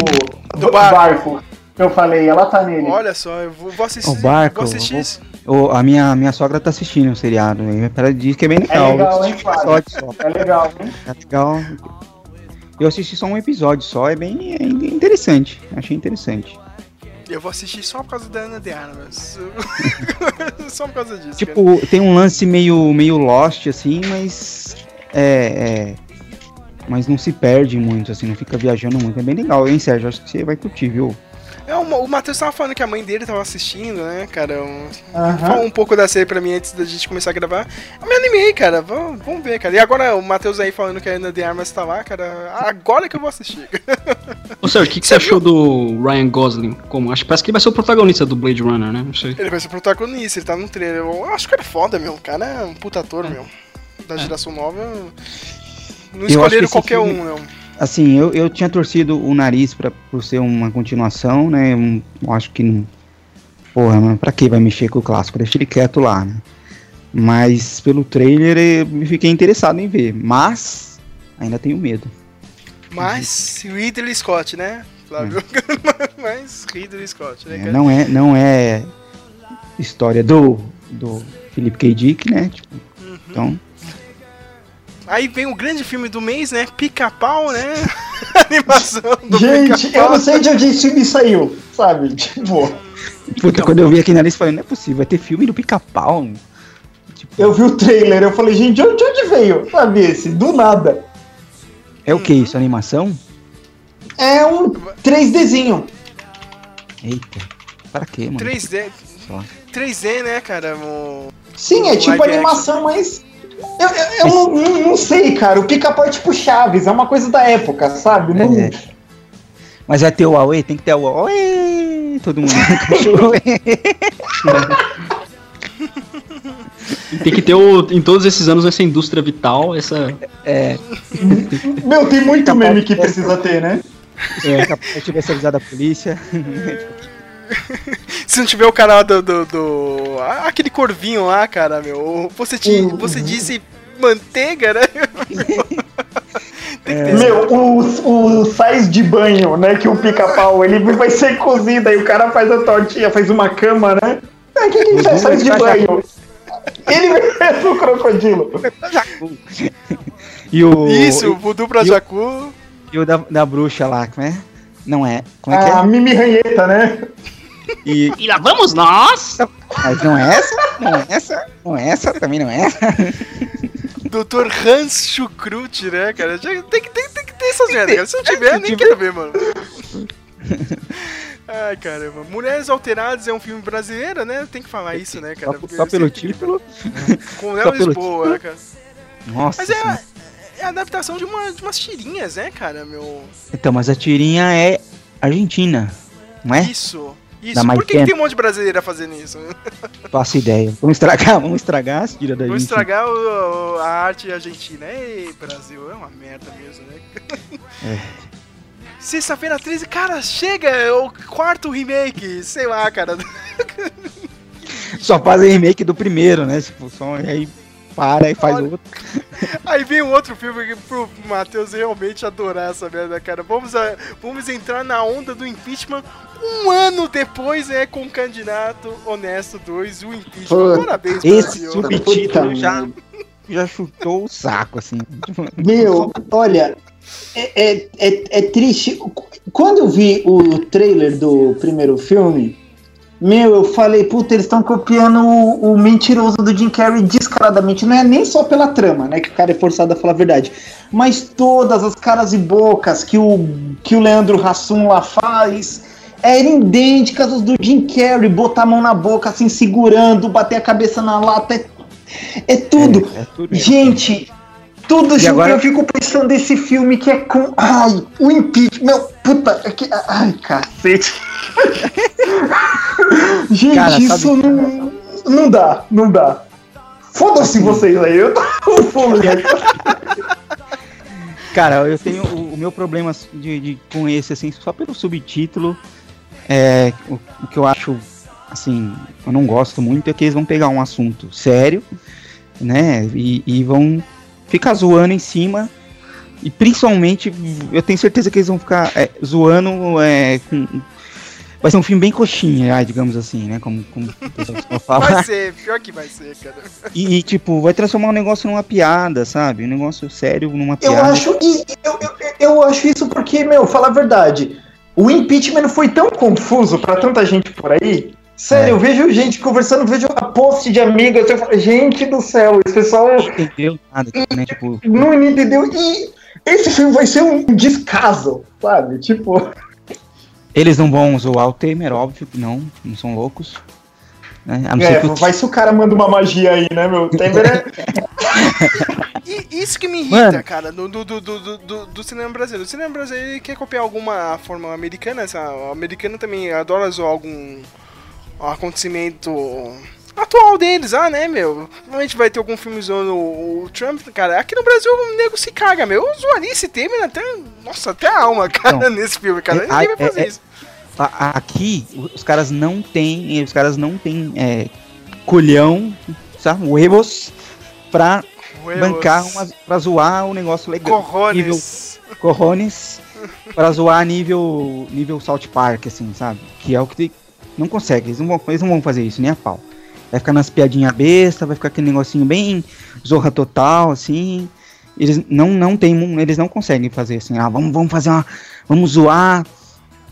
do, barco. barco. que eu falei, ela tá nele. Olha só, eu vou, vou assistir. O barco, Vou assistir o- a minha, minha sogra tá assistindo o seriado. E ela diz que é bem legal. legal, Eu hein, um. É legal, hein? É legal. Eu assisti só um episódio só, é bem é interessante. Achei interessante. Eu vou assistir só por causa da Ana de Armas. *laughs* só por causa disso. cara. Tipo, tem um lance meio, meio Lost, assim, mas. É, é. Mas não se perde muito, assim, não fica viajando muito. É bem legal, hein, Sérgio? Acho que você vai curtir, viu? É, o, o Matheus tava falando que a mãe dele tava assistindo, né, cara? Um. Fala um pouco da série pra mim antes da gente começar a gravar. Eu me animei, cara. Vamos, vamos ver, cara. E agora o Matheus aí falando que a Ana de Armas tá lá, cara. Agora que eu vou assistir. Ô Sérgio, o que, que você achou do Ryan Gosling? Como? Acho que parece que ele vai ser o protagonista do Blade Runner, né? Não sei. Ele vai ser protagonista, ele tá no trailer. Eu acho que ele é foda, meu. O cara é um puta ator, meu. Da geração nova. Não escolheram qualquer filme- um, não. Assim, eu, eu tinha torcido o nariz pra, por ser uma continuação, né? Eu, eu acho que não. Porra, mas pra que vai mexer com o clássico? Deixa ele quieto lá, né? Mas pelo trailer eu me fiquei interessado em ver. Mas ainda tenho medo. Mas Ridley Scott, né, Flávio? *laughs* Mas Ridley Scott, né, É, não é não é história do, do Philip K. Dick, né? Tipo, Então, Aí vem o grande filme do mês, né? Pica-pau, né? *laughs* Animação do Gente, eu não sei de onde esse filme saiu, sabe? *laughs* Tipo, puta, quando eu vi aqui na lista, eu falei, não é possível, vai ter filme do pica-pau. Tipo, eu vi o trailer, eu falei, gente, de onde de onde veio? Sabe esse? Do nada. é o que isso? Animação? É um 3Dzinho. Eita, para quê, mano? 3D. Só. 3D, né, cara? O... Sim, é O tipo animação, mas. Eu, eu, eu não, não- não sei, cara. O pica-pau é tipo Chaves, é uma coisa da época, sabe? Não- É. Mas vai ter o Aue? Tem que ter o Aue! Todo mundo *laughs* cachorro. *laughs* Tem que ter o, em todos esses anos essa indústria vital, essa. É, Meu, tem muito meme que precisa ter, né? se eu tivesse avisado a polícia. *laughs* *laughs* Se não tiver o canal do, do, do- ah, Aquele corvinho lá, cara, meu. Você, te, você disse manteiga, né? *laughs* Que esse- Meu, o, o sais de banho, né? Que o pica-pau ele vai ser cozido, aí o cara faz a tortinha, faz uma cama, né? É, o que, que é sais de banho? Ele mesmo, o crocodilo. E o. Isso, o voodoo pra e o- Jacu. E o da, da bruxa lá, como é? Não é. Como é que A é? Mimi Ranheta, né? E, E lá vamos nós! mas não é essa? Não é essa? Não é essa? Também não é essa? Dr. Hans Schukrut, né, cara? Tem que, tem, tem que ter essas merdas, cara. Se não tiver, nem tiver- quero ver, mano. *laughs* Ai, caramba. Mulheres Alteradas é um filme brasileiro, né? Tem que falar isso, né, cara? Só, Porque só pelo título? Com Léo Lisboa, né, cara? Nossa. Mas é, é a adaptação de, uma, de umas tirinhas, né, cara, meu? Então, mas a tirinha é argentina, não é? Isso. Isso. Por que, que tem um monte de brasileira fazendo isso? *laughs* Faço ideia. Vamos estragar, vamos estragar as tiras da Vou gente. estragar o- a arte argentina. Ei, Brasil, é uma merda mesmo, né? É. Sexta-feira 13, cara, chega! É o quarto remake, sei lá, cara. Só fazem remake do primeiro, né? Tipo, só aí para e faz Olha. outro. *laughs* Aí vem um outro filme que pro Matheus realmente adorar essa merda, cara. Vamos, a- vamos entrar na onda do impeachment um ano depois, né? Com o candidato honesto 2, o impeachment. Parabéns, Esse Brasil. subtítulo Puta já, já chutou o saco, assim. Tipo, Meu, olha, é, é, é, é triste. Quando eu vi o trailer do primeiro filme, meu, eu falei, puta, eles estão copiando o, o mentiroso do Jim Carrey descaradamente. Não é nem só pela trama, né? Que o cara é forçado a falar a verdade. Mas todas as caras e bocas que o, que o Leandro Hassum lá faz eram idênticas às do Jim Carrey. Botar a mão na boca, assim, segurando, bater a cabeça na lata. É, é tudo. É, é tudo. Gente, tudo agora- Eu fico pensando nesse filme que é com. Ai, o impeachment. Meu, puta. é que- ai, cacete. *laughs* Gente, Cara, sabe- isso não. Não dá, não dá. Foda-se vocês aí, eu tô. Cara, eu tenho o, o meu problema de, de- com esse, assim, só pelo subtítulo. É, o, o que eu acho, assim, eu não gosto muito é que eles vão pegar um assunto sério, né? E, e vão ficar zoando em cima. E principalmente, eu tenho certeza que eles vão ficar é, zoando é, com. Vai ser um filme bem coxinha, digamos assim, né? Como, como o pessoal costuma *laughs* falar. Vai ser, pior que vai ser, cara. E, e, tipo, vai transformar um negócio numa piada, sabe? Um negócio sério numa Eu piada. acho, e eu, eu, eu acho isso porque, meu, fala a verdade. O impeachment foi tão confuso pra tanta gente por aí. Sério, É. eu vejo gente conversando, vejo a post de amigas, eu falo, gente do céu, esse pessoal Não entendeu nada, né? Tipo, não entendeu. E esse filme vai ser um descaso, sabe? Tipo, eles não vão zoar o Temer, óbvio que não, não são loucos. Né? A não ser é, que vai se o cara manda uma magia aí, né, meu? Temer é. *laughs* E isso que me irrita, Mano. cara, do, do, do, do, do, cinema brasileiro. O cinema brasileiro ele quer copiar alguma forma americana, essa, o americano também adora zoar algum acontecimento atual deles, ah, né, meu? Provavelmente vai ter algum filme zoando o, o Trump, cara. Aqui no Brasil o nego se caga, meu. Eu zoaria esse Temer até, nossa, até a alma, cara, Não. *laughs* nesse filme, cara. É, Ninguém vai é, fazer é, isso. a- a- aqui os caras não têm, os caras não têm é, colhão, sabe, huevos pra bancar, uma, pra zoar o negócio legal. Nível Corrones. corrones pra zoar nível nível South Park, assim, sabe? Que é o que tem- não consegue, eles não, vão, eles não vão fazer isso, nem a pau. Vai ficar nas piadinhas besta, vai ficar aquele negocinho bem zorra total, assim. Eles não, não tem, eles não conseguem fazer assim, ah, vamos, vamos fazer uma, vamos zoar,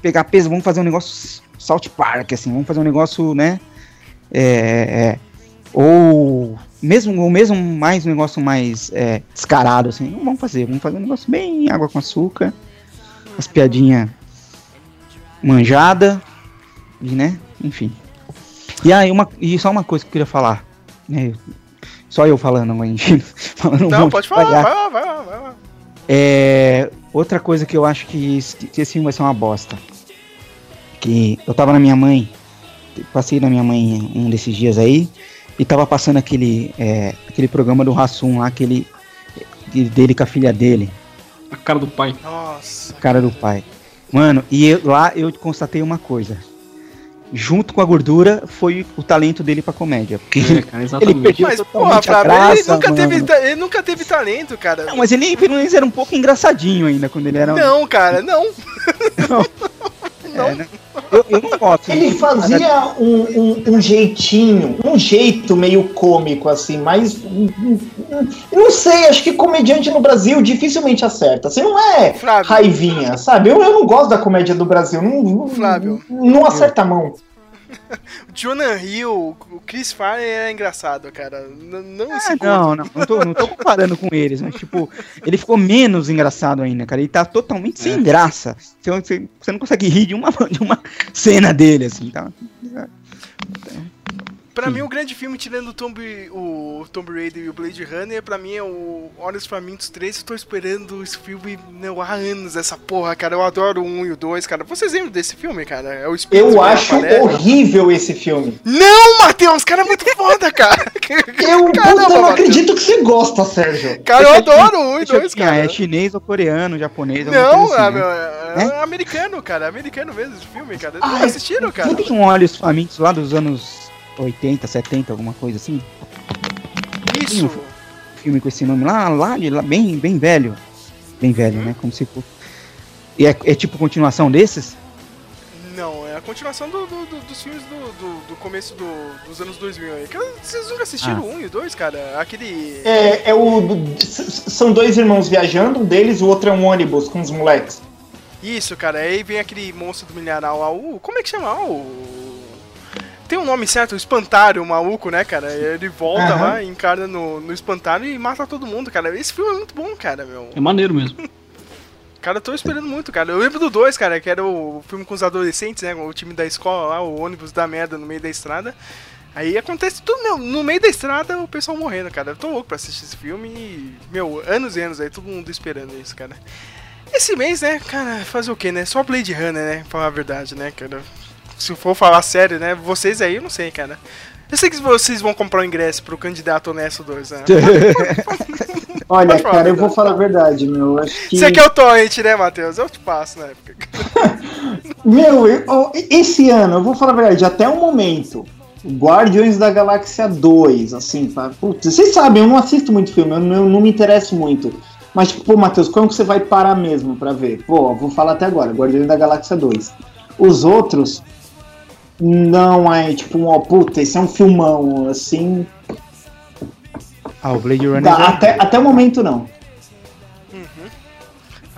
pegar peso, vamos fazer um negócio South Park, assim, vamos fazer um negócio, né? É, é, ou mesmo, ou mesmo mais um negócio mais é, descarado, assim, não vamos fazer, vamos fazer um negócio bem água com açúcar, as piadinhas manjada, né, enfim. E aí, uma, e só uma coisa que eu queria falar, né, só eu falando, enfim, *laughs* falando um Não, pode de falar, vai lá, vai lá, vai lá. É, outra coisa que eu acho que esse, que esse filme vai ser uma bosta. Que eu tava na minha mãe, passei na minha mãe um desses dias aí, e tava passando aquele, é, aquele programa do Rassum lá, aquele de- dele com a filha dele, A cara do pai. Nossa. cara do pai. Mano, e eu- lá eu constatei uma coisa. Junto com a gordura foi o talento dele pra comédia. Porque É, cara, ele exatamente. perdeu Mas, totalmente porra, a Fábio, ele, graça, nunca teve, mano. ele nunca teve talento, cara. Não, mas ele pelo menos era um pouco engraçadinho ainda quando ele era. Não, cara, não. *laughs* É, né? Eu, eu não gosto. Ele fazia um, um, um jeitinho, um jeito meio cômico, assim, mas. Não sei, acho que comediante no Brasil dificilmente acerta. Você não é Flávio. raivinha, sabe? Eu, eu não gosto da comédia do Brasil. Não, não- Flávio. Não acerta a mão. *laughs* O Jonah Hill, o Chris Farley é engraçado, cara. N- não Ah, gordo. não, não, não tô, não tô *laughs* comparando com eles, mas tipo, ele ficou menos engraçado ainda, cara. Ele tá totalmente sem graça. Você, você, você não consegue rir de uma, *laughs* de uma cena dele, assim, tá? Pra mim, o grande filme, tirando o Tomb, o Tomb Raider e o Blade Runner, pra mim é o Olhos Famintos 3. Eu tô esperando esse filme meu, há anos, essa porra, cara. Eu adoro o 1 e o 2, cara. Vocês lembram desse filme, cara? É o Espírito Eu acho horrível esse filme. Não, Matheus, cara é muito foda, cara. *laughs* Eu, puta, eu não Matheus. acredito que você gosta, Sérgio. Cara, eu adoro o 1 e Deixa eu 2, adivinhar, cara. É chinês ou coreano, japonês, Não, é, assim, meu, né? é, É? americano, cara. É americano mesmo esse filme, cara. Vocês assistiram, cara? Não tem um Olhos Famintos lá dos anos 80, 70, alguma coisa assim? Isso. um Filme com esse nome lá, lá, lá bem, bem velho. Bem velho, né? Como se fosse. E é, é tipo continuação desses? Não, é a continuação do- do- do- dos filmes do, do- do começo do- dos anos 2000 aí. Vocês nunca assistiram Ah. 1 e 2, cara? Aquele... É, é o. São dois irmãos viajando, um deles, o outro é um ônibus com os moleques. Isso, cara. Aí vem aquele monstro do milharal lá, o... Como é que chama? O... Tem um nome certo, o espantário, o maluco, né, cara? Ele volta Aham. lá, encarna no, no espantário e mata todo mundo, cara. Esse filme é muito bom, cara, meu. É maneiro mesmo. *laughs* Cara, eu tô esperando muito, cara. Eu lembro do 2, cara, que era o filme com os adolescentes, né? O time da escola lá, o ônibus da merda no meio da estrada. Aí acontece tudo, meu, no meio da estrada o pessoal morrendo, cara. Eu tô louco pra assistir esse filme e, meu, anos e anos aí, todo mundo esperando isso, cara. Esse mês, né, cara, fazer o quê, né? Só Blade Runner, né? Falar a verdade, né, cara? Se for falar sério, né? Vocês aí, eu não sei, cara. Eu sei que vocês vão comprar o ingresso pro candidato honesto 2, né? *laughs* Olha, cara, eu vou verdade. falar a verdade, meu. eu Acho que. Você quer o torrent, né, Matheus? Eu te passo na *laughs* época. Meu, eu- esse ano, eu vou falar a verdade, até o momento. Guardiões da Galáxia 2, assim, pá, putz, vocês sabem, eu não assisto muito filme, eu não, eu não me interesso muito. Mas, tipo, pô, Matheus, quando que você vai parar mesmo pra ver? Pô, vou falar até agora, Guardiões da Galáxia 2. Os outros, não é, tipo, um, ó, puta, esse é um filmão, assim. Ah, o Blade Runner. dá- é- até, até o momento, não.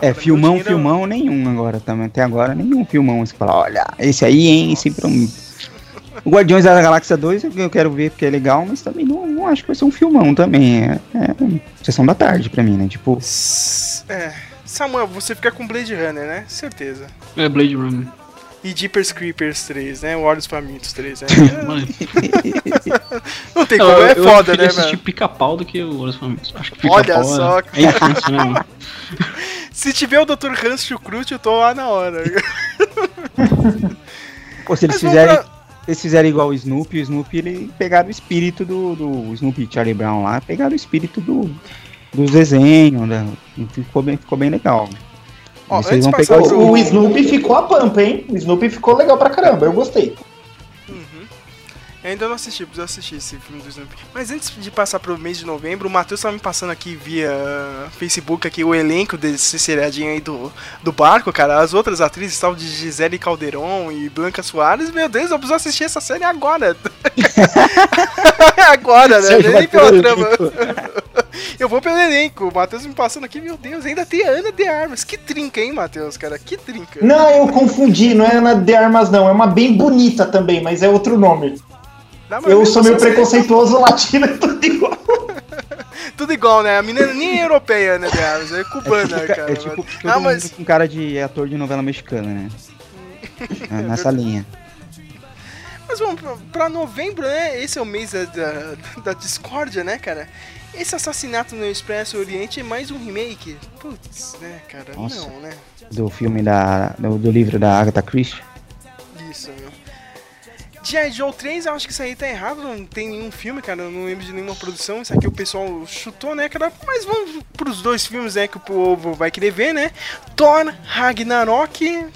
É, filmão, filmão nenhum agora também. Até agora nenhum filmão. Você fala, olha, esse aí, hein, esse pra mim. O Guardiões da Galáxia 2 eu quero ver porque é legal, mas também não, não acho que vai ser um filmão também. É, é sessão da tarde pra mim, né? Tipo, É. Samuel, você fica com Blade Runner, né? Certeza. É Blade Runner. E Jeepers Creepers 3, né? O Olhos Famintos 3, né? *laughs* *laughs* Não tem como, é eu, foda, eu né, assistir mano? pica-pau do que o Olhos Famintos. Acho que Olha só, é, é difícil, né, mano? *laughs* Se tiver o Dr. Hans Chucrute, eu tô lá na hora. pô, se eles Mas fizerem. pra- eles fizerem igual o Snoopy, o Snoopy ele pegaram o espírito do, do Snoopy Charlie Brown lá, pegaram o espírito do, dos desenhos, né? Ficou bem, ficou bem legal. Ó, Vocês vão pegar o, O Snoopy ficou a pampa, hein? O Snoopy ficou legal pra caramba, eu gostei. Eu ainda não assisti, preciso assistir esse filme do Snoopy. Mas antes de passar pro mês de novembro, o Matheus tava me passando aqui via Facebook aqui o elenco desse seriadinho aí do, do barco, cara. As outras atrizes estavam de Gisele Calderon e Blanca Soares. Meu Deus, eu preciso assistir essa série agora. *laughs* agora, né? Nem pela trama. Eu vou pelo elenco. O Matheus me passando aqui, meu Deus, ainda tem a Ana de Armas. Que trinca, hein, Matheus, cara? Que trinca. Não, eu confundi, não é Ana de Armas, não. É uma bem bonita também, mas é outro nome. Uma Eu sou meio preconceituoso latino, *laughs* é tudo igual. *laughs* Tudo igual, né? A menina nem é europeia, né, de Armas, é É cubana, tipo, ca- cara. é tipo todo ah, mundo mas, com cara de ator de novela mexicana, né? *laughs* É, Nessa linha. mas vamos pra- pra novembro, né? Esse é o mês da, da, da discórdia, né, cara? Esse assassinato no Expresso Oriente é mais um remake? Putz, né, cara? Nossa. Não, né? Do filme da. do, do livro da Agatha Christie. Isso, meu. G.I. Joe 3, eu acho que isso aí tá errado, não tem nenhum filme, cara, eu não lembro de nenhuma produção, isso aqui o pessoal chutou, né, cara, mas vamos pros dois filmes, né, que o povo vai querer ver, né, Thor, Ragnarok,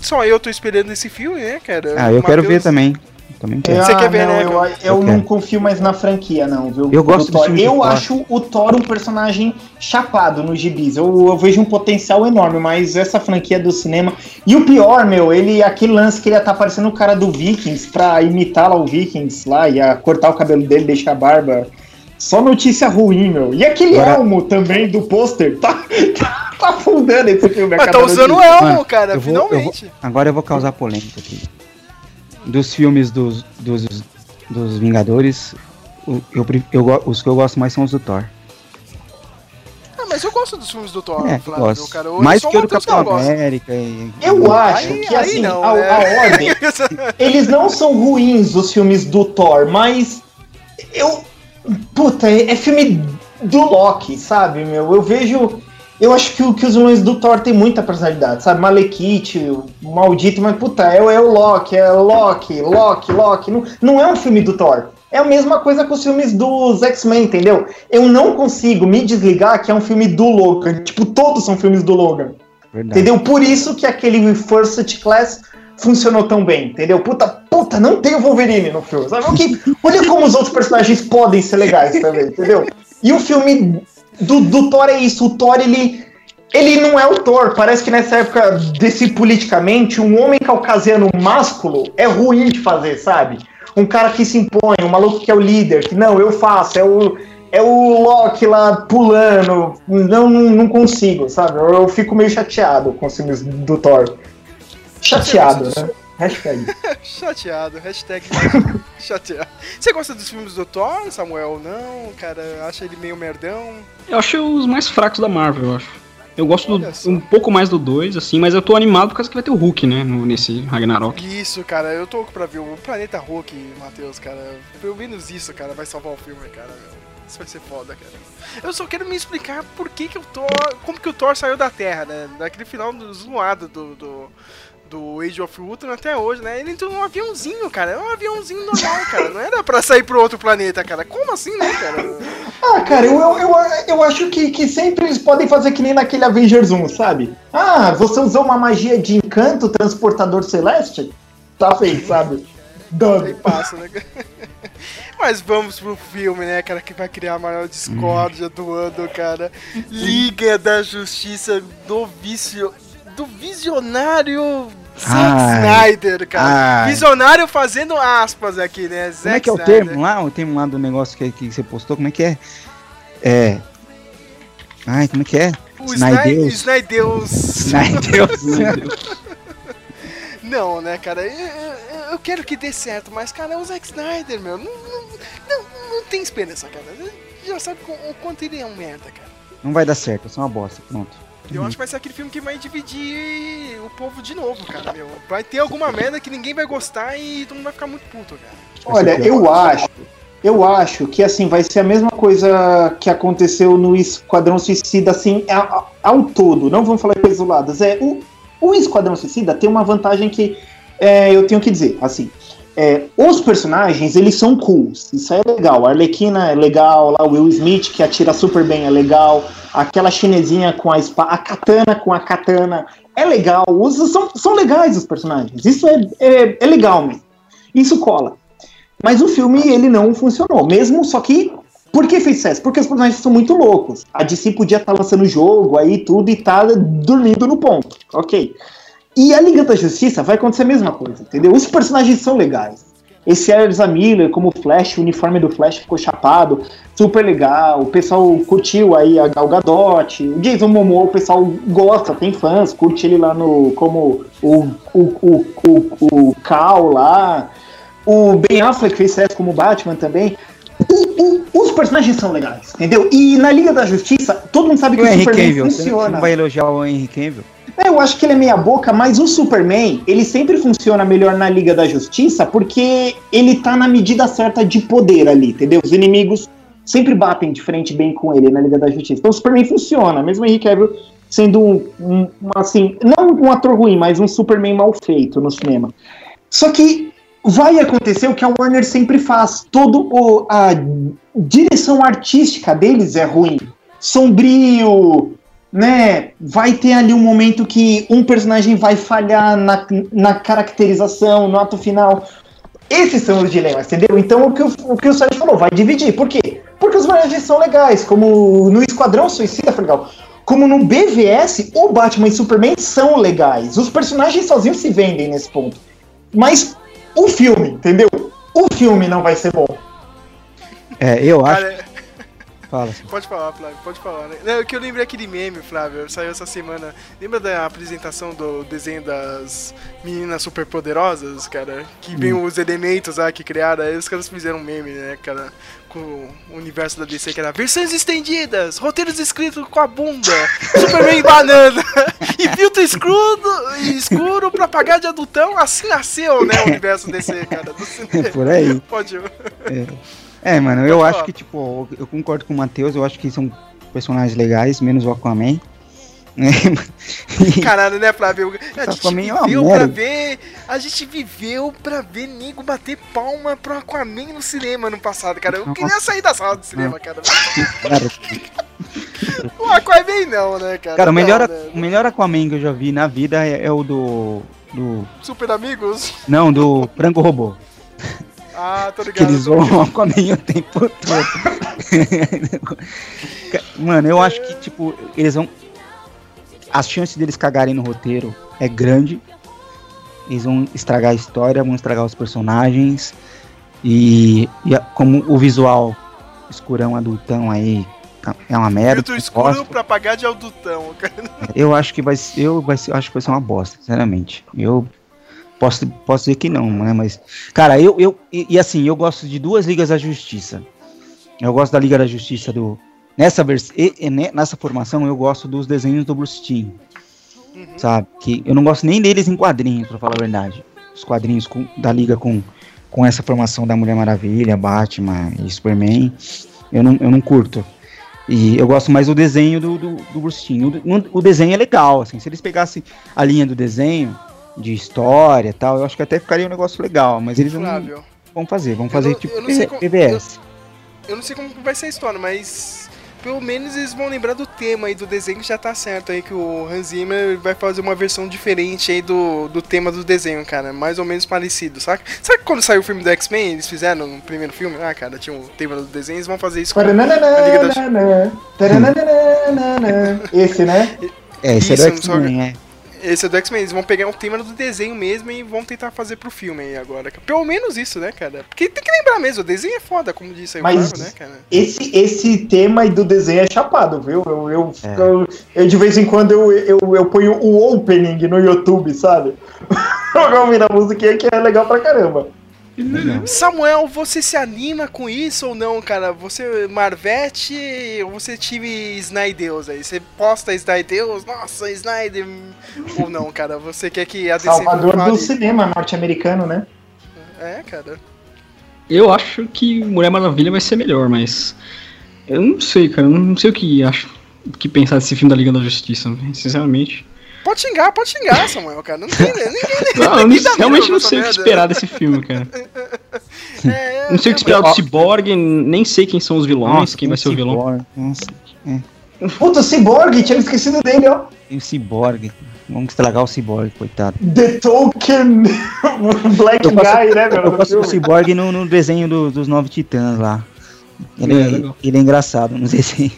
só eu tô esperando esse filme, né, cara. Ah, eu O quero ver também. Também quero. Ah, Você quer ver, não, né, Eu, eu Eu não quero. confio mais na franquia, não, viu? Eu gosto do do Eu Thor. acho o Thor um personagem chapado nos gibis. Eu, eu vejo um potencial enorme, mas essa franquia do cinema. E o pior, meu, ele aquele lance que ele ia tá parecendo o cara do Vikings pra imitar lá o Vikings lá, ia cortar o cabelo dele, deixar a barba. Só notícia ruim, meu. E aquele Agora- elmo também do pôster, tá, *laughs* tá, tá afundando esse filme. Mas tá usando o elmo, Mano, cara, eu vou- eu vou- finalmente. Agora eu vou causar polêmica aqui. Dos filmes dos, dos, dos Vingadores, eu, eu, go- os que eu gosto mais são os do Thor. Ah, mas eu gosto dos filmes do Thor, É, eu Flávio, gosto. cara. Eu- mais que o do Capitão. América. E, Eu acho Aí- que aí assim, não, a, né? a ordem. *laughs* Eles não são ruins, os filmes do Thor, mas eu. Puta, é, é filme do Loki, sabe, meu? Eu vejo. Eu acho que, o- que os vilões do Thor tem muita personalidade, sabe? Malekith, o maldito, mas puta, é, o- é o Loki, é Loki, Loki, Loki. Não, não é um filme do Thor. É a mesma coisa com os filmes dos X-Men, entendeu? Eu não consigo me desligar que é um filme do Logan. Tipo, todos são filmes do Logan. Verdade. Entendeu? Por isso que aquele First Class funcionou tão bem, entendeu? Puta, puta, não tem o Wolverine no filme. Sabe? Olha como os outros personagens podem ser legais também, entendeu? E o filme do, do Thor é isso. O Thor, ele. Ele não é o Thor. Parece que nessa época, desse politicamente, um homem caucasiano másculo é ruim de fazer, sabe? Um cara que se impõe, um maluco que é o líder, que não, eu faço, é o. É o Loki lá pulando. Não, não, não consigo, sabe? Eu, eu fico meio chateado com os filmes do Thor. Chateado, né? Hashtag. *laughs* Chateado, hashtag *laughs* chateado. Você gosta dos filmes do Thor, Samuel? Não, cara, acha ele meio merdão? Eu achei os mais fracos da Marvel, eu acho. Eu gosto do- um pouco mais do 2, assim, mas eu tô animado por causa que vai ter o Hulk, né, no- nesse Ragnarok. Isso, cara, eu tô louco pra ver o Planeta Hulk, Matheus, cara. Pelo menos isso, cara, vai salvar o filme, cara. meu. Isso vai ser foda, cara. Eu só quero me explicar por que que o Thor... Como que o Thor saiu da Terra, né? Daquele final do- zoado do... do... Do Age of Ultron até hoje, né? Ele entrou num aviãozinho, cara. É um aviãozinho normal, cara. Não era pra sair pro outro planeta, cara. Como assim, né, cara? *laughs* Ah, cara, eu, eu, eu, eu acho que, que sempre eles podem fazer que nem naquele Avengers 1, sabe? Ah, você usou uma magia de encanto transportador celeste? Tá feito, sabe? *laughs* Aí passa, né? *laughs* Mas vamos pro filme, né, cara, que vai criar a maior discórdia do ano, cara. Liga da Justiça do vício. Do visionário Zack. Snyder, cara. Ai. Visionário fazendo aspas aqui, né? Zack Como é que é o Snyder. termo lá? O termo lá do negócio que, que você postou, como é que é? É. Ai, como é que é? O Snydeus. Snydeus. Snydeus. *laughs* Não, né, cara? Eu, eu- eu quero que dê certo, mas, cara, é o Zack Snyder, meu. Não, não, não, não tem esperança, cara. Já sabe o quanto ele é um merda, cara. Não vai dar certo, é só uma bosta. Pronto. Eu acho que vai ser aquele filme que vai dividir o povo de novo, cara, meu. Vai ter alguma merda que ninguém vai gostar e todo mundo vai ficar muito puto, cara. Olha, eu acho, eu acho que assim vai ser a mesma coisa que aconteceu no Esquadrão Suicida, assim, ao todo. Não vamos falar coisas isoladas. É o, o Esquadrão Suicida tem uma vantagem que é, eu tenho que dizer, assim. É, os personagens, eles são cools, isso é legal. A Arlequina é legal, lá o Will Smith, que atira super bem, é legal. Aquela chinesinha com a a katana com a katana, é legal. Os, são, são legais os personagens, isso é, é, é legal mesmo. Isso cola. Mas o filme, ele não funcionou. Mesmo, só que. Por que fez sucesso? Porque os personagens são muito loucos. A DC podia estar lançando o jogo aí, tudo, e tá dormindo no ponto. Ok. E a Liga da Justiça vai acontecer a mesma coisa, entendeu? Os personagens são legais. Esse Ezra Miller, como Flash, o uniforme do Flash ficou chapado, super legal. O pessoal curtiu aí a Gal Gadot. O Jason Momoa, o pessoal gosta, tem fãs, curte ele lá no como o, o, o, o, o Cal lá. O Ben Affleck fez sucesso como Batman também. O- o- os personagens são legais, entendeu? E na Liga da Justiça, todo mundo sabe que o o Henry Superman Cavill? Você funciona. não vai elogiar o Henry Cavill? É, eu acho que ele é meia boca, mas o Superman, ele sempre funciona melhor na Liga da Justiça porque ele tá na medida certa de poder ali, entendeu? Os inimigos sempre batem de frente bem com ele na Liga da Justiça. Então o Superman funciona, mesmo o Henry Cavill sendo um, um- assim, não um ator ruim, mas um Superman mal feito no cinema. Só que vai acontecer o que a Warner sempre faz. Todo o, a direção artística deles é ruim. Sombrio, né? Vai ter ali um momento que um personagem vai falhar na, na caracterização, no ato final. Esses são os dilemas, entendeu? Então o que o, o, que o Sérgio falou, vai dividir. Por quê? Porque os personagens são legais, como no Esquadrão Suicida foi legal. Como no BVS, o Batman e Superman são legais. Os personagens sozinhos se vendem nesse ponto. Mas o filme, entendeu? O filme não vai ser bom. É, eu acho. Cara, Fala. assim. Pode falar, Flávio, pode falar. Né? Não, é que eu lembrei aquele meme, Flávio, saiu essa semana. Lembra da apresentação do desenho das meninas superpoderosas, cara? Que vem os elementos lá que criaram, aí os caras fizeram um meme, né, cara? Com o universo da DC, que era versões estendidas, roteiros escritos com a bunda, *laughs* Superman banana, *laughs* e filtro escuro, escuro pra pagar de adultão, assim nasceu, né, o universo DC, cara. Do cinema. *laughs* Por aí. Pode. É, mano, eu acho que, tipo, eu concordo com o Matheus, eu acho que são personagens legais, menos o Aquaman. *laughs* né? Caralho, né, Flávio? A gente Aquaman é uma viveu pra merda. ver. A gente viveu pra ver nego bater palma pro Aquaman no cinema no passado, cara. Eu queria sair da sala do cinema, cara. *laughs* O Aquaman não, né, cara? cara, o melhor, Não, o né? melhor Aquaman que eu já vi na vida é, é o do. do. Super amigos? Não, do Frango Robô. *laughs* Ah, tô Que ligado. eles tô zoam ligado. o Aquaman o tempo todo. Mano, eu acho que, tipo, eles vão. As chances deles cagarem no roteiro é grande. Eles vão estragar a história, vão estragar os personagens. E, e como o visual escurão adultão aí é uma merda. Filtro eu escuro gosto, pra pagar de adultão, cara. Eu acho que vai ser. Eu vai ser, acho que vai ser uma bosta, sinceramente. Eu posso, posso dizer que não, né? Mas. Cara, eu. eu e, e assim, eu gosto de duas Ligas da Justiça. Eu gosto da Liga da Justiça do. Nessa, vers e- e ne- nessa formação, eu gosto dos desenhos do Bruce Timm. Sabe? Que eu não gosto nem deles em quadrinhos, pra falar a verdade. Os quadrinhos com- da Liga com, com essa formação da Mulher Maravilha, Batman e Superman. Eu não, eu não curto. E eu gosto mais do desenho do, do, do Bruce Timm. O, o desenho é legal, assim. Se eles pegassem a linha do desenho, de história e tal, eu acho que até ficaria um negócio legal. Mas eles não vão fazer. Vão fazer tipo eu não sei como- PBS. eu não sei como vai ser a história, mas. Pelo menos eles vão lembrar do tema aí do desenho que já tá certo aí, que o Hans Zimmer vai fazer uma versão diferente aí do, do tema do desenho, cara. Mais ou menos parecido, saca? Sabe que quando saiu o filme do X-Men, eles fizeram no primeiro filme? Ah, cara, tinha o tema do desenho, eles vão fazer isso com a Liga da. Esse, né? É, esse é do Isso, X-Men, é. Esse é do X-Men, eles vão pegar o tema do desenho mesmo e vão tentar fazer pro filme aí agora. Pelo menos isso, né, cara? Porque tem que lembrar mesmo, o desenho é foda, como disse aí o Mas- Flávio, né, cara? Esse, esse tema aí do desenho é chapado, viu? Eu, eu, É. eu, eu, de vez em quando eu, eu, eu ponho o opening no YouTube, sabe? *laughs* pra ouvir a musiquinha que é legal pra caramba. Samuel, você se anima com isso ou não, cara? Você Marvete ou você time Snydeus aí? Você posta Snydeus, nossa, Snyder ou não, cara? Você quer que a DC Salvador do cinema norte-americano, né? É, cara. Eu acho que Mulher Maravilha vai ser melhor, mas. Eu não sei, cara. Eu não sei o que acho. O que pensar desse filme da Liga da Justiça, sinceramente. Pode xingar, pode xingar, Samuel, cara. Não tem ninguém. *laughs* Não, eu não- realmente não sei o que esperar desse filme, cara. *laughs* É, Não sei o que esperar do Cyborg, nem sei quem são os vilões, Nossa, quem vai ser o vilão. Cyborg, Nossa, Puta, o Cyborg, tinha esquecido dele, ó. tem o Cyborg. Vamos estragar o Cyborg, coitado. The Token *laughs* Black Eu Guy, né, meu? Eu gosto do. Cyborg no, no desenho do- dos Nove Titãs lá. Ele É, é, ele é engraçado no desenho.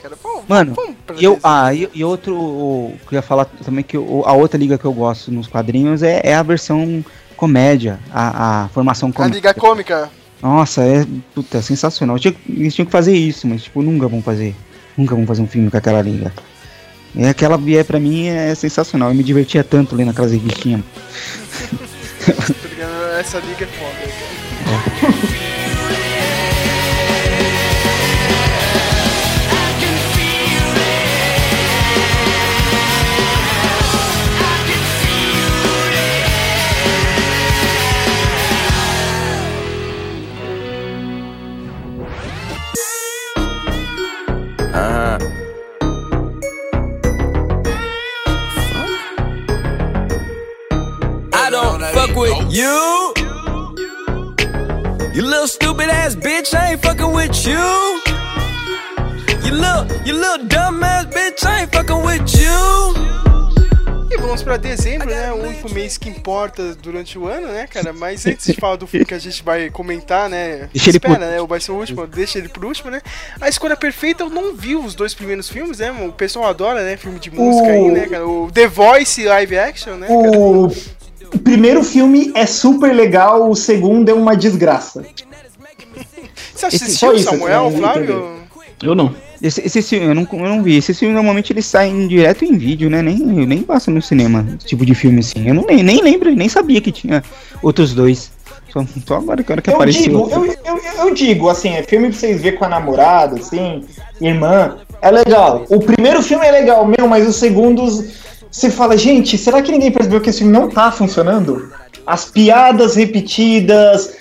É, cara. Pô, Mano, E, eu, ah, e, e outro o, que eu ia falar também que o- a outra liga que eu gosto nos quadrinhos é, é a versão comédia, a, a formação A comédia. Liga Cômica. Nossa, é, puta, é sensacional. Tinha- eles tinham que fazer isso, mas tipo, nunca vão fazer. Nunca vão fazer um filme com aquela liga. E aquela é pra mim é sensacional. Eu me divertia tanto lendo aquelas revistinhas. *laughs* Tá? Essa liga é foda, cara. Uh-huh. Fuck with you. You little stupid ass bitch, I ain't fucking with you. You little, you little dumb ass bitch, I ain't fucking with you. E vamos pra dezembro, né? O único mês que importa durante o ano, né, cara? Mas antes de falar do filme que a gente vai comentar, né? Deixa ele espera, por- né? Vai ser o último, deixa ele por último, né? A Escolha Perfeita, eu não vi os dois primeiros filmes, né? O pessoal adora, né? Filme de música O- aí, né, cara? O The Voice live action, né? cara? O o primeiro filme é super legal, o segundo é uma desgraça. Você esse- assistiu, só isso, Samuel, Flávio? Eu não. Esse, esse filme, eu não, eu não vi. Esse filme normalmente eles saem direto em vídeo, né? Nem, nem passa no cinema, esse tipo de filme assim. Eu não, nem, nem lembro, nem sabia que tinha outros dois. Só, só agora que, hora que Eu apareceu. digo, eu, eu, eu digo, assim, é filme pra vocês verem com a namorada, assim, irmã, é legal. O primeiro filme é legal, meu, mas os segundos, você fala, gente, será que ninguém percebeu que esse filme não tá funcionando? As piadas repetidas,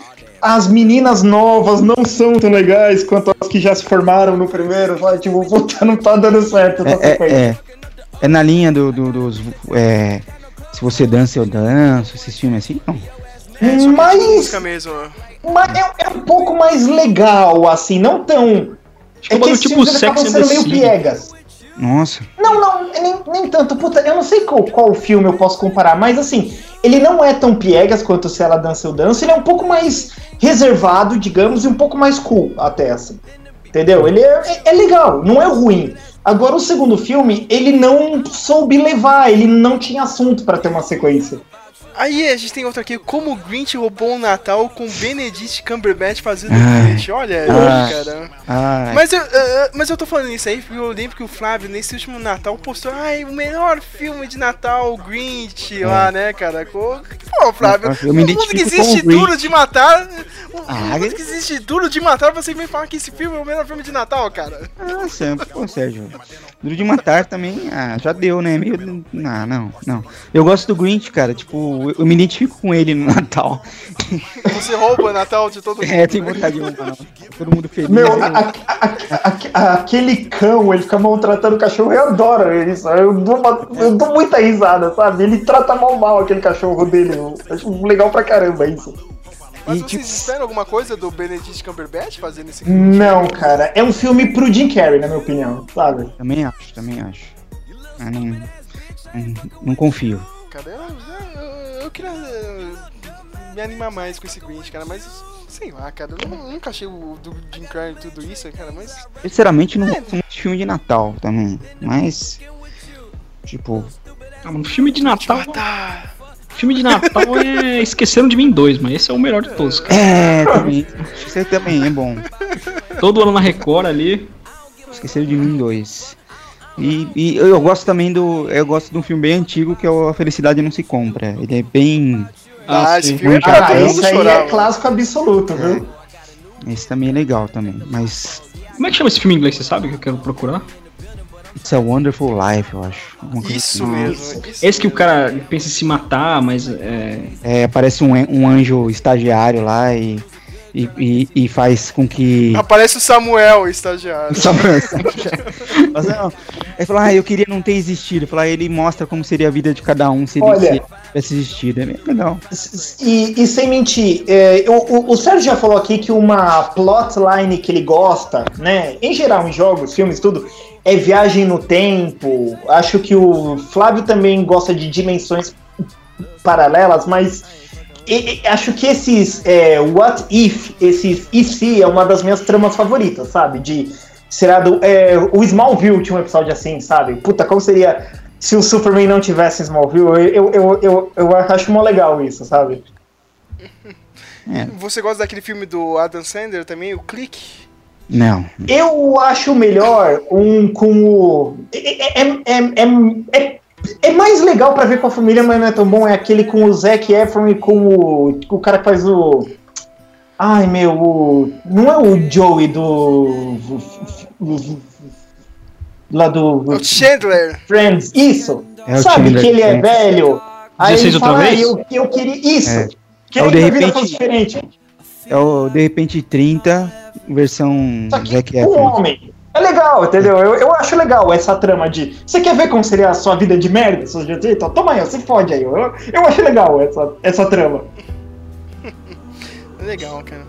as meninas novas não são tão legais quanto as que já se formaram no primeiro, sabe? Tipo, puta, não tá dando certo É, sequência. é, é, é na linha do, do- dos. é, se você dança, eu danço, esses filmes assim, não. É, só que Mas- de música mesmo. Mas é, é um pouco mais legal, assim, não tão. Acho que é um esses tipo filmes acabam Sex and the sendo meio piegas. Nossa. Não, não, nem, nem tanto. Puta, eu não sei qual, qual filme eu posso comparar, mas assim, ele não é tão piegas quanto Se Ela Dança Eu Danço, ele é um pouco mais reservado, digamos, e um pouco mais cool, até assim. Entendeu? Ele é, é- é legal, não é ruim. Agora, o segundo filme, ele não soube levar, ele não tinha assunto pra ter uma sequência. Aí a gente tem outro aqui, como o Grinch roubou o Natal com Benedict Cumberbatch fazendo Ai. Grinch. Olha, cara. Ai, Mas eu, ah, mas eu tô falando isso aí porque eu lembro que o Flávio, nesse último Natal, postou ai, o melhor filme de Natal, o Grinch, lá, né, cara? Pô, Flávio, Eu me o mundo que o existe duro de matar. O Ah, mundo que existe duro de matar, você vem falar que esse filme é o melhor filme de Natal, cara. Nossa, pô, Sérgio. Duro de matar também, ah, já deu, né? Meio. Ah, não, não. Eu gosto do Grinch, cara. Tipo, eu, eu me identifico com ele no Natal. Você rouba o Natal de todo mundo. É, tem vontade de roubar. Todo mundo feliz. Meu, Eu- a- a- a- a- aquele cão, ele fica maltratando o cachorro, eu adoro ele, sabe? Eu dou, uma- eu dou muita risada, sabe? Ele trata mal mal aquele cachorro dele, eu acho legal pra caramba isso. Mas E, vocês tipo- esperam alguma coisa do Benedict Cumberbatch fazendo esse filme? Não, cara, é um filme pro Jim Carrey, na minha opinião, sabe? Também acho, também acho. Não, não, não confio. Cara, eu, eu, queria eh, me animar mais com esse Grinch, cara, mas sei lá, cara, eu, nu- eu nunca achei o do Jim Carrey tudo isso, cara, mas Sinceramente, não gosto muito de filme de Natal também. Mas. Tipo. Ah, mano, filme de Natal. tá. Filme de Natal é Esqueceram de Mim 2, mas esse é o melhor de todos, cara. É, também. Aí também é bom. Todo ano na Record ali. Esqueceram de mim dois. E, e eu gosto também do. Eu gosto de um filme bem antigo que é o A Felicidade Não Se Compra. Ele é bem. Ah, esse filme é Ah, esse aí é clássico absoluto, viu? Esse também é legal também. Mas. Como é que chama esse filme em inglês? Você sabe que eu quero procurar? It's a Wonderful Life, eu acho. Isso assim. mesmo. isso Esse que o cara pensa em se matar, mas é. É, aparece um, um anjo estagiário lá e. E, e, e faz com que. Aparece o Samuel, o estagiário. *laughs* Samuel, *laughs* Mas não, Ele falou, ah, eu queria não ter existido. Ele falou, ah, ele mostra como seria a vida de cada um se ele Olha. se tivesse existido. É bem legal. E, e sem mentir, é, o, o- o Sérgio já falou aqui que uma plotline que ele gosta, né? Em geral, em jogos, filmes, tudo, é viagem no tempo. Acho que o Flávio também gosta de dimensões paralelas, mas e- e acho que esses é, What If, esses If Se é uma das minhas tramas favoritas, sabe? De será do é, o Smallville tinha um episódio assim, sabe? Puta, como seria se o Superman não tivesse Smallville? Eu, eu, eu, eu acho mó legal isso, sabe? *laughs* Você gosta daquele filme do Adam Sandler também, o Clique? Não. Eu acho melhor um com o. É, é, é, é, é, é mais legal pra ver com a família, mas não é tão bom. É aquele com o Zac Efron e com o, o cara que faz o. Ai meu, o, não é o Joey do. Lá do. O Chandler. Friends, isso! É o Sabe Chandler que ele é velho? Aí 16 ele fala, ah, eu, eu queria. Isso! É. Queria É o que de a vida repente- fosse diferente. É o De repente 30, versão Zac um Efron. homem. É legal, entendeu? Eu, eu acho legal essa trama de. Você quer ver como seria a sua vida de merda? Seus dias? Então, toma aí, ó, se fode aí. Eu, eu acho legal essa, essa trama. *laughs* Legal, cara.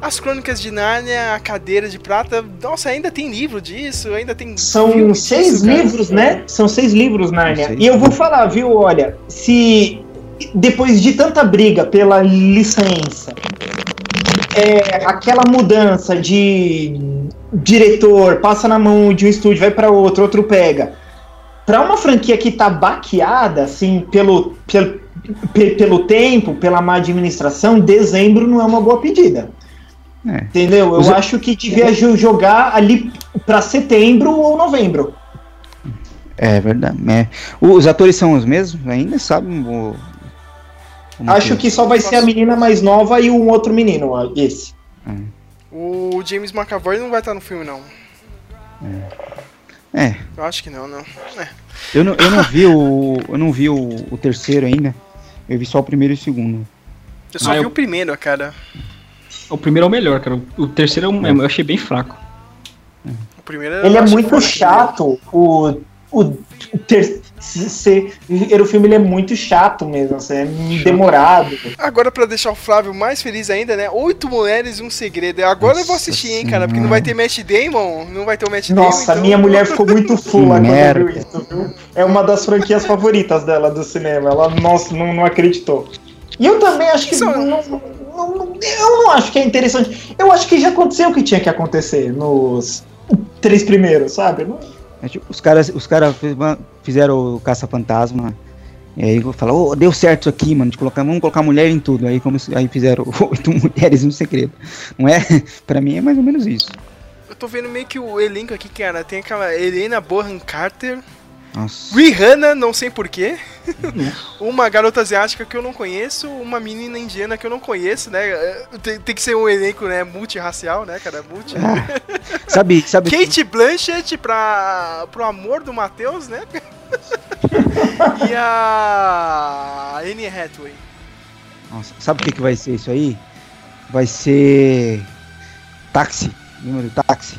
As Crônicas de Nárnia, a Cadeira de Prata, nossa, ainda tem livro disso, ainda tem. São seis disso, cara. livros, né? São seis livros, Nárnia. E eu vou falar, viu? Olha, se depois de tanta briga pela licença, é, aquela mudança de diretor, passa na mão de um estúdio, vai pra outro, outro pega. Pra uma franquia que tá baqueada, assim, pelo, pelo, pe- pelo tempo, pela má administração, dezembro não é uma boa pedida. É. Entendeu? Eu Os- acho que devia jo- jogar ali pra setembro ou novembro. É verdade. é. Os atores são os mesmos ainda, sabe? O, Acho que só vai ser a menina mais nova e um outro menino, esse. O James McAvoy não vai estar no filme, não. É, Eu acho que não, não. É. eu não, eu não vi o. Eu não vi o, o terceiro ainda. Eu vi só o primeiro e o segundo. Eu só Ah, vi eu- o primeiro, cara. O primeiro é o melhor, cara. O terceiro é um- eu achei bem fraco. O primeiro Ele eu é muito chato. O, o ter, se, se- o filme ele é muito chato mesmo, assim, é demorado. Agora, pra deixar o Flávio mais feliz ainda, né? Oito Mulheres e um Segredo. Agora eu vou Nossa assistir, hein, cara, porque não vai ter Matt Damon. Não vai ter o Matt Damon. Nossa, então- minha mulher ficou muito *laughs* fula quando merda. viu isso, viu? É uma das franquias favoritas dela do cinema. Ela, nossa, não, não acreditou. E eu também acho que. Isso- Não, não- não- não- eu não acho que é interessante. Eu acho que já aconteceu o que tinha que acontecer nos três primeiros, sabe? Não- Os caras os cara fizeram o Caça-Fantasma. E aí falou, ô, deu certo isso aqui, mano. De colocar, vamos colocar mulher em tudo. Aí, como, aí fizeram *laughs* oito mulheres no segredo. Não é? *laughs* pra mim é mais ou menos isso. Eu tô vendo meio que o elenco aqui, cara. Tem aquela Helena Bonham Carter, Nossa. Rihanna, não sei porquê. *laughs* uma garota asiática que eu não conheço, uma menina indiana que eu não conheço, né? Tem, tem que ser um elenco, né, multirracial, né, cara? Multi. Sabe, sabe. Kate Blanchett pra, pro amor do Matheus, né? *laughs* e a Anne Hathaway. Nossa, sabe o que, que vai ser isso aí? Vai ser. Táxi. Do táxi?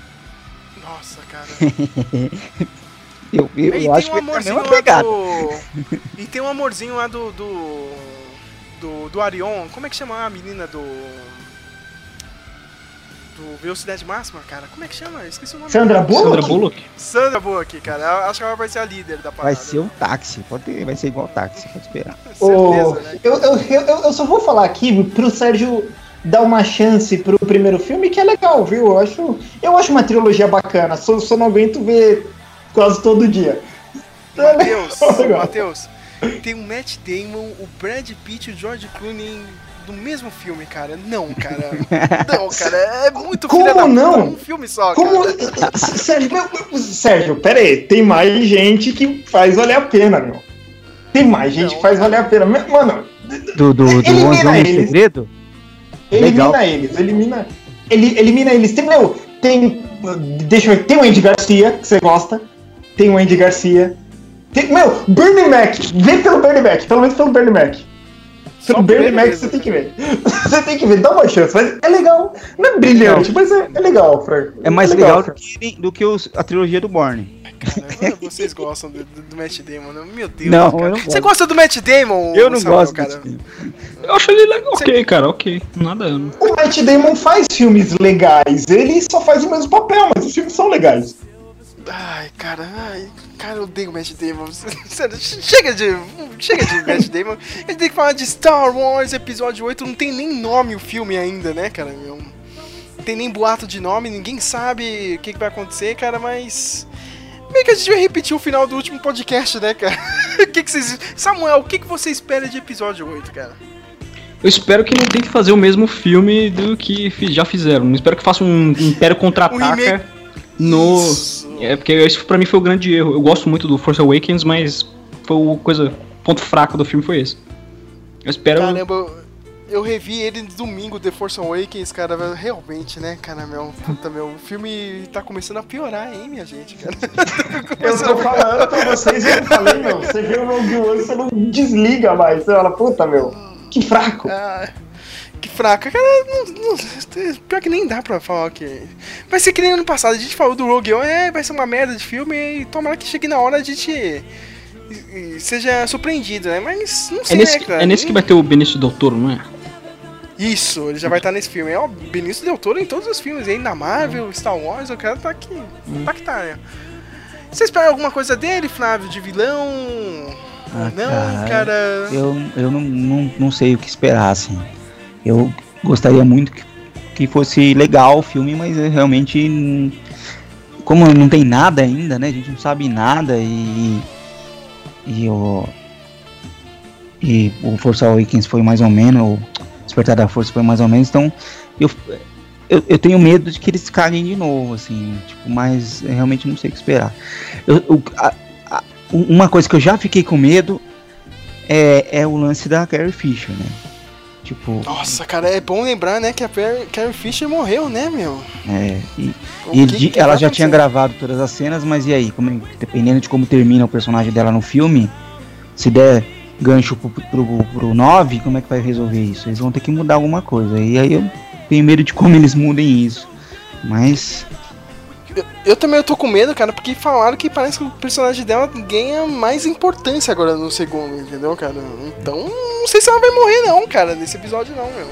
Nossa, cara. *laughs* Eu, eu, E eu acho tem um que é mesma lá pegada. do... E tem um amorzinho lá do... Do, do, do Arion. Como é que chama a menina do... Do Velocidade Máxima, cara? Como é que chama? Eu Esqueci o nome. Sandra. Bullock? Sandra Bullock? Sandra Bullock, cara. Eu Acho que ela vai ser a líder da parada. Vai ser um táxi. Pode ter, vai ser igual táxi, pode esperar. Certeza, né? eu, eu, eu, eu só vou falar aqui pro Sérgio dar uma chance pro primeiro filme, que é legal, viu? Eu acho, eu acho uma trilogia bacana, só, só não aguento ver quase todo dia. Matheus. *laughs* Matheus, tem o Matt Damon, o Brad Pitt e o George Clooney no mesmo filme, cara. Não, cara. *laughs* Não, cara. É muito Como filha da puta, não? Um filme só, Como. cara. Sérgio, meu- Sérgio, pera aí, tem mais gente que faz valer a pena, meu. Tem mais gente que faz valer a pena. Mano, Do, do, do Elimina Onze Homens. Segredo? Elimina Legal. eles, elimina. Ele, elimina eles. Tem, meu, tem. Deixa eu ver, tem o Andy Garcia, que você gosta. Tem o Andy Garcia. Tem, meu, Bernie Mac. Vê pelo Bernie Mac, pelo menos pelo Bernie Mac. Só Pelo Bernie Mac você tem que ver. *laughs* Você tem que ver, dá uma chance. Mas é legal. Não é brilhante, mas é, é legal, Frank. É mais legal, do Frank. que, do que os- a trilogia do Borne. Cara, vocês gostam do, do, do Matt Damon, né? Meu Deus, Não, cara. eu não Você gosta do Matt Damon? Eu não Samuel, gosto cara. Eu acho ele legal. Ok, cara, ok. Nada. O Matt Damon faz filmes legais. Ele só faz o mesmo papel, mas os filmes são legais. Ai, cara, ai, cara, eu odeio o Matt Damon. *laughs* Sério, chega de. Chega de Matt Damon. A gente tem que falar de Star Wars Episódio 8. Não tem nem nome o filme ainda, né, cara? Meu? Não tem nem boato de nome, ninguém sabe o que, que vai acontecer, cara, mas. Meio que a gente vai repetir o final do último podcast, né, cara? *laughs* O que, que vocês. Samuel, o que, que você espera de episódio 8, cara? Eu espero que não tente fazer o mesmo filme do que já fizeram. Não espero que faça um Império *laughs* Um Contra-Ataca remake. no... É, porque isso pra mim foi o grande erro. Eu gosto muito do Force Awakens, mas foi o coisa... ponto fraco do filme foi esse. Eu espero... Caramba, eu- eu revi ele domingo, The Force Awakens, cara, realmente, né, cara, meu, puta, meu, o filme tá começando a piorar, hein, minha gente, cara. *laughs* Eu tô falando pra vocês, eu falei, meu. Você vê o Rogue One, você não desliga mais. Você fala, puta, meu, que fraco. Ah, que fraca, cara, não, não- pior que nem dá pra falar que... Vai ser que nem ano passado, a gente falou do Rogue One, é, vai ser uma merda de filme, e tomara que chegue na hora a gente... Seja surpreendido, né? Mas não É sei, nesse, né, cara? é nesse que vai ter o Benício Del Toro, não é? Isso, ele já vai estar nesse filme. É o Benício Del Toro em todos os filmes, aí na Marvel, Star Wars, o cara tá aqui. Tá que tá, né? Você espera alguma coisa dele, Flávio, de vilão? Ah, não, cara. Eu, eu não, não, não sei o que esperar, assim. Eu gostaria muito que, que fosse legal o filme, mas eu realmente. Como não tem nada ainda, né? A gente não sabe nada e. E o. E o Force Awakens foi mais ou menos. O Despertar da Força foi mais ou menos. Então, eu, eu, eu tenho medo de que eles caguem de novo, assim. Tipo, mas eu realmente não sei o que esperar. Eu, o- a- a- uma coisa que eu já fiquei com medo é, é o lance da Carrie Fisher, né? Tipo, Nossa, cara, é bom lembrar, né, que a Carrie Fisher morreu, né, meu? é, e, e que que ela já tinha gravado todas as cenas, mas e aí? Como, dependendo de como termina o personagem dela no filme, se der gancho pro, pro, pro 9, como é que vai resolver isso? Eles vão ter que mudar alguma coisa. E aí eu tenho medo de como eles mudem isso. Mas. Eu, eu também eu tô com medo, cara, porque falaram que parece que o personagem dela ganha mais importância agora no segundo, entendeu, cara? Então, não sei se ela vai morrer, não, cara, nesse episódio, não, meu.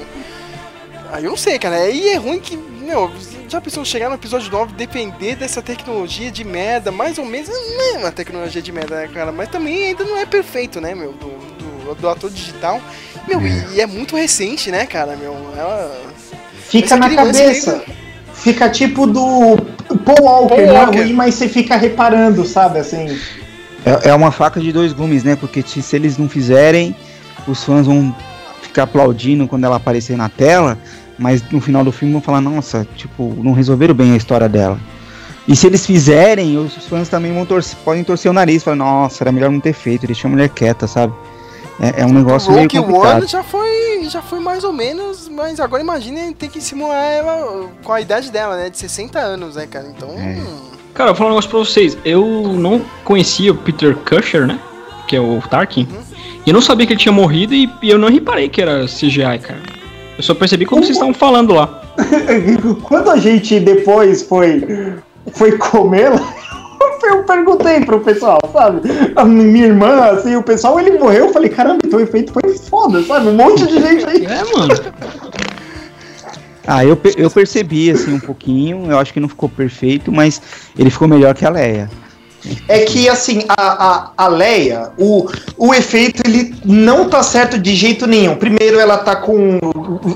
Aí eu não sei, cara. Aí é ruim que, meu, já pensou chegar no episódio 9 depender dessa tecnologia de merda, mais ou menos, não é uma tecnologia de merda, né, cara? Mas também ainda não é perfeito, né, meu, do, do, do ator digital. Meu, e, e é muito recente, né, cara, meu? Ela. Fica Essa na criança cabeça. Fica tipo do Paul Walker, Paul não é ruim, mas você fica reparando, sabe, assim. É, é uma faca de dois gumes, né? Porque se, se eles não fizerem, os fãs vão ficar aplaudindo quando ela aparecer na tela, mas no final do filme vão falar, nossa, tipo, não resolveram bem a história dela. E se eles fizerem, os fãs também vão torcer, podem torcer o nariz, falar, nossa, era melhor não ter feito, deixa a mulher quieta, sabe? É, é um negócio meio Rogue complicado. One já foi, já foi mais ou menos, mas agora imagine ter que simular ela com a idade dela, né? De 60 anos, né, cara? Então. É. Cara, eu vou falar um negócio pra vocês. Eu não conhecia o Peter Cusher, né? Que é o Tarkin. E eu não sabia que ele tinha morrido e, e eu não reparei que era CGI, cara. Eu só percebi quando vocês estavam falando lá. *laughs* Quando a gente depois foi, foi comer lá, eu perguntei pro pessoal, sabe? A minha irmã, assim, o pessoal, ele morreu, eu falei, caramba, então o efeito foi foda, sabe? Um monte de gente aí. É, mano. Ah, eu, eu percebi, assim, um pouquinho, eu acho que não ficou perfeito, mas ele ficou melhor que a Leia. É que, assim, a, a, a Leia, o, o efeito, ele não tá certo de jeito nenhum. Primeiro, ela tá com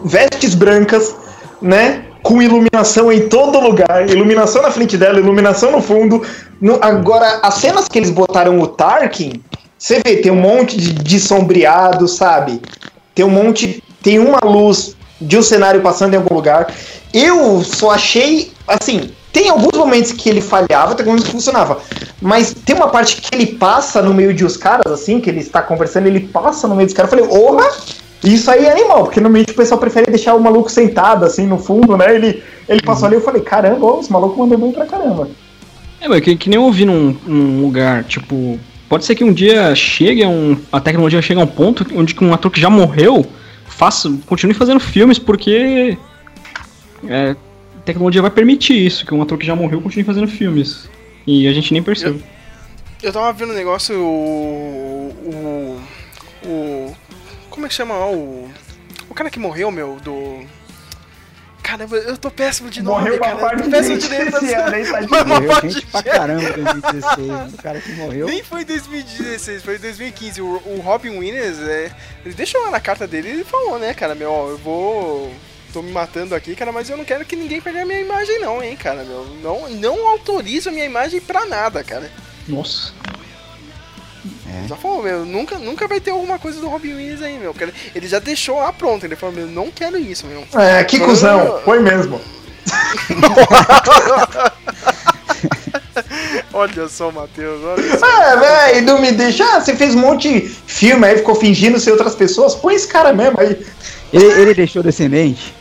vestes brancas, né? Com iluminação em todo lugar. Iluminação na frente dela, iluminação no fundo. No- agora, as cenas que eles botaram o Tarkin, você vê, tem um monte de, de sombreado, sabe? Tem um monte. Tem uma luz de um cenário passando em algum lugar. Eu só achei. Assim, tem alguns momentos que ele falhava, tem alguns que funcionava. Mas tem uma parte que ele passa no meio de os caras, assim, que ele está conversando, ele passa no meio dos caras. Eu falei, orra! Isso aí é animal, porque normalmente o pessoal prefere deixar o maluco sentado, assim, no fundo, né? Ele, ele passou ali eu falei, caramba, ó, esse maluco mandou bem pra caramba. É, mas que, que nem eu ouvi num, num lugar, tipo. Pode ser que um dia chegue a um. A tecnologia chegue a um ponto onde que um ator que já morreu faça, continue fazendo filmes porque. É, a tecnologia vai permitir isso, que um ator que já morreu continue fazendo filmes. E a gente nem percebe. Eu tava vendo um negócio. O. O. o como é que chama? O. O cara que morreu, meu, do. Caramba, eu tô péssimo de nome, Morreu uma cara. parte eu tô de péssimo de nome. uma Morreu parte gente de pra caramba em 2016, o cara que morreu. Nem foi em 2016, foi em 2015. O, o Robin Williams, é, ele deixou lá na carta dele ele falou, né, cara, meu, ó, eu vou. tô me matando aqui, cara, mas eu não quero que ninguém pegue a minha imagem, não, hein, cara, meu. Não, não autorizo a minha imagem pra nada, cara. Nossa. Ele Já falou, meu, nunca, nunca vai ter alguma coisa do Robin Williams aí, meu. Ele já deixou lá pronto, ele falou, meu, não quero isso, meu. É, que cuzão, foi mesmo. *laughs* Olha só, Matheus, olha só. Ah, velho, não me deixa. Ah, você fez um monte de filme aí, ficou fingindo ser outras pessoas. Põe esse cara mesmo aí. Ele, ele deixou descendente?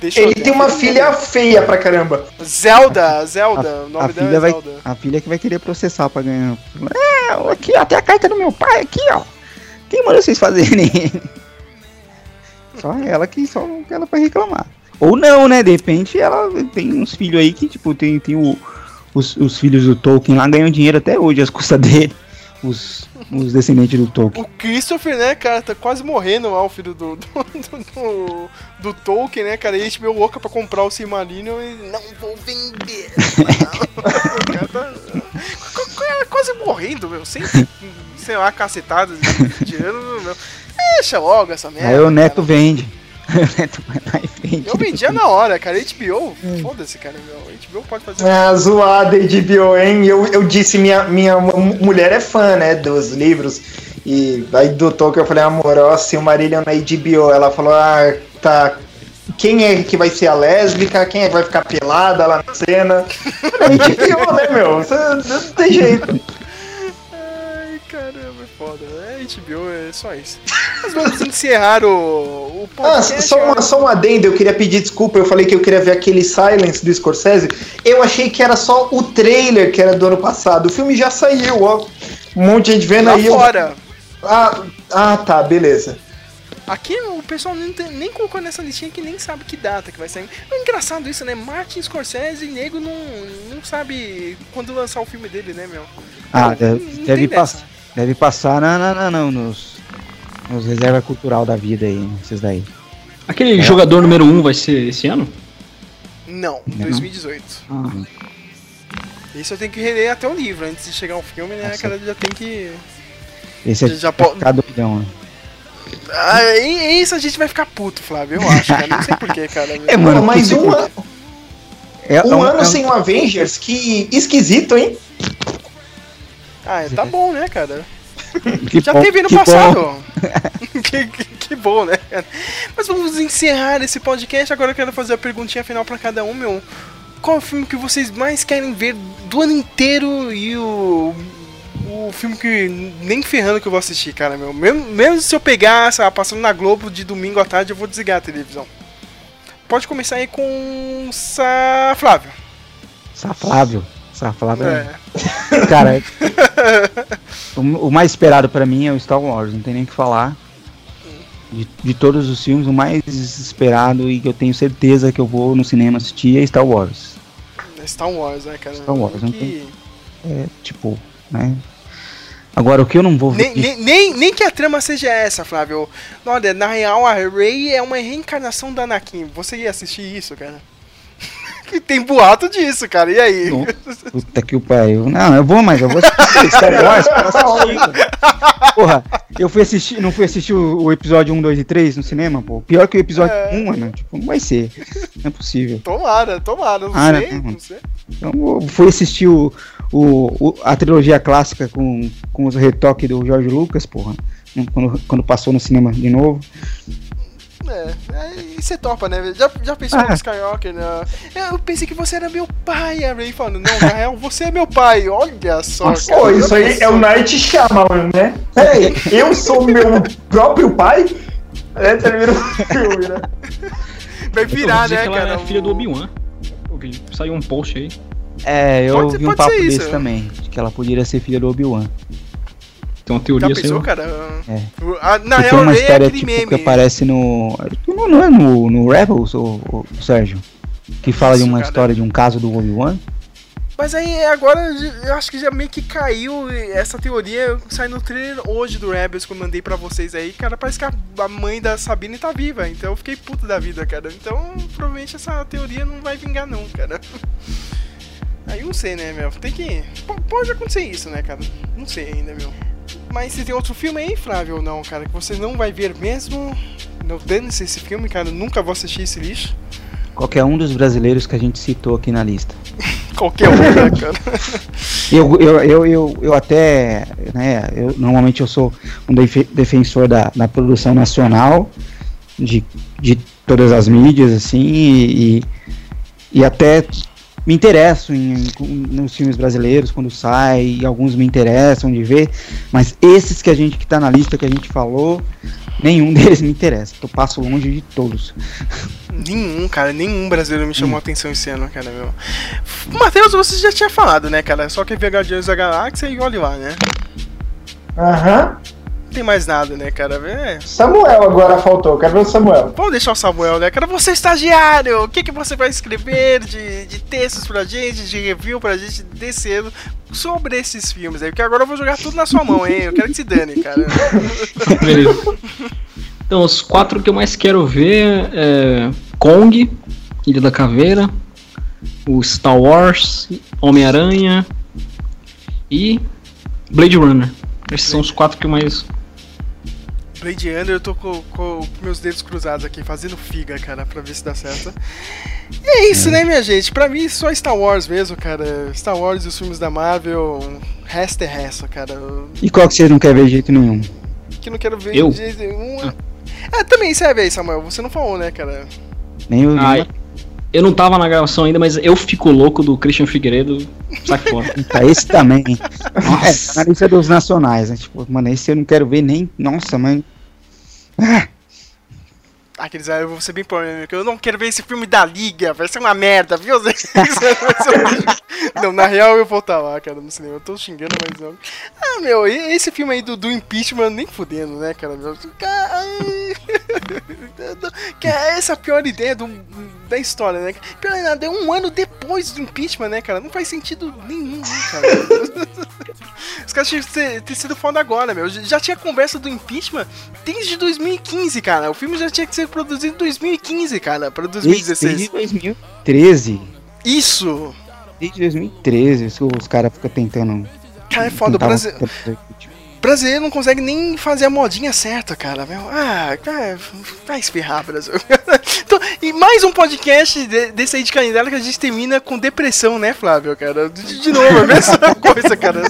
Deixa Ele tem uma a filha feia pra caramba. Zelda, Zelda, o nome a dela filha é vai, Zelda. a filha que vai querer processar pra ganhar. É, aqui, tem a carta do meu pai aqui, ó. Quem mandou vocês fazerem? *laughs* só ela que só ela vai reclamar. Ou não, né? De repente ela tem uns filhos aí que, tipo, tem, tem o, os, os filhos do Tolkien lá ganham dinheiro até hoje às custas dele. Os, os descendentes do Tolkien. O Christopher, né, cara, tá quase morrendo lá, o filho do, do, do, do, do Tolkien, né, cara? E a gente meio louca pra comprar o Silmarillion e não vou vender. *laughs* o cara tá qu- quase morrendo, meu, sem, sei lá, cacetadas de, de ano, meu. Deixa logo essa merda. Aí o Neto cara. vende. Eu *laughs* vendia na hora, cara. HBO, foda-se, cara, meu. HBO pode fazer. Ah, zoada HBO, hein? Eu, eu disse, minha, minha mu- mulher é fã, né, dos livros. E aí do Tolkien eu falei, amor, ó, Silmarillion na HBO. Ela falou, ah, tá. Quem é que vai ser a lésbica? Quem é que vai ficar pelada lá na cena? *laughs* HBO, né, meu? Não tem jeito. HBO, é só isso. Mas vamos encerrar o, o Ah, podcast. só, uma, só um adendo, eu queria pedir desculpa, eu falei que eu queria ver aquele Silence do Scorsese. Eu achei que era só o trailer que era do ano passado. O filme já saiu, ó. Um monte de gente vendo Lá aí. eu- fora. Ah, ah, tá, beleza. Aqui o pessoal nem, tem- nem colocou nessa listinha que nem sabe que data que vai sair. É engraçado isso, né? Martin Scorsese e nego não, não sabe quando lançar o filme dele, né, meu? Ah, Não, deve, não deve, tem pass- dessa. Deve passar na, na, na- não, nos, nos reserva cultural da vida aí, esses daí. Aquele jogador número 1 um vai ser esse ano? Não, Não? 2018. Ah, Isso eu tenho que reler até o livro antes de chegar ao filme, né? Nossa. Cara, já tem que. Esse é Já já po- ficar doidão, né? Ah, e- isso a gente vai ficar puto, Flávio, eu acho, cara. Não sei porquê, cara. *laughs* É, mano, um, an- É, um é um- ano é um- sem o Avengers, que esquisito, hein? Ah, tá bom, né, cara? *laughs* que Já bom- teve no que bom. passado. *laughs* *laughs* que, que, que bom, né? cara? Mas vamos encerrar esse podcast. Agora eu quero fazer a perguntinha final pra cada um, meu. Qual o filme que vocês mais querem ver do ano inteiro e o. O filme que nem ferrando que eu vou assistir, cara, meu. Mesmo, mesmo se eu pegar, lá, passando na Globo de domingo à tarde, eu vou desligar a televisão. Pode começar aí com Sa Flávio. Saflável. Saflável. É. *laughs* Cara, o, o mais esperado pra mim é o Star Wars, não tem nem o que falar. De, de todos os filmes, o mais esperado e que eu tenho certeza que eu vou no cinema assistir é Star Wars. Star Wars, né, cara? Star Wars, não Que- É, tipo, né? Agora, o que eu não vou ver. Nem, nem, nem, nem que a trama seja essa, Flávio. Olha, na real, a Rey é uma reencarnação da Anakin. Você ia assistir isso, cara? Que tem boato disso, cara. E aí? Não. Puta que o pariu. Não, eu vou, mas eu vou assistir *laughs* Star Wars. Porra, eu fui assistir, não fui assistir o, o episódio 1, 2 e 3 no cinema, pô. Pior que o episódio É. 1, mano. Tipo, não vai ser. Não é possível. Tomara, tomara. Não Ah, sei, não. não sei. Então eu fui assistir o, o, o- a trilogia clássica com, com os retoques do George Lucas, porra. Quando, quando passou no cinema de novo. É, aí você topa, né? Já, já pensou Ah. no Skywalker, né? Eu pensei que você era meu pai, a Rey falando, não, na real, você é meu pai. Olha só, Nossa, cara. Pô, isso aí é o Night Shyamalan, né? Peraí, eu sou meu próprio pai? É, termina o filme, né? Vai virar, né, que ela cara? é filha do Obi-Wan. Saiu um post aí. É, eu Pode- vi um papo desse também. De que ela poderia ser filha do Obi-Wan. Tem uma Já teoria pensou, saiu. cara? É. A- na real, tem uma é história aquele tipo, meme. que aparece no. Não, não é no, no Rebels, o, o Sérgio? Que fala Isso, de uma cara. história de um caso do Obi-Wan? Mas aí agora eu acho que já meio que caiu essa teoria. Sai no trailer hoje do Rebels que eu mandei pra vocês aí. Cara, parece que a, a mãe da Sabine tá viva. Então eu fiquei puto da vida, cara. Então provavelmente essa teoria não vai vingar, não, cara. *laughs* Aí eu não sei, né, meu? Tem que. p- Pode acontecer isso, né, cara? Não sei ainda, meu. Mas se tem outro filme aí, Flávio, ou não, cara, que você não vai ver mesmo. Não dane-se esse filme, cara. Nunca vou assistir esse lixo. Qualquer um dos brasileiros que a gente citou aqui na lista. *laughs* Qualquer um, né, cara? *laughs* Eu, eu, eu, eu, eu até, né, eu, normalmente eu sou um defe- defensor da, da produção nacional, de, de todas as mídias, assim, e, e, e até me interesso em, em- nos filmes brasileiros quando sai, e alguns me interessam de ver, mas esses que a gente que tá na lista que a gente falou, nenhum *laughs* deles me interessa, eu passo longe de todos. Nenhum, cara, nenhum brasileiro me chamou a atenção esse ano, cara, meu. Matheus, você já tinha falado, né, cara? Só que ver Guardiões da Galáxia e olhe lá, né? Aham. Não tem mais nada, né, cara? É. Samuel agora faltou, quero ver o Samuel. Vamos deixar o Samuel, né? Cara, você é estagiário! O que, que você vai escrever de, de textos pra gente, de review pra gente desse ano sobre esses filmes aí? Porque agora eu vou jogar tudo na sua mão, hein? Eu quero que se dane, cara. *laughs* Beleza. Então, os quatro que eu mais quero ver é Kong, Ilha da Caveira, o Star Wars, Homem-Aranha e Blade Runner. Esses são os quatro que eu mais. Blade Runner, eu tô com, com meus dedos cruzados aqui, fazendo figa, cara, pra ver se dá certo. E é isso, né, minha gente? Pra mim, só Star Wars mesmo, cara. Star Wars e os filmes da Marvel, resto é resto, cara. E qual que você não quer ver de jeito nenhum? Que não quero ver Eu? de jeito nenhum. Ah, também, você vai ver aí, Samuel. Você não falou, né, cara? Nem o. Ai, eu não tava na gravação ainda, mas eu fico louco do Christian Figueiredo. Sai fora. *laughs* Tá, esse também. é, na lista dos nacionais, né? Tipo, mano, esse eu não quero ver nem. Nossa, mãe. Ah, Aqueles aí eu vou ser bem polêmico. Eu não quero ver esse filme da Liga, vai ser uma merda, viu? *laughs* não, na real eu vou estar lá, cara, no cinema. Eu tô xingando, mas não. Ah, meu, e esse filme aí do, do impeachment, nem fudendo, né, cara? Meu, Ca- ai. *laughs* Que é essa a pior ideia do, da história, né? Pior é nada, é um ano depois do impeachment, né, cara? Não faz sentido nenhum, né, cara? *laughs* Os caras tinham que ter, ter sido foda agora, meu. Já tinha conversa do impeachment desde 2015, cara. O filme já tinha que ser produzido em 2015, cara, pra desde 2016. 2013. Isso! Desde 2013, isso os caras ficam tentando. Cara, é foda. O tentavam- Brasi- brasileiro não consegue nem fazer a modinha certa, cara. Meu. Ah, vai se ferrar, Brasil. *laughs* Então, e mais um podcast de- desse aí de candidato que a gente termina com depressão, né, Flávio, cara? De, de novo, a mesma *laughs* coisa, cara.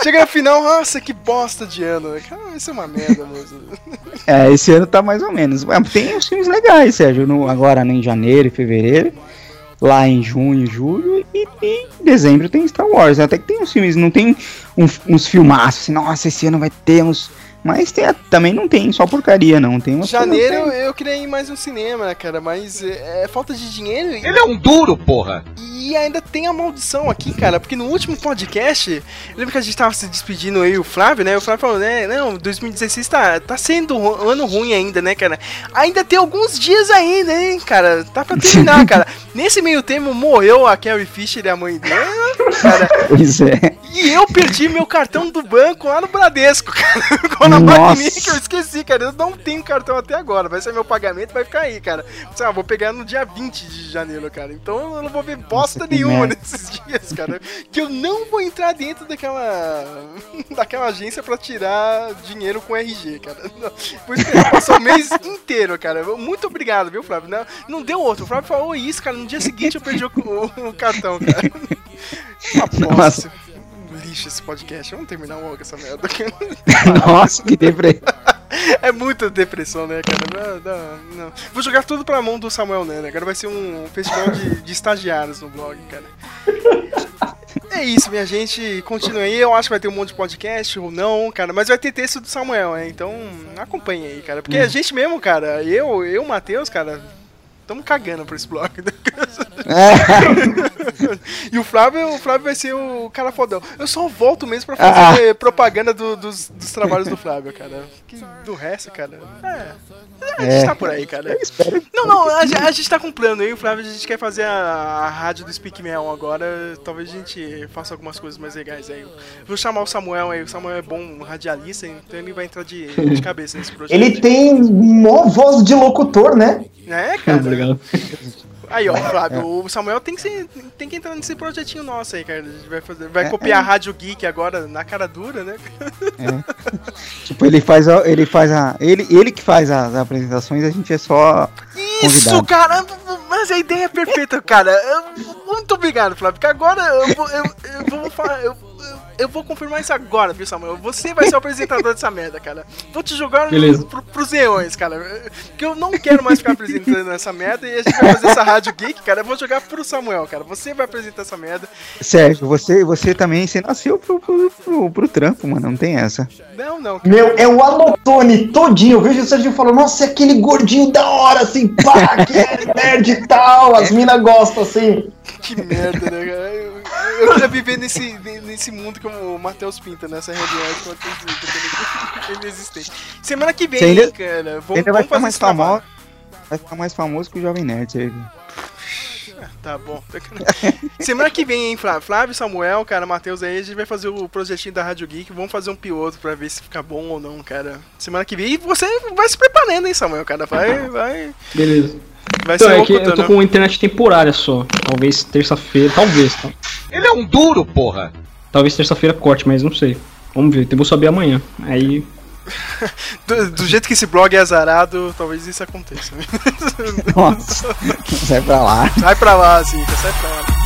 Chega no final, nossa, que bosta de ano. né? Cara, isso é uma merda mesmo. É, esse ano tá mais ou menos. Tem uns filmes legais, Sérgio. No, agora em janeiro e fevereiro. Lá em junho, julho e, e em dezembro tem Star Wars. Até que tem uns filmes, não tem um- uns filmaços assim, nossa, esse ano vai ter uns. Mas tem- também não tem só porcaria, não. Tem Janeiro coisas- eu queria ir mais no cinema, né, cara? Mas é, é falta de dinheiro. e- Ele é um duro, porra. E ainda tem a maldição aqui, cara, porque no último podcast, lembra que a gente tava se despedindo aí, o Flávio, né? O Flávio falou, né? Não, 2016 tá, tá sendo um ano ruim ainda, né, cara? Ainda tem alguns dias ainda, hein, cara? Tá pra terminar, cara. *laughs* Nesse meio tempo morreu a Carrie Fisher e a mãe dela, cara. Pois é. E eu perdi meu cartão do banco lá no Bradesco, cara. *laughs* Com a Nossa. maquininha que eu esqueci, cara. Eu não tenho cartão até agora. Vai ser meu pagamento, vai ficar aí, cara. Sei lá, vou pegar no dia 20 de janeiro, cara. Então eu não vou ver bosta que nenhuma nesses *laughs* dias, cara. Que eu não vou entrar dentro daquela. *laughs* daquela agência pra tirar dinheiro com RG, cara. *laughs* Por isso que passou o mês inteiro, cara. Muito obrigado, viu, Flávio? Não, não deu outro. O Flávio falou isso, cara. No dia seguinte eu perdi o, o- o cartão, cara. Uma bosta. Lixo esse podcast. Vamos terminar logo essa merda. *laughs* Nossa, que deprê. *laughs* É muita depressão, né, cara? Não, não, não. Vou jogar tudo pra mão do Samuel Nene. Agora vai ser um festival de, de estagiários no blog, cara. É isso, minha gente. Continue aí. Eu acho que vai ter um monte de podcast ou não, cara. Mas vai ter texto do Samuel, né? Então acompanhe aí, cara. Porque a gente mesmo, cara, eu, eu, Matheus, cara, estamos cagando pra esse blog. *laughs* e o Flávio, o Flávio vai ser o cara fodão. Eu só volto mesmo pra fazer propaganda do- dos, dos trabalhos do Flávio, cara. Que do resto, cara. É. A gente É. tá por aí, cara. Não, não, a, gente- a gente tá com um plano aí, o Flávio, a gente quer fazer a, a rádio do Speak Mel agora. Talvez a gente faça algumas coisas mais legais aí. Vou chamar o Samuel aí, o Samuel é bom radialista, então ele vai entrar de, de cabeça nesse projeto. Ele tem mó voz de locutor, né? É, cara. Aí, ó, Flávio, o Samuel tem que, ser, tem que entrar nesse projetinho nosso aí, cara. A gente vai, fazer, vai copiar a Rádio Geek agora na cara dura, né? *laughs* Tipo, ele faz a, ele faz a, ele, ele que faz as apresentações, a gente é só Isso, convidado. cara! Mas a ideia é perfeita, cara. Eu- muito obrigado, Flávio. Porque agora eu vou, eu, eu vou falar. Eu, eu, vou confirmar isso agora, viu, Samuel? Você vai ser o apresentador dessa merda, cara. Vou te jogar Beleza. pro, pros leões, cara. Que eu não quero mais ficar apresentando essa merda e a gente vai fazer essa rádio geek, cara. Eu vou jogar pro Samuel, cara. Você vai apresentar essa merda. Sérgio, você, você também, você nasceu pro, pro, pro, pro trampo, mano, não tem essa. Não, não, cara. Meu, é o Alotone todinho. Eu vejo o Serginho falando, nossa, é aquele gordinho da hora, assim, pá, que é nerd e tal. As minas gostam, assim. Que merda, né, cara? Eu, queria viver nesse, nesse mundo que o Matheus pinta, nessa realidade que o Matheus pinta, que é inexistente. Semana que vem, ainda- cara, vamos, Ele vai vamos ficar fazer mais famoso. Vai ficar mais famoso que o Jovem Nerd, você viu? Tá bom. *laughs* Semana que vem, hein, Flávio? Flávio, Samuel, cara, Matheus aí, a gente vai fazer o projetinho da Rádio Geek. Vamos fazer um piloto pra ver se fica bom ou não, cara. Semana que vem. E você vai se preparando, hein, Samuel, cara? Vai, vai. Beleza. Vai Então, ser é que eu tô né? com internet temporária só. Talvez terça-feira. Talvez, tá? Ele é um duro, porra. Talvez terça-feira corte, mas não sei. Vamos ver, eu vou saber amanhã. Aí. *laughs* Do, do jeito que esse blog é azarado, talvez isso aconteça. Nossa, *laughs* sai pra lá. sai pra lá, Zica, sai pra lá.